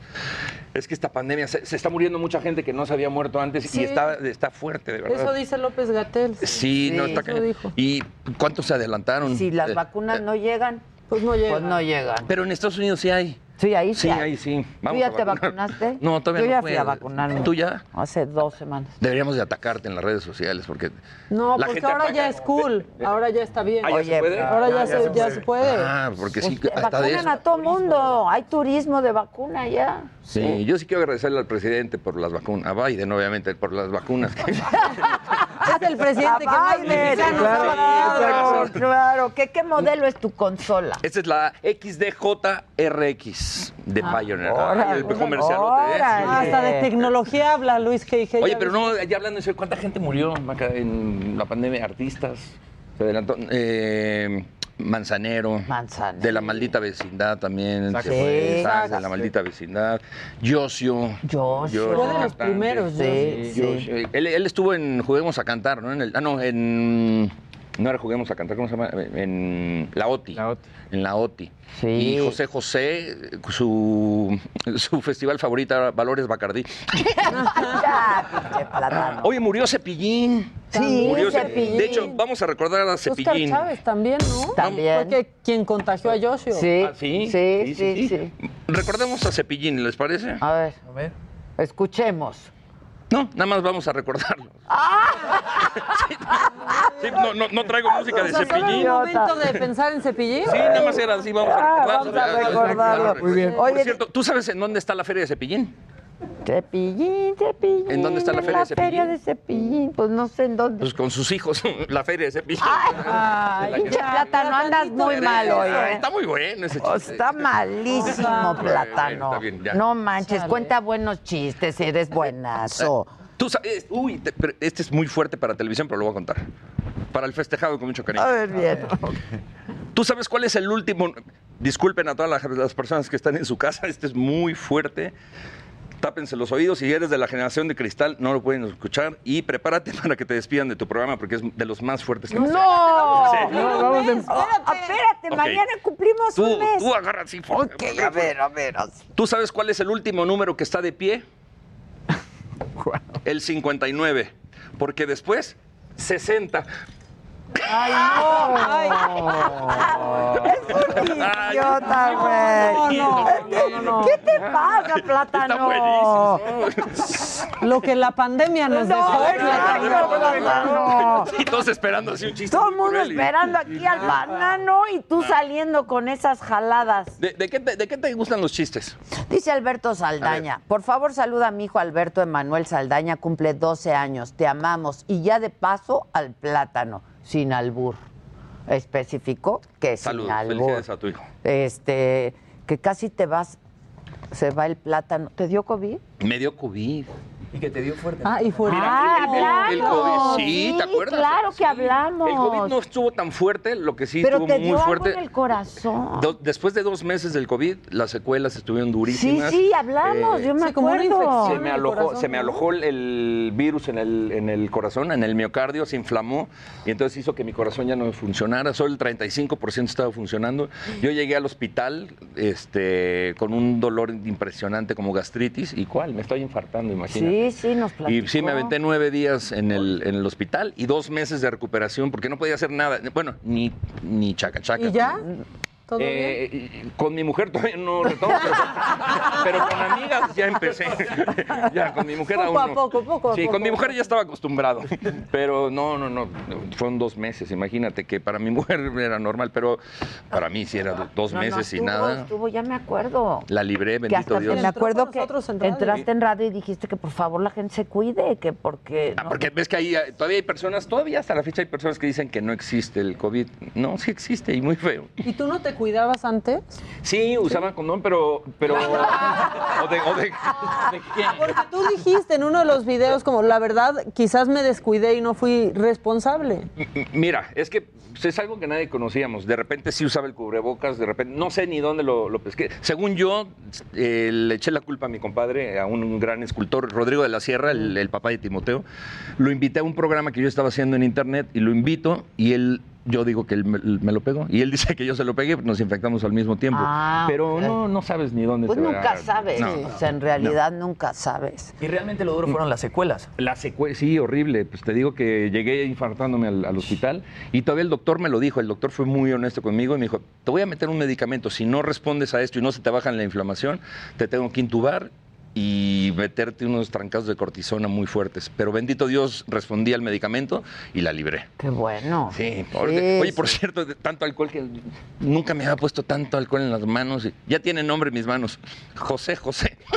[SPEAKER 19] Es que esta pandemia, se, se está muriendo mucha gente que no se había muerto antes
[SPEAKER 9] Sí.
[SPEAKER 19] y está, está fuerte, de verdad.
[SPEAKER 9] Eso dice López Gatel.
[SPEAKER 19] Sí, no está
[SPEAKER 9] eso dijo.
[SPEAKER 19] ¿Y cuántos se adelantaron?
[SPEAKER 1] Si las
[SPEAKER 19] Eh,
[SPEAKER 1] vacunas no llegan,
[SPEAKER 9] pues no llegan.
[SPEAKER 1] Pues no llegan.
[SPEAKER 19] Pero en Estados Unidos sí hay.
[SPEAKER 1] Sí, ahí sí.
[SPEAKER 19] Sí,
[SPEAKER 1] hay.
[SPEAKER 19] ahí sí.
[SPEAKER 1] ¿Tú ya
[SPEAKER 19] a
[SPEAKER 1] te vacunaste?
[SPEAKER 19] No, todavía
[SPEAKER 1] Yo
[SPEAKER 19] no
[SPEAKER 1] ya fui a vacunarme.
[SPEAKER 19] ¿Tú ya?
[SPEAKER 1] Hace dos semanas.
[SPEAKER 19] Deberíamos de atacarte en las redes sociales porque...
[SPEAKER 9] No,
[SPEAKER 19] La
[SPEAKER 9] porque
[SPEAKER 19] gente
[SPEAKER 9] ahora
[SPEAKER 19] ataca,
[SPEAKER 9] ya es cool. Ahora ya está bien.
[SPEAKER 19] Ah, ¿ya se
[SPEAKER 1] Oye,
[SPEAKER 19] puede?
[SPEAKER 9] Ahora ya,
[SPEAKER 19] Ah,
[SPEAKER 9] se, ya se puede.
[SPEAKER 19] Ah, porque sí,
[SPEAKER 1] Pues,
[SPEAKER 19] hasta de
[SPEAKER 1] vacunan
[SPEAKER 19] eso.
[SPEAKER 1] a todo mundo. Hay turismo de vacuna ya.
[SPEAKER 19] Sí, yo sí quiero agradecerle al presidente por las vacunas, a Biden obviamente por las vacunas.
[SPEAKER 9] Es el presidente que más
[SPEAKER 1] Biden, claro, claro. ¿Qué, ¿Qué modelo es tu consola?
[SPEAKER 19] Esta es la XDJRX de Pioneer.
[SPEAKER 1] Ah, órale,
[SPEAKER 19] Ay, el.
[SPEAKER 9] Ah, Hasta de tecnología habla Luis G.
[SPEAKER 19] Oye, pero no, ya hablando en serio, ¿cuánta gente murió Maca, en la pandemia? Artistas, se adelantó. eh, Manzanero,
[SPEAKER 1] Manzanero.
[SPEAKER 19] de la maldita vecindad también,
[SPEAKER 1] Sax.
[SPEAKER 19] se fue, Sax. de la maldita vecindad, Yosio.
[SPEAKER 1] Yosio.
[SPEAKER 9] Fue de los primeros,
[SPEAKER 1] Sí, sí.
[SPEAKER 19] Yosio. Él, él estuvo en Juguemos a Cantar, ¿no? En el, ah, no, en... No era Juguemos a Cantar, ¿cómo se llama? En La OTI. En La OTI.
[SPEAKER 1] Sí.
[SPEAKER 19] Y José José, su, su festival favorito era Valores Bacardí. Oye, murió Cepillín.
[SPEAKER 1] Sí,
[SPEAKER 19] Murió Ce-
[SPEAKER 1] Cepillín.
[SPEAKER 19] De hecho, vamos a recordar a
[SPEAKER 9] Oscar
[SPEAKER 19] Cepillín.
[SPEAKER 9] Chávez también, ¿no?
[SPEAKER 1] También.
[SPEAKER 9] Porque quien contagió a Joshua.
[SPEAKER 1] Sí,
[SPEAKER 19] Ah, sí,
[SPEAKER 1] sí, sí, sí.
[SPEAKER 19] Recordemos a Cepillín, ¿les parece?
[SPEAKER 1] A ver, escuchemos.
[SPEAKER 19] No, nada más vamos a recordarlo.
[SPEAKER 1] Ah.
[SPEAKER 19] Sí, no, no, no traigo música
[SPEAKER 9] O
[SPEAKER 19] de
[SPEAKER 9] solo
[SPEAKER 19] Cepillín.
[SPEAKER 9] el momento de pensar en Cepillín.
[SPEAKER 19] Sí, nada más era así, vamos a
[SPEAKER 1] Ah,
[SPEAKER 19] recordarlo.
[SPEAKER 1] vamos a recordarlo. Muy bien.
[SPEAKER 19] Por
[SPEAKER 1] Oye,
[SPEAKER 19] cierto, ¿tú sabes en dónde está la feria de Cepillín?
[SPEAKER 1] Cepillín, cepillín.
[SPEAKER 19] ¿En dónde está la feria de Cepillín?
[SPEAKER 1] feria de cepillín, pues no sé en dónde.
[SPEAKER 19] Pues con sus hijos, la feria de Cepillín.
[SPEAKER 1] Ay,
[SPEAKER 19] La
[SPEAKER 1] pinche
[SPEAKER 19] que-
[SPEAKER 1] plátano, andas muy mal hoy, ¿eh?
[SPEAKER 19] Está muy bueno ese chiste.
[SPEAKER 1] Está malísimo, plátano.
[SPEAKER 19] está bien, ya.
[SPEAKER 1] No manches, cuenta buenos chistes, eres buenazo.
[SPEAKER 19] Tú sabes, uy, te- pero este es muy fuerte para televisión, pero lo voy a contar. Para el festejado con mucho cariño.
[SPEAKER 1] A ver, bien.
[SPEAKER 19] ¿Tú sabes cuál es el último? Disculpen a todas las, las personas que están en su casa, este es muy fuerte. Tápense los oídos, si eres de la generación de cristal, no lo pueden escuchar. Y prepárate para que te despidan de tu programa, porque es de los más fuertes que
[SPEAKER 1] ¡No!
[SPEAKER 19] Sí.
[SPEAKER 1] No, vamos a- espérate,
[SPEAKER 19] Ok.
[SPEAKER 1] mañana cumplimos
[SPEAKER 19] Tú,
[SPEAKER 1] un mes.
[SPEAKER 19] tú agarra así.
[SPEAKER 1] Ok, a ver, a ver.
[SPEAKER 19] ¿Tú sabes cuál es el último número que está de pie? El 59. Porque después, 60.
[SPEAKER 1] Ay, no. Ay. Idiota, güey.
[SPEAKER 9] No, no, no, no.
[SPEAKER 1] ¿Qué te pasa, plátano?
[SPEAKER 9] Lo que la pandemia nos
[SPEAKER 1] No,
[SPEAKER 9] dejó.
[SPEAKER 1] plátano.
[SPEAKER 19] Y todos esperando así un chiste.
[SPEAKER 1] Todo el mundo
[SPEAKER 19] cruel y-
[SPEAKER 1] esperando aquí al banano y tú saliendo con esas jaladas.
[SPEAKER 19] ¿De, de qué te, de qué te gustan los chistes?
[SPEAKER 1] Dice Alberto Saldaña, por favor saluda a mi hijo Alberto Emanuel Saldaña, cumple 12 años, te amamos. Y ya de paso al plátano, sin albur. Especificó que
[SPEAKER 19] Saludos,
[SPEAKER 1] sin albur.
[SPEAKER 19] felicidades a tu hijo.
[SPEAKER 1] Este, que casi te vas, se va el plátano. ¿Te dio COVID?
[SPEAKER 19] Me dio COVID.
[SPEAKER 18] Y que te dio fuerte.
[SPEAKER 9] Ah, y fue.
[SPEAKER 1] Ah,
[SPEAKER 19] el-. COVID, sí, ¿te acuerdas?
[SPEAKER 1] Claro que hablamos.
[SPEAKER 19] El COVID no estuvo tan fuerte, lo que sí
[SPEAKER 1] Pero
[SPEAKER 19] estuvo
[SPEAKER 1] te
[SPEAKER 19] muy
[SPEAKER 1] dio algo
[SPEAKER 19] fuerte.
[SPEAKER 1] en el corazón.
[SPEAKER 19] Do- después de dos meses del COVID, las secuelas estuvieron
[SPEAKER 1] Sí,
[SPEAKER 19] durísimas.
[SPEAKER 1] sí, hablamos,
[SPEAKER 19] Eh,
[SPEAKER 1] yo me
[SPEAKER 9] sí,
[SPEAKER 1] acuerdo.
[SPEAKER 19] se me alojó,
[SPEAKER 9] corazón,
[SPEAKER 19] se me alojó el, el virus en el, en el corazón, en el miocardio, se inflamó y entonces hizo que mi corazón ya no funcionara. Solo el 35% estaba funcionando. Yo llegué al hospital este, con un dolor impresionante como gastritis. ¿Y cuál? Me estoy infartando, imagínate.
[SPEAKER 1] Sí, sí, nos platicó.
[SPEAKER 19] Y sí, me aventé nueve días en el, en el hospital y dos meses de recuperación porque no podía hacer nada. Bueno, ni, ni chaca chaca.
[SPEAKER 9] ¿Y ya? ¿Todo bien?
[SPEAKER 19] Eh, y- con mi mujer todavía no retomo, pero, pero con amigas ya empecé. ya, con mi mujer
[SPEAKER 9] Poco
[SPEAKER 19] aún
[SPEAKER 9] a
[SPEAKER 19] no.
[SPEAKER 9] poco, poco a
[SPEAKER 19] Sí,
[SPEAKER 9] poco.
[SPEAKER 19] con mi mujer ya estaba acostumbrado. Pero no, no, no. Fueron dos meses. Imagínate que para mi mujer era normal, pero para mí sí era do- dos
[SPEAKER 1] No, no,
[SPEAKER 19] meses y nada.
[SPEAKER 1] Estuvo, ya me acuerdo.
[SPEAKER 19] La libré,
[SPEAKER 1] que
[SPEAKER 19] bendito
[SPEAKER 1] hasta
[SPEAKER 19] Dios.
[SPEAKER 1] me acuerdo que
[SPEAKER 9] en
[SPEAKER 1] entraste en radio y dijiste que por favor la gente se cuide, que porque...
[SPEAKER 19] Ah,
[SPEAKER 1] no-
[SPEAKER 19] porque ves que ahí todavía hay personas, todavía hasta la fecha hay personas que dicen que no existe el COVID. No, sí existe y muy feo.
[SPEAKER 9] ¿Y tú no te te cuidabas antes?
[SPEAKER 19] Sí, usaba condón, pero... pero o de, o de- ¿de quién?
[SPEAKER 9] Porque tú dijiste en uno de los videos como, la verdad, quizás me descuidé y no fui responsable.
[SPEAKER 19] M- Mira, es que pues, es algo que nadie conocíamos. De repente sí usaba el cubrebocas, de repente no sé ni dónde lo, lo pesqué. Según yo, eh, le eché la culpa a mi compadre, a un gran escultor, Rodrigo de la Sierra, el, el papá de Timoteo. Lo invité a un programa que yo estaba haciendo en internet y lo invito y él... Yo digo que él me, me lo pegó y él dice que yo se lo pegué, nos infectamos al mismo tiempo.
[SPEAKER 1] Ah,
[SPEAKER 19] Pero no, no sabes ni dónde
[SPEAKER 1] Pues nunca sabes.
[SPEAKER 19] No,
[SPEAKER 1] o sea, en realidad nunca sabes.
[SPEAKER 20] Y realmente lo duro fueron las secuelas.
[SPEAKER 19] La secue sí, horrible. Pues te digo que llegué infartándome al, al hospital y todavía el doctor me lo dijo. El doctor fue muy honesto conmigo y me dijo, te voy a meter un medicamento. Si no respondes a esto y no se te baja la inflamación, te tengo que intubar y meterte unos trancados de cortisona muy fuertes. Pero bendito Dios, respondí al medicamento y la libré.
[SPEAKER 1] Qué bueno.
[SPEAKER 19] Sí, por-
[SPEAKER 1] Sí,
[SPEAKER 19] oye, por cierto, de tanto alcohol que nunca me había puesto tanto alcohol en las manos. y Ya tiene nombre mis manos. José, José.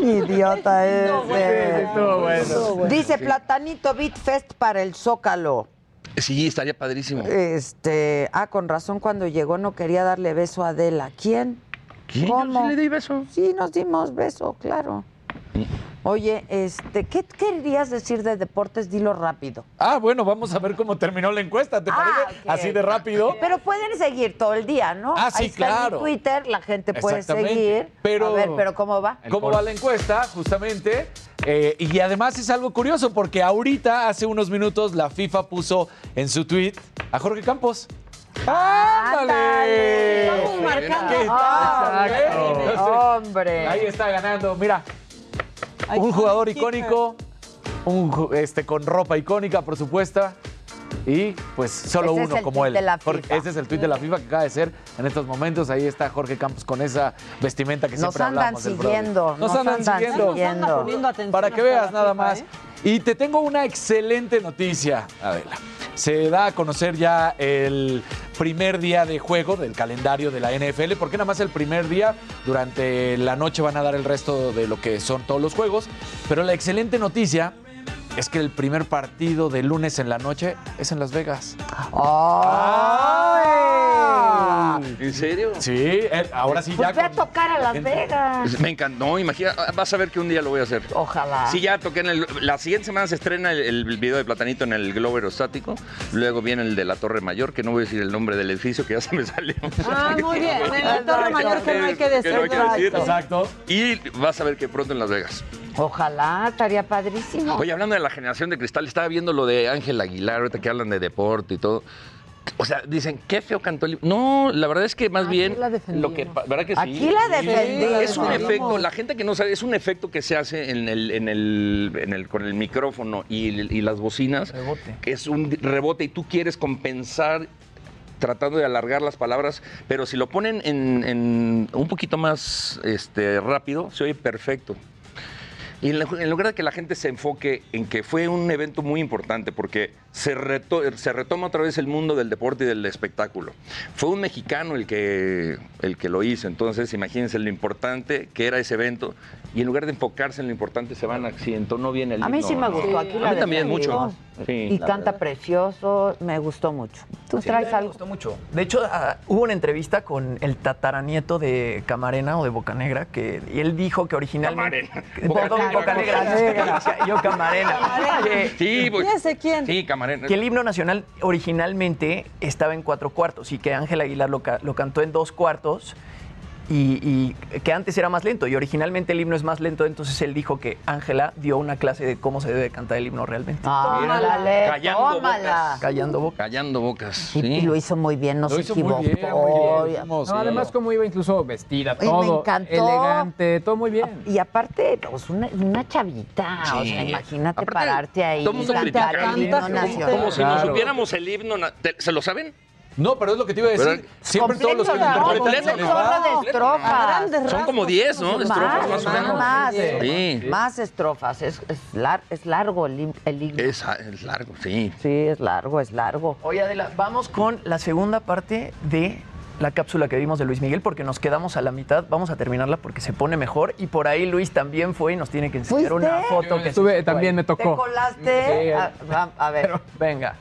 [SPEAKER 1] Idiota es.
[SPEAKER 19] No, bueno, estuvo bueno.
[SPEAKER 1] Dice
[SPEAKER 19] Sí.
[SPEAKER 1] Platanito Beat Fest para el Zócalo.
[SPEAKER 19] Sí, estaría padrísimo.
[SPEAKER 1] Este, ah, con razón cuando llegó no quería darle beso a Adela. ¿Quién?
[SPEAKER 19] ¿Quién?
[SPEAKER 1] ¿Cómo?
[SPEAKER 19] Yo sí le di beso.
[SPEAKER 1] Sí, nos dimos beso, claro. Oye, este, ¿qué querías decir de deportes? Dilo rápido.
[SPEAKER 18] Ah, bueno, vamos a ver cómo terminó la encuesta, ¿te parece?
[SPEAKER 1] Ah, ok.
[SPEAKER 18] Así de rápido.
[SPEAKER 1] Pero pueden seguir todo el día, ¿no?
[SPEAKER 18] Ah, sí,
[SPEAKER 1] Ahí está
[SPEAKER 18] claro.
[SPEAKER 1] En Twitter la gente puede
[SPEAKER 18] Exactamente.
[SPEAKER 1] seguir.
[SPEAKER 18] Pero-
[SPEAKER 1] a ver, pero ¿cómo va?
[SPEAKER 18] ¿Cómo va la encuesta? Justamente. Eh, y además es algo curioso porque ahorita, hace unos minutos, la FIFA puso en su tweet a Jorge Campos. ¡Ándale!
[SPEAKER 1] Estamos marcando.
[SPEAKER 18] ¿Qué tal?
[SPEAKER 1] Hombre,
[SPEAKER 18] Entonces,
[SPEAKER 1] hombre.
[SPEAKER 18] Ahí está ganando. Mira, un jugador icónico, un, este, con ropa icónica, por supuesto. Y pues solo
[SPEAKER 1] Ese
[SPEAKER 18] uno como él.
[SPEAKER 1] de la
[SPEAKER 18] Jorge-
[SPEAKER 1] FIFA.
[SPEAKER 18] ese es el tuit de la FIFA que acaba de ser en estos momentos. Ahí está Jorge Campos con esa vestimenta que
[SPEAKER 1] Nos
[SPEAKER 18] siempre
[SPEAKER 1] andan
[SPEAKER 18] hablamos del
[SPEAKER 1] siguiendo,
[SPEAKER 18] Nos,
[SPEAKER 1] nos
[SPEAKER 18] andan,
[SPEAKER 1] andan
[SPEAKER 18] siguiendo.
[SPEAKER 1] Nos anda poniendo
[SPEAKER 9] atención
[SPEAKER 18] Para que veas nada
[SPEAKER 9] FIFA,
[SPEAKER 18] más.
[SPEAKER 9] ¿eh?
[SPEAKER 18] Y te tengo una excelente noticia, Adela. Se da a conocer ya el primer día de juego del calendario de la NFL, porque nada más el primer día, durante la noche van a dar el resto de lo que son todos los juegos. Pero la excelente noticia es que el primer partido de lunes en la noche es en Las Vegas.
[SPEAKER 1] ¡Ay!
[SPEAKER 19] ¿En serio?
[SPEAKER 18] Sí, eh, ahora sí
[SPEAKER 1] Pues
[SPEAKER 18] ya.
[SPEAKER 1] ve a tocar a Las
[SPEAKER 18] gente.
[SPEAKER 1] Vegas.
[SPEAKER 19] Me encantó. No, imagina, vas a ver que un día lo voy a hacer.
[SPEAKER 1] Ojalá.
[SPEAKER 19] Sí, ya toqué en el. La siguiente semana se estrena el, el video de Platanito en el globo aerostático. Luego viene el de la Torre Mayor, que no voy a decir el nombre del edificio, que ya se me salió.
[SPEAKER 9] Ah, muy bien. En la Torre Mayor que no hay que decir.
[SPEAKER 19] no hay que decir.
[SPEAKER 18] Exacto.
[SPEAKER 19] Y vas a ver que pronto en Las Vegas.
[SPEAKER 1] Ojalá, estaría padrísimo.
[SPEAKER 19] Oye, hablando de la generación de cristal, estaba viendo lo de Ángel Aguilar, ahorita que hablan de deporte y todo. O sea, dicen, qué feo cantó el. No, la verdad es que más bien
[SPEAKER 9] la
[SPEAKER 19] lo que ¿verdad que sí?
[SPEAKER 1] Aquí la defendimos.
[SPEAKER 19] Es un efecto, la gente que no sabe, es un efecto que se hace en el, en el, en el- con el micrófono y, y las bocinas. que Es un rebote y tú quieres compensar tratando de alargar las palabras, pero si lo ponen en, en un poquito más este, rápido, se oye perfecto. Y en, lugar de que la gente se enfoque en que fue un evento muy importante, porque se, reto- se retoma otra vez el mundo del deporte y del espectáculo. Fue un mexicano el que, el que lo hizo, entonces imagínense lo importante que era ese evento, y en lugar de enfocarse en lo importante se van así, no viene el
[SPEAKER 1] A mí
[SPEAKER 19] himno,
[SPEAKER 1] sí me
[SPEAKER 19] ¿no?
[SPEAKER 1] gustó. Aquí
[SPEAKER 19] A
[SPEAKER 1] la
[SPEAKER 19] mí también mucho. Sí,
[SPEAKER 1] y canta
[SPEAKER 19] verdad.
[SPEAKER 1] precioso, me gustó mucho. ¿Tú
[SPEAKER 20] Sí,
[SPEAKER 1] traes
[SPEAKER 20] me
[SPEAKER 1] algo?
[SPEAKER 20] gustó mucho. De hecho, ah, hubo una entrevista con el tataranieto de Camarena o de Bocanegra, que y él dijo que originalmente.
[SPEAKER 19] Bocanegra.
[SPEAKER 20] Perdón, Bocanegra.
[SPEAKER 1] Bocanegra.
[SPEAKER 20] Yo Camarena. Que-
[SPEAKER 19] Sí, voy-
[SPEAKER 9] ¿Quién sé quién?
[SPEAKER 19] sí, camarena.
[SPEAKER 20] Que el himno nacional originalmente estaba en cuatro cuartos y que Ángel Aguilar lo, ca- lo cantó en dos cuartos y, y que antes era más lento y originalmente el himno es más lento, entonces él dijo que Ángela dio una clase de cómo se debe cantar el himno realmente.
[SPEAKER 1] Ándale,
[SPEAKER 19] Callando
[SPEAKER 1] tómala.
[SPEAKER 19] bocas.
[SPEAKER 20] Callando boca.
[SPEAKER 19] Callando bocas.
[SPEAKER 1] Y,
[SPEAKER 19] sí.
[SPEAKER 1] y lo hizo muy bien, no
[SPEAKER 18] Lo
[SPEAKER 1] se
[SPEAKER 18] hizo muy
[SPEAKER 1] equivocó.
[SPEAKER 18] bien, muy bien.
[SPEAKER 17] No, además cómo iba incluso vestida,
[SPEAKER 1] Oye, me
[SPEAKER 17] todo
[SPEAKER 1] encantó.
[SPEAKER 17] elegante, todo muy bien.
[SPEAKER 1] Y aparte, pues una, una chavita, o sea, imagínate
[SPEAKER 19] Aparte,
[SPEAKER 1] pararte ahí
[SPEAKER 19] todo
[SPEAKER 1] cantar el himno nacional.
[SPEAKER 19] Como si nos
[SPEAKER 18] Claro.
[SPEAKER 19] supiéramos el himno. na- ¿te- ¿Se lo saben?
[SPEAKER 18] No, pero es lo que te iba a decir. Siempre todos los que lo interpretan
[SPEAKER 1] estrofas.
[SPEAKER 19] Son
[SPEAKER 9] rasgos.
[SPEAKER 19] como 10, ¿no? Estrofas más o menos.
[SPEAKER 1] Más,
[SPEAKER 19] Sí.
[SPEAKER 1] más estrofas. Es, es, lar- es largo el, el himno.
[SPEAKER 19] Es, es largo, sí.
[SPEAKER 1] Sí, es largo, es largo.
[SPEAKER 20] Oye, Adela, vamos con la segunda parte de la cápsula que vimos de Luis Miguel porque nos quedamos a la mitad. Vamos a terminarla porque se pone mejor y por ahí Luis también fue y nos tiene que enseñar
[SPEAKER 1] ¿Fuiste?
[SPEAKER 20] una foto que
[SPEAKER 17] Estuve,
[SPEAKER 20] se
[SPEAKER 17] también me
[SPEAKER 1] ¿Te
[SPEAKER 17] tocó.
[SPEAKER 1] colaste?
[SPEAKER 17] Sí,
[SPEAKER 1] a, a- a ver.
[SPEAKER 20] Venga.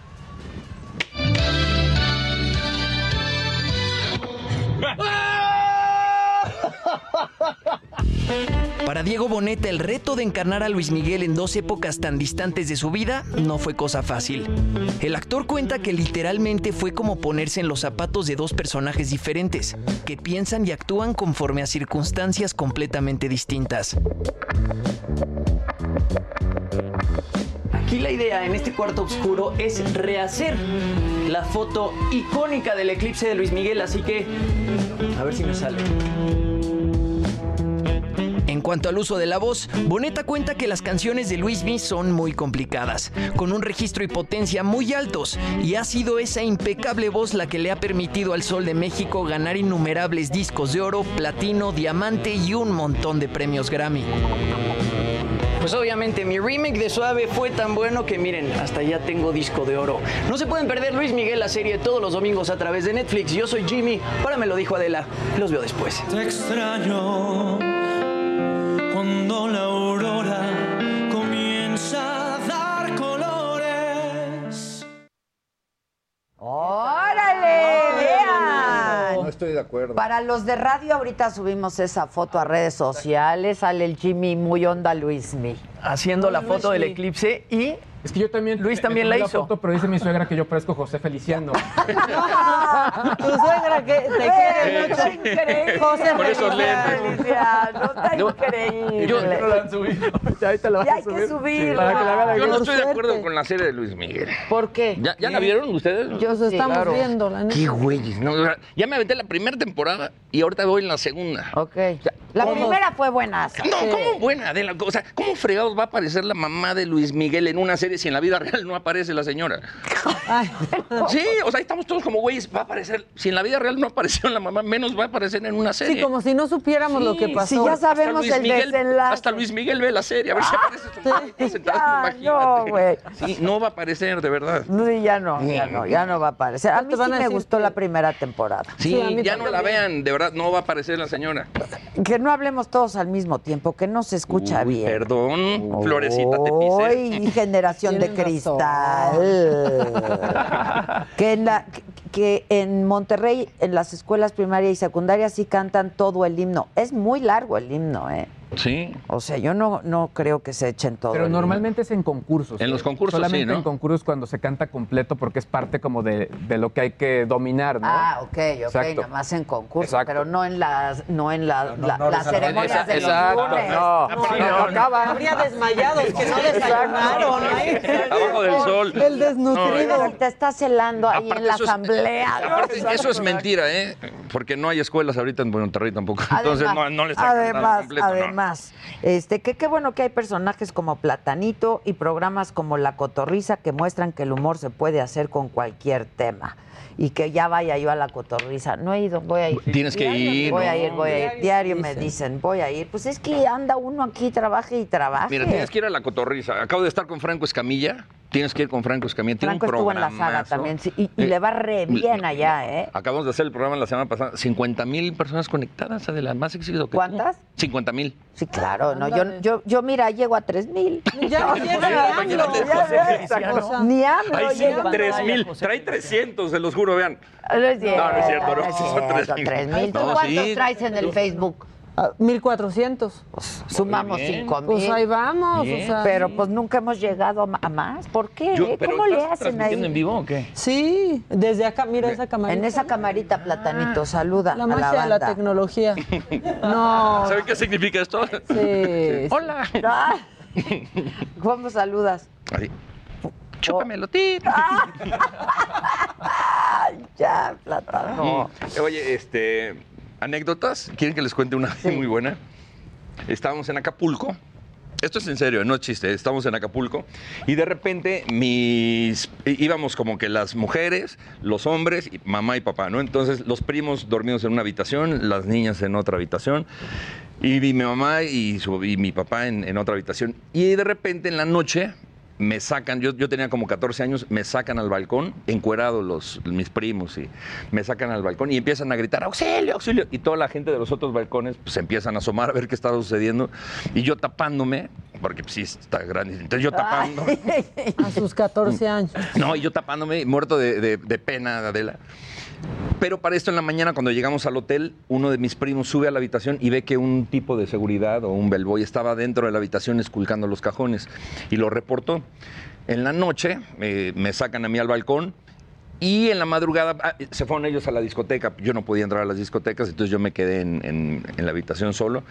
[SPEAKER 21] Para Diego Boneta, el reto de encarnar a Luis Miguel en dos épocas tan distantes de su vida no fue cosa fácil. El actor cuenta que literalmente fue como ponerse en los zapatos de dos personajes diferentes, que piensan y actúan conforme a circunstancias completamente distintas.
[SPEAKER 20] Aquí la idea en este cuarto oscuro es rehacer la foto icónica del eclipse de Luis Miguel, así que a ver si me sale.
[SPEAKER 21] En cuanto al uso de la voz, Boneta cuenta que las canciones de Luis Miguel son muy complicadas, con un registro y potencia muy altos, y ha sido esa impecable voz la que le ha permitido al Sol de México ganar innumerables discos de oro, platino, diamante y un montón de premios Grammy.
[SPEAKER 20] Pues obviamente mi remake de Suave fue tan bueno que miren, hasta ya tengo disco de oro. No se pueden perder Luis Miguel la serie todos los domingos a través de Netflix. Yo soy Jimmy, ahora me lo dijo Adela. Los veo después.
[SPEAKER 22] Te extraño cuando la aurora comienza a dar colores.
[SPEAKER 1] ¡Órale!
[SPEAKER 23] Estoy de acuerdo.
[SPEAKER 1] Para los de radio, ahorita subimos esa foto a redes sociales. Sale el Jimmy muy onda Luismi.
[SPEAKER 20] Haciendo la foto del eclipse y
[SPEAKER 17] Es que yo también.
[SPEAKER 20] Luis también la hizo.
[SPEAKER 17] foto, pero dice mi suegra que yo parezco José Feliciano.
[SPEAKER 9] Tu suegra que te quiere mucho.
[SPEAKER 1] Está increíble.
[SPEAKER 9] José
[SPEAKER 19] Con esos lentes.
[SPEAKER 1] Feliciano, está
[SPEAKER 19] Yo-
[SPEAKER 1] increíble.
[SPEAKER 19] yo-
[SPEAKER 17] No la han subido. Ahorita la vas
[SPEAKER 1] Ya
[SPEAKER 17] a
[SPEAKER 1] hay que
[SPEAKER 17] subir.
[SPEAKER 1] subirla.
[SPEAKER 17] Para que la vean
[SPEAKER 19] Yo no estoy de acuerdo con la serie de Luis Miguel.
[SPEAKER 1] ¿Por qué?
[SPEAKER 19] ¿Ya, ya la vieron ustedes?
[SPEAKER 9] Yo estamos
[SPEAKER 1] claro.
[SPEAKER 9] viendo, la neta.
[SPEAKER 19] Qué güeyes, ¿no? Ya me aventé la primera temporada y ahorita voy en la segunda.
[SPEAKER 1] Ok. La
[SPEAKER 19] ¿cómo?
[SPEAKER 1] primera fue buena.
[SPEAKER 19] No, ¿cómo buena? Adela? O sea, ¿cómo fregados va a aparecer la mamá de Luis Miguel en una serie si en la vida real no aparece la señora? Sí, o sea, ahí estamos todos como güeyes, va a aparecer. Si en la vida real no apareció la mamá, menos va a aparecer en una serie.
[SPEAKER 9] Sí, como si no supiéramos lo que
[SPEAKER 19] Sí,
[SPEAKER 9] pasó.
[SPEAKER 1] Si ya sabemos el
[SPEAKER 19] Miguel-
[SPEAKER 1] desenlace.
[SPEAKER 19] Hasta Luis Miguel ve la serie, a ver si aparece tu mamá sentada,
[SPEAKER 1] ya,
[SPEAKER 19] imagínate.
[SPEAKER 1] no, güey.
[SPEAKER 19] Sí, no va a aparecer, de verdad.
[SPEAKER 1] No, ya no, ya no, ya no va a aparecer. A mí sí me gustó
[SPEAKER 9] que-
[SPEAKER 1] la primera temporada.
[SPEAKER 19] Sí,
[SPEAKER 9] Sí, a mí
[SPEAKER 19] ya no la vean, de verdad, no va a aparecer la señora.
[SPEAKER 1] Que no hablemos todos al mismo tiempo, que no se escucha
[SPEAKER 19] Uy,
[SPEAKER 1] bien.
[SPEAKER 19] Perdón, Florecita, te
[SPEAKER 1] generación de cristal. que, en la, que, que en Monterrey, en las escuelas primarias y secundarias, sí cantan todo el himno. Es muy largo el himno, ¿eh?
[SPEAKER 19] Sí.
[SPEAKER 1] O sea, yo no, no creo que se echen todo.
[SPEAKER 17] Pero
[SPEAKER 1] el
[SPEAKER 17] normalmente es en concursos.
[SPEAKER 19] En los concursos,
[SPEAKER 17] Solamente
[SPEAKER 19] sí, ¿no?
[SPEAKER 17] en concursos cuando se canta completo porque es parte como de, de lo que hay que dominar, ¿no?
[SPEAKER 1] Ah, ok, ok,
[SPEAKER 17] Exacto.
[SPEAKER 1] nada más en concurso,
[SPEAKER 17] Exacto.
[SPEAKER 1] pero no en las, no en la-
[SPEAKER 23] No,
[SPEAKER 1] la-
[SPEAKER 23] no,
[SPEAKER 1] las ceremonias
[SPEAKER 19] esa-
[SPEAKER 1] de los
[SPEAKER 19] exacto,
[SPEAKER 1] lunes.
[SPEAKER 19] no.
[SPEAKER 1] No, no.
[SPEAKER 9] Habría desmayados que no desayunaron. ahí.
[SPEAKER 19] Abajo del sol.
[SPEAKER 9] El desnutrido.
[SPEAKER 1] Pero te estás celando ahí
[SPEAKER 19] Aparte,
[SPEAKER 1] en la
[SPEAKER 19] eso
[SPEAKER 1] asamblea.
[SPEAKER 19] Aparte, eso es mentira, ¿eh? Porque no hay escuelas ahorita en Monterrey tampoco. Entonces
[SPEAKER 1] Además,
[SPEAKER 19] no, no le están cantando
[SPEAKER 1] además, este, que qué bueno que hay personajes como Platanito y programas como La Cotorriza que muestran que el humor se puede hacer con cualquier tema. Y que ya vaya yo a la cotorriza. No he ido, voy a ir.
[SPEAKER 19] Tienes que ir,
[SPEAKER 1] Voy a ir, voy a ir. Diario me dicen, voy a ir. Pues es que anda uno aquí, trabaje y trabaje.
[SPEAKER 19] Mira, tienes que ir a la cotorriza. Acabo de estar con Franco Escamilla. Tienes que ir con Franco Escamilla. Tiene
[SPEAKER 1] Franco
[SPEAKER 19] un
[SPEAKER 1] estuvo en la saga también, sí, y, y
[SPEAKER 19] Eh,
[SPEAKER 1] le va re bien allá, ¿eh?
[SPEAKER 19] Acabamos de hacer el programa la semana pasada. 50 mil personas conectadas, de las más éxito que tú.
[SPEAKER 1] ¿Cuántas?
[SPEAKER 19] 50 mil.
[SPEAKER 1] Sí, claro, no, yo, yo, yo, mira, llego a tres mil.
[SPEAKER 9] Ya no llega AMLO. Ya sea,
[SPEAKER 1] Ni AMLO
[SPEAKER 19] Ahí sí. 3 mil. Trae 300, se los juro, vean.
[SPEAKER 1] No es cierto.
[SPEAKER 19] No, no es cierto, no,
[SPEAKER 1] es
[SPEAKER 19] sí son
[SPEAKER 1] cierto,
[SPEAKER 19] 3,000.
[SPEAKER 1] tres mil. ¿Tú
[SPEAKER 19] No,
[SPEAKER 1] cuántos traes en el Facebook?
[SPEAKER 9] Ah, 1400.
[SPEAKER 1] Sumamos
[SPEAKER 19] bien.
[SPEAKER 1] cinco mil.
[SPEAKER 9] Pues ahí vamos,
[SPEAKER 19] Bien.
[SPEAKER 9] o sea.
[SPEAKER 1] Pero pues nunca hemos llegado a más. ¿Por qué?
[SPEAKER 19] Yo- pero
[SPEAKER 1] ¿Cómo le
[SPEAKER 19] ¿estás
[SPEAKER 1] hacen ahí?
[SPEAKER 19] en vivo o qué?
[SPEAKER 9] Sí, desde acá, mira esa camarita.
[SPEAKER 1] En esa camarita, Platanito, saluda
[SPEAKER 9] La
[SPEAKER 1] a la
[SPEAKER 9] magia de la tecnología. No.
[SPEAKER 19] ¿Saben qué significa esto?
[SPEAKER 9] Sí.
[SPEAKER 19] Hola.
[SPEAKER 1] Ah, ¿Cómo saludas?
[SPEAKER 19] Así. Chúpamelo, tip.
[SPEAKER 1] Ay, ya, Platano.
[SPEAKER 19] Oye, este. Anécdotas. ¿Quieren que les cuente una muy buena? Estábamos en Acapulco. Esto es en serio, no es chiste. Estamos en Acapulco y de repente mis íbamos como que las mujeres, los hombres, y mamá y papá, ¿no? Entonces los primos dormidos en una habitación, las niñas en otra habitación y mi mamá y, su- y mi papá en, en otra habitación. Y de repente en la noche me sacan, yo, yo tenía como 14 años, me sacan al balcón, encuerados los, mis primos, y me sacan al balcón y empiezan a gritar, auxilio, auxilio. Y toda la gente de los otros balcones pues, se empiezan a asomar a ver qué estaba sucediendo. Y yo tapándome, porque pues, sí está grande, entonces yo tapándome.
[SPEAKER 9] A sus 14 años.
[SPEAKER 19] No, y yo tapándome, muerto de, de- de pena, Adela. Pero para esto en la mañana, cuando llegamos al hotel, uno de mis primos sube a la habitación y ve que un tipo de seguridad o un bellboy estaba dentro de la habitación esculcando los cajones y lo reportó. En la noche eh, me sacan a mí al balcón y en la madrugada ah, se fueron ellos a la discoteca. Yo no podía entrar a las discotecas, entonces yo me quedé en, la habitación solo.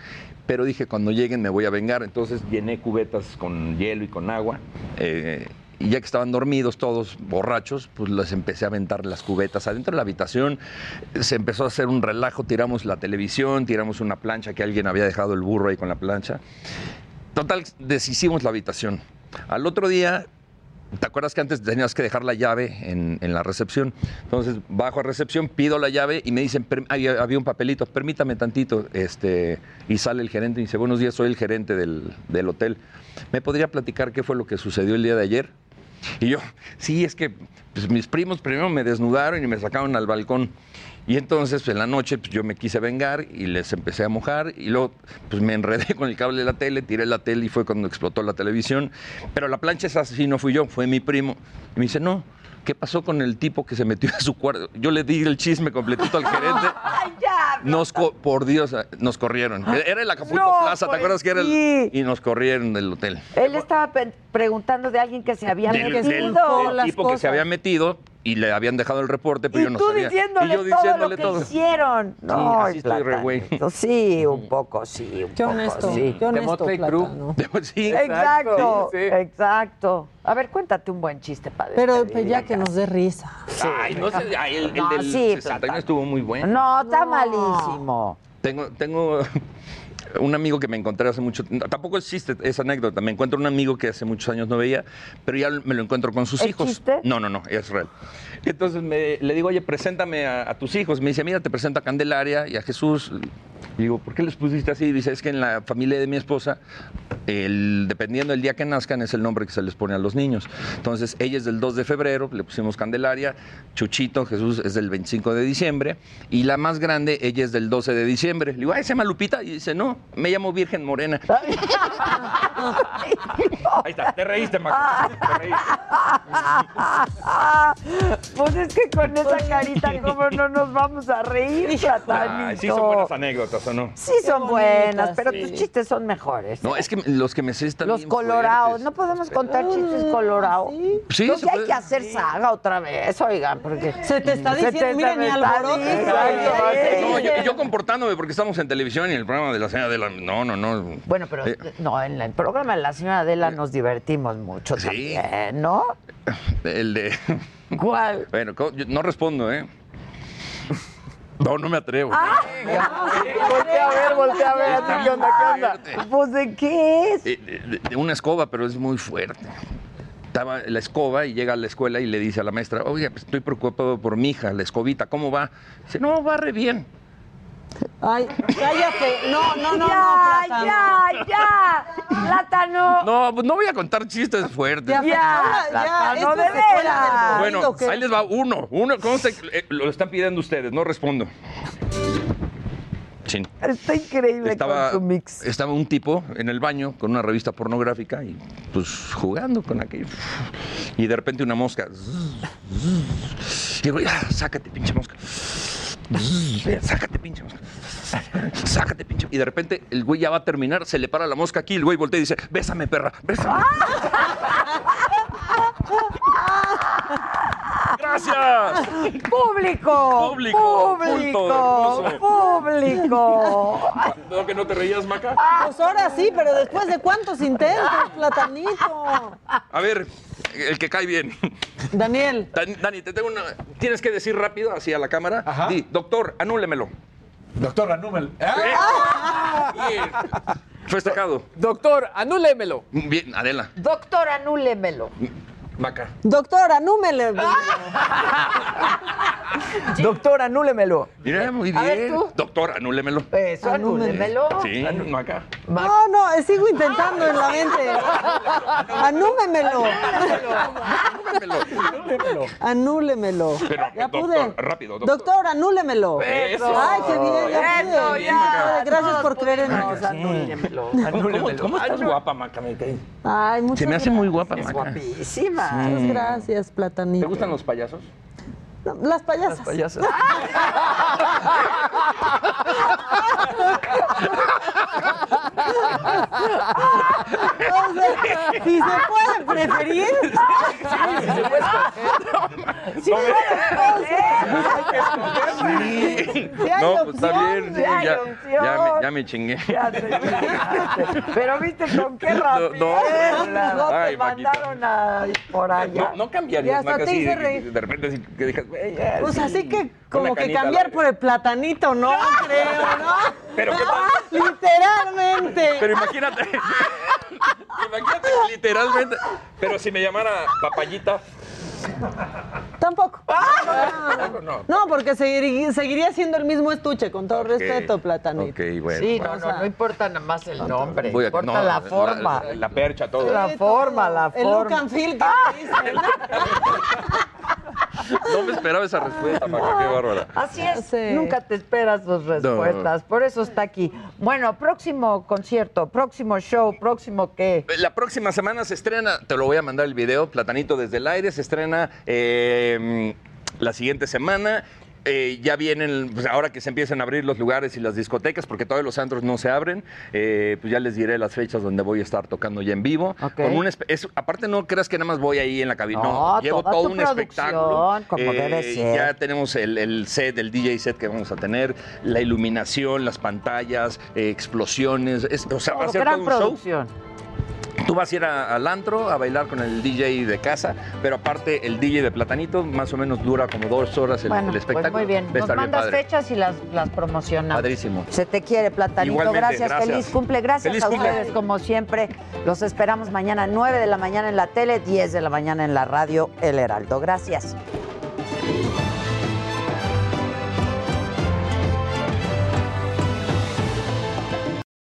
[SPEAKER 19] Pero dije, cuando lleguen me voy a vengar. Entonces llené cubetas con hielo y con agua. eh, y ya que estaban dormidos todos, borrachos, pues les empecé a aventar las cubetas adentro de la habitación. Se empezó a hacer un relajo, tiramos la televisión, tiramos una plancha que alguien había dejado el burro ahí con la plancha. Total, deshicimos la habitación. Al otro día ¿Te acuerdas que antes tenías que dejar la llave en, en la recepción? Entonces bajo a recepción, pido la llave y me dicen, "Per- había, había un papelito, permítame tantito. Este, y sale el gerente y dice, buenos días, soy el gerente del, del hotel. ¿Me podría platicar qué fue lo que sucedió el día de ayer? Y yo, sí, es que pues, mis primos primero me desnudaron y me sacaron al balcón. Y entonces en la noche pues, yo me quise vengar y les empecé a mojar y luego pues me enredé con el cable de la tele, tiré la tele y fue cuando explotó la televisión. Pero la plancha esa sí no fui yo, fue mi primo. Y me dice, no, ¿qué pasó con el tipo que se metió a su cuarto? Yo le di el chisme completito al gerente.
[SPEAKER 1] ¡Ay, ya!
[SPEAKER 19] Nos co- por Dios, nos corrieron. Era el Acapulco
[SPEAKER 1] No,
[SPEAKER 19] Plaza, ¿te
[SPEAKER 1] pues
[SPEAKER 19] acuerdas que era el-
[SPEAKER 1] sí.
[SPEAKER 19] Y nos corrieron del hotel.
[SPEAKER 1] Él estaba preguntando de alguien que se había
[SPEAKER 19] Del,
[SPEAKER 1] metido.
[SPEAKER 19] del- del tipo que se había metido y le habían dejado el reporte, pero
[SPEAKER 1] Y
[SPEAKER 19] yo no
[SPEAKER 1] tú
[SPEAKER 19] sabía.
[SPEAKER 1] diciéndole,
[SPEAKER 19] y yo
[SPEAKER 1] todo
[SPEAKER 19] diciéndole
[SPEAKER 1] lo que
[SPEAKER 19] todo.
[SPEAKER 1] hicieron.
[SPEAKER 19] Sí,
[SPEAKER 1] No,
[SPEAKER 19] así estoy re güey.
[SPEAKER 1] Sí, un poco, sí, un
[SPEAKER 9] Qué
[SPEAKER 1] poco,
[SPEAKER 9] honesto,
[SPEAKER 1] sí.
[SPEAKER 9] qué honesto,
[SPEAKER 17] Motley Crue.
[SPEAKER 9] Plátano.
[SPEAKER 19] Sí,
[SPEAKER 1] Exacto,
[SPEAKER 17] Sí, sí.
[SPEAKER 1] exacto. A ver, cuéntate un buen chiste para
[SPEAKER 9] Pero pues, ya que nos dé risa.
[SPEAKER 19] Ay, no sé, ay, el, el
[SPEAKER 1] No,
[SPEAKER 19] del
[SPEAKER 1] sí,
[SPEAKER 19] 61
[SPEAKER 1] Plátano.
[SPEAKER 19] estuvo muy bueno.
[SPEAKER 1] No, está malísimo.
[SPEAKER 19] Tengo, tengo un amigo que me encontré hace mucho no, Tampoco es chiste, es anécdota. Me encuentro un amigo que hace muchos años no veía, pero ya me lo encuentro con sus
[SPEAKER 1] ¿Es
[SPEAKER 19] hijos.
[SPEAKER 1] chiste?
[SPEAKER 19] No, no, no, es real. Entonces me- le digo, oye, preséntame a, a tus hijos. Me dice, mira, te presento a Candelaria y a Jesús. Y digo, ¿por qué les pusiste así? Dice, es que en la familia de mi esposa, el, dependiendo del día que nazcan, es el nombre que se les pone a los niños. Entonces, ella es del 2 de febrero, le pusimos Candelaria. Chuchito, Jesús, es del 25 de diciembre. Y la más grande, ella es del 12 de diciembre. Le digo, ay, ¿se llama Lupita? Y dice, no, me llamo Virgen Morena. Ahí está, te reíste, Maca. Te reíste.
[SPEAKER 1] Pues es que con esa carita, ¿cómo no nos vamos a reír, Platanito?
[SPEAKER 19] Ay, sí son buenas anécdotas, ¿o no?
[SPEAKER 1] Sí son buenas, pero tus chistes son mejores.
[SPEAKER 19] No, es que los que me sé están
[SPEAKER 1] Los
[SPEAKER 19] bien
[SPEAKER 1] colorados,
[SPEAKER 19] fuertes.
[SPEAKER 1] no podemos contar chistes colorados.
[SPEAKER 19] Sí,
[SPEAKER 1] Entonces
[SPEAKER 19] se
[SPEAKER 1] hay que hacer saga otra vez, oigan, porque...
[SPEAKER 9] Se te está diciendo, mira, ni alborotes.
[SPEAKER 19] No, yo, yo comportándome porque estamos en televisión y en el programa de la señora de la... No, no, no.
[SPEAKER 1] Bueno, pero
[SPEAKER 19] Eh,
[SPEAKER 1] no, en el programa de la señora Adela nos divertimos mucho
[SPEAKER 19] Sí.
[SPEAKER 1] también, ¿no?
[SPEAKER 19] el de...
[SPEAKER 1] ¿Cuál?
[SPEAKER 19] Bueno, no respondo, ¿eh? No, no me atrevo.
[SPEAKER 1] Voltea a ver, voltea a ver,
[SPEAKER 19] Está
[SPEAKER 1] ¿qué onda, qué onda? Pues, ¿de qué es?
[SPEAKER 19] Eh, de, de una escoba, pero es muy fuerte. Estaba la escoba y llega a la escuela y le dice a la maestra, oye, pues estoy preocupado por mi hija, la escobita, ¿cómo va? Dice, no, va re bien.
[SPEAKER 9] Ay, cállate. No, no, no,
[SPEAKER 1] ya,
[SPEAKER 9] no,
[SPEAKER 1] ya, ya. Plátano.
[SPEAKER 19] No, pues no voy a contar chistes fuertes.
[SPEAKER 9] Ya,
[SPEAKER 1] Ya,
[SPEAKER 9] ya,
[SPEAKER 1] Plátano, de veras.
[SPEAKER 19] Bueno, ahí les va uno. Uno, ¿cómo se, eh, lo están pidiendo ustedes? No respondo. Chin.
[SPEAKER 1] Está increíble
[SPEAKER 19] Estaba,
[SPEAKER 1] con su mix.
[SPEAKER 19] estaba un tipo en el baño con una revista pornográfica y pues jugando con aquello. Y de repente una mosca. Y digo, ya, sácate, pinche mosca. Sácate, pinche mosca. Sácate, pinche. Y de repente el güey ya va a terminar, se le para la mosca aquí, el güey voltea y dice, bésame, perra, bésame. ¡Gracias!
[SPEAKER 1] ¡Público!
[SPEAKER 19] Público,
[SPEAKER 1] ¡Público!
[SPEAKER 19] culto.
[SPEAKER 1] ¡Público!
[SPEAKER 19] ¿No que no te reías, Maca?
[SPEAKER 9] Pues ahora sí, pero después de cuántos intentos, Platanito.
[SPEAKER 19] A ver, el que cae bien.
[SPEAKER 9] Daniel.
[SPEAKER 19] Dani, Dani, te tengo una. Tienes que decir rápido, así a la cámara.
[SPEAKER 18] Ajá.
[SPEAKER 19] Di, doctor, anúlemelo.
[SPEAKER 18] Doctor Ranúmel.
[SPEAKER 19] Bien. Festejado.
[SPEAKER 17] Doctor, anúlemelo.
[SPEAKER 19] Bien, Adela.
[SPEAKER 1] Doctor, anúlemelo.
[SPEAKER 19] Maca.
[SPEAKER 9] Doctora, númele.
[SPEAKER 20] Doctor, anúlemelo.
[SPEAKER 19] Mira, muy
[SPEAKER 1] A ver,
[SPEAKER 19] bien.
[SPEAKER 1] tú.
[SPEAKER 19] Doctor, anúlemelo.
[SPEAKER 1] Eso, anúlemelo.
[SPEAKER 19] Sí, Maca.
[SPEAKER 9] No, no, eh, sigo intentando en la mente. Anúmemelo.
[SPEAKER 19] Anúlemelo.
[SPEAKER 9] Anúlemelo.
[SPEAKER 19] Pero,
[SPEAKER 9] Ya
[SPEAKER 19] doctor,
[SPEAKER 9] pude.
[SPEAKER 19] rápido, doctor.
[SPEAKER 9] Doctor, anúlemelo.
[SPEAKER 19] Eso.
[SPEAKER 9] Ay, qué bien, ya
[SPEAKER 1] Eso,
[SPEAKER 9] pude.
[SPEAKER 1] ya.
[SPEAKER 9] Gracias por creer en mí.
[SPEAKER 1] Anúlemelo.
[SPEAKER 19] ¿Cómo, estás guapa, Maca?
[SPEAKER 9] Ay, muchas
[SPEAKER 19] Se me hace muy guapa,
[SPEAKER 1] Es
[SPEAKER 19] Maca.
[SPEAKER 1] guapísima.
[SPEAKER 9] Muchas gracias, Platanito.
[SPEAKER 19] ¿Te gustan los payasos?
[SPEAKER 9] No, Las payasas.
[SPEAKER 24] Las payasas.
[SPEAKER 9] O sea, si se puede preferir.
[SPEAKER 19] Sí, se puede
[SPEAKER 9] Sí,
[SPEAKER 19] No
[SPEAKER 9] puede
[SPEAKER 19] Sí.
[SPEAKER 9] Sí hay
[SPEAKER 19] No, pues está bien. ya, ya me, ya me chingué.
[SPEAKER 1] Pero viste con qué
[SPEAKER 19] No,
[SPEAKER 1] rapidez
[SPEAKER 19] no.
[SPEAKER 1] no, te
[SPEAKER 19] Ay,
[SPEAKER 1] mandaron a por allá.
[SPEAKER 19] No, no cambiaría.
[SPEAKER 9] Y hasta te hice
[SPEAKER 19] de,
[SPEAKER 9] reír.
[SPEAKER 19] de repente así que ya,
[SPEAKER 9] Pues
[SPEAKER 19] sí,
[SPEAKER 9] así que como que cambiar por el platanito, no creo, ¿no?
[SPEAKER 19] Pero qué
[SPEAKER 9] Literalmente.
[SPEAKER 19] Pero imagínate. imagínate literalmente. Pero si me llamara papayita.
[SPEAKER 9] Tampoco.
[SPEAKER 19] No, no.
[SPEAKER 9] No, porque seguiría, seguiría siendo el mismo estuche, con todo respeto, platanito.
[SPEAKER 19] Ok, bueno.
[SPEAKER 1] Sí,
[SPEAKER 19] bueno.
[SPEAKER 1] no, no, no importa nada más el nombre,
[SPEAKER 19] a-
[SPEAKER 1] importa
[SPEAKER 19] no,
[SPEAKER 1] la forma.
[SPEAKER 19] La, la percha, todo.
[SPEAKER 1] La forma, la
[SPEAKER 9] El look
[SPEAKER 1] forma.
[SPEAKER 9] and feel que dicen.
[SPEAKER 19] No me esperaba esa respuesta, Maca, qué bárbara.
[SPEAKER 1] Así es,
[SPEAKER 9] Sí.
[SPEAKER 1] nunca te esperas sus respuestas, por eso está aquí. Bueno, próximo concierto, próximo show, próximo qué.
[SPEAKER 19] La próxima semana se estrena, te lo voy a mandar el video, Platanito desde el aire, se estrena eh, la siguiente semana. Eh, ya vienen, pues ahora que se empiezan a abrir los lugares y las discotecas, porque todavía los antros no se abren, eh, pues ya les diré las fechas donde voy a estar tocando ya en vivo. Con un es- aparte no creas que nada más voy ahí en la cabina,
[SPEAKER 1] No,
[SPEAKER 19] no, llevo todo un
[SPEAKER 1] producción,
[SPEAKER 19] espectáculo. Eh,
[SPEAKER 1] como debe ser.
[SPEAKER 19] Ya tenemos el, el set, el DJ set que vamos a tener, la iluminación, las pantallas, eh, explosiones, es- o sea, va a ser todo un show. Tú vas a ir a- al antro a bailar con el DJ de casa, pero aparte el DJ de Platanito más o menos dura como dos horas el,
[SPEAKER 1] bueno,
[SPEAKER 19] el espectáculo.
[SPEAKER 1] pues muy bien. Nos
[SPEAKER 19] bien
[SPEAKER 1] mandas fechas y las, las promocionamos.
[SPEAKER 19] Padrísimo.
[SPEAKER 1] Se te quiere, Platanito.
[SPEAKER 19] Igualmente,
[SPEAKER 1] gracias,
[SPEAKER 19] gracias.
[SPEAKER 1] feliz cumple. Gracias
[SPEAKER 19] Feliz
[SPEAKER 1] a
[SPEAKER 19] cumple.
[SPEAKER 1] ustedes, como siempre. Los esperamos mañana, 9 de la mañana en la tele, 10 de la mañana en la radio El Heraldo. Gracias.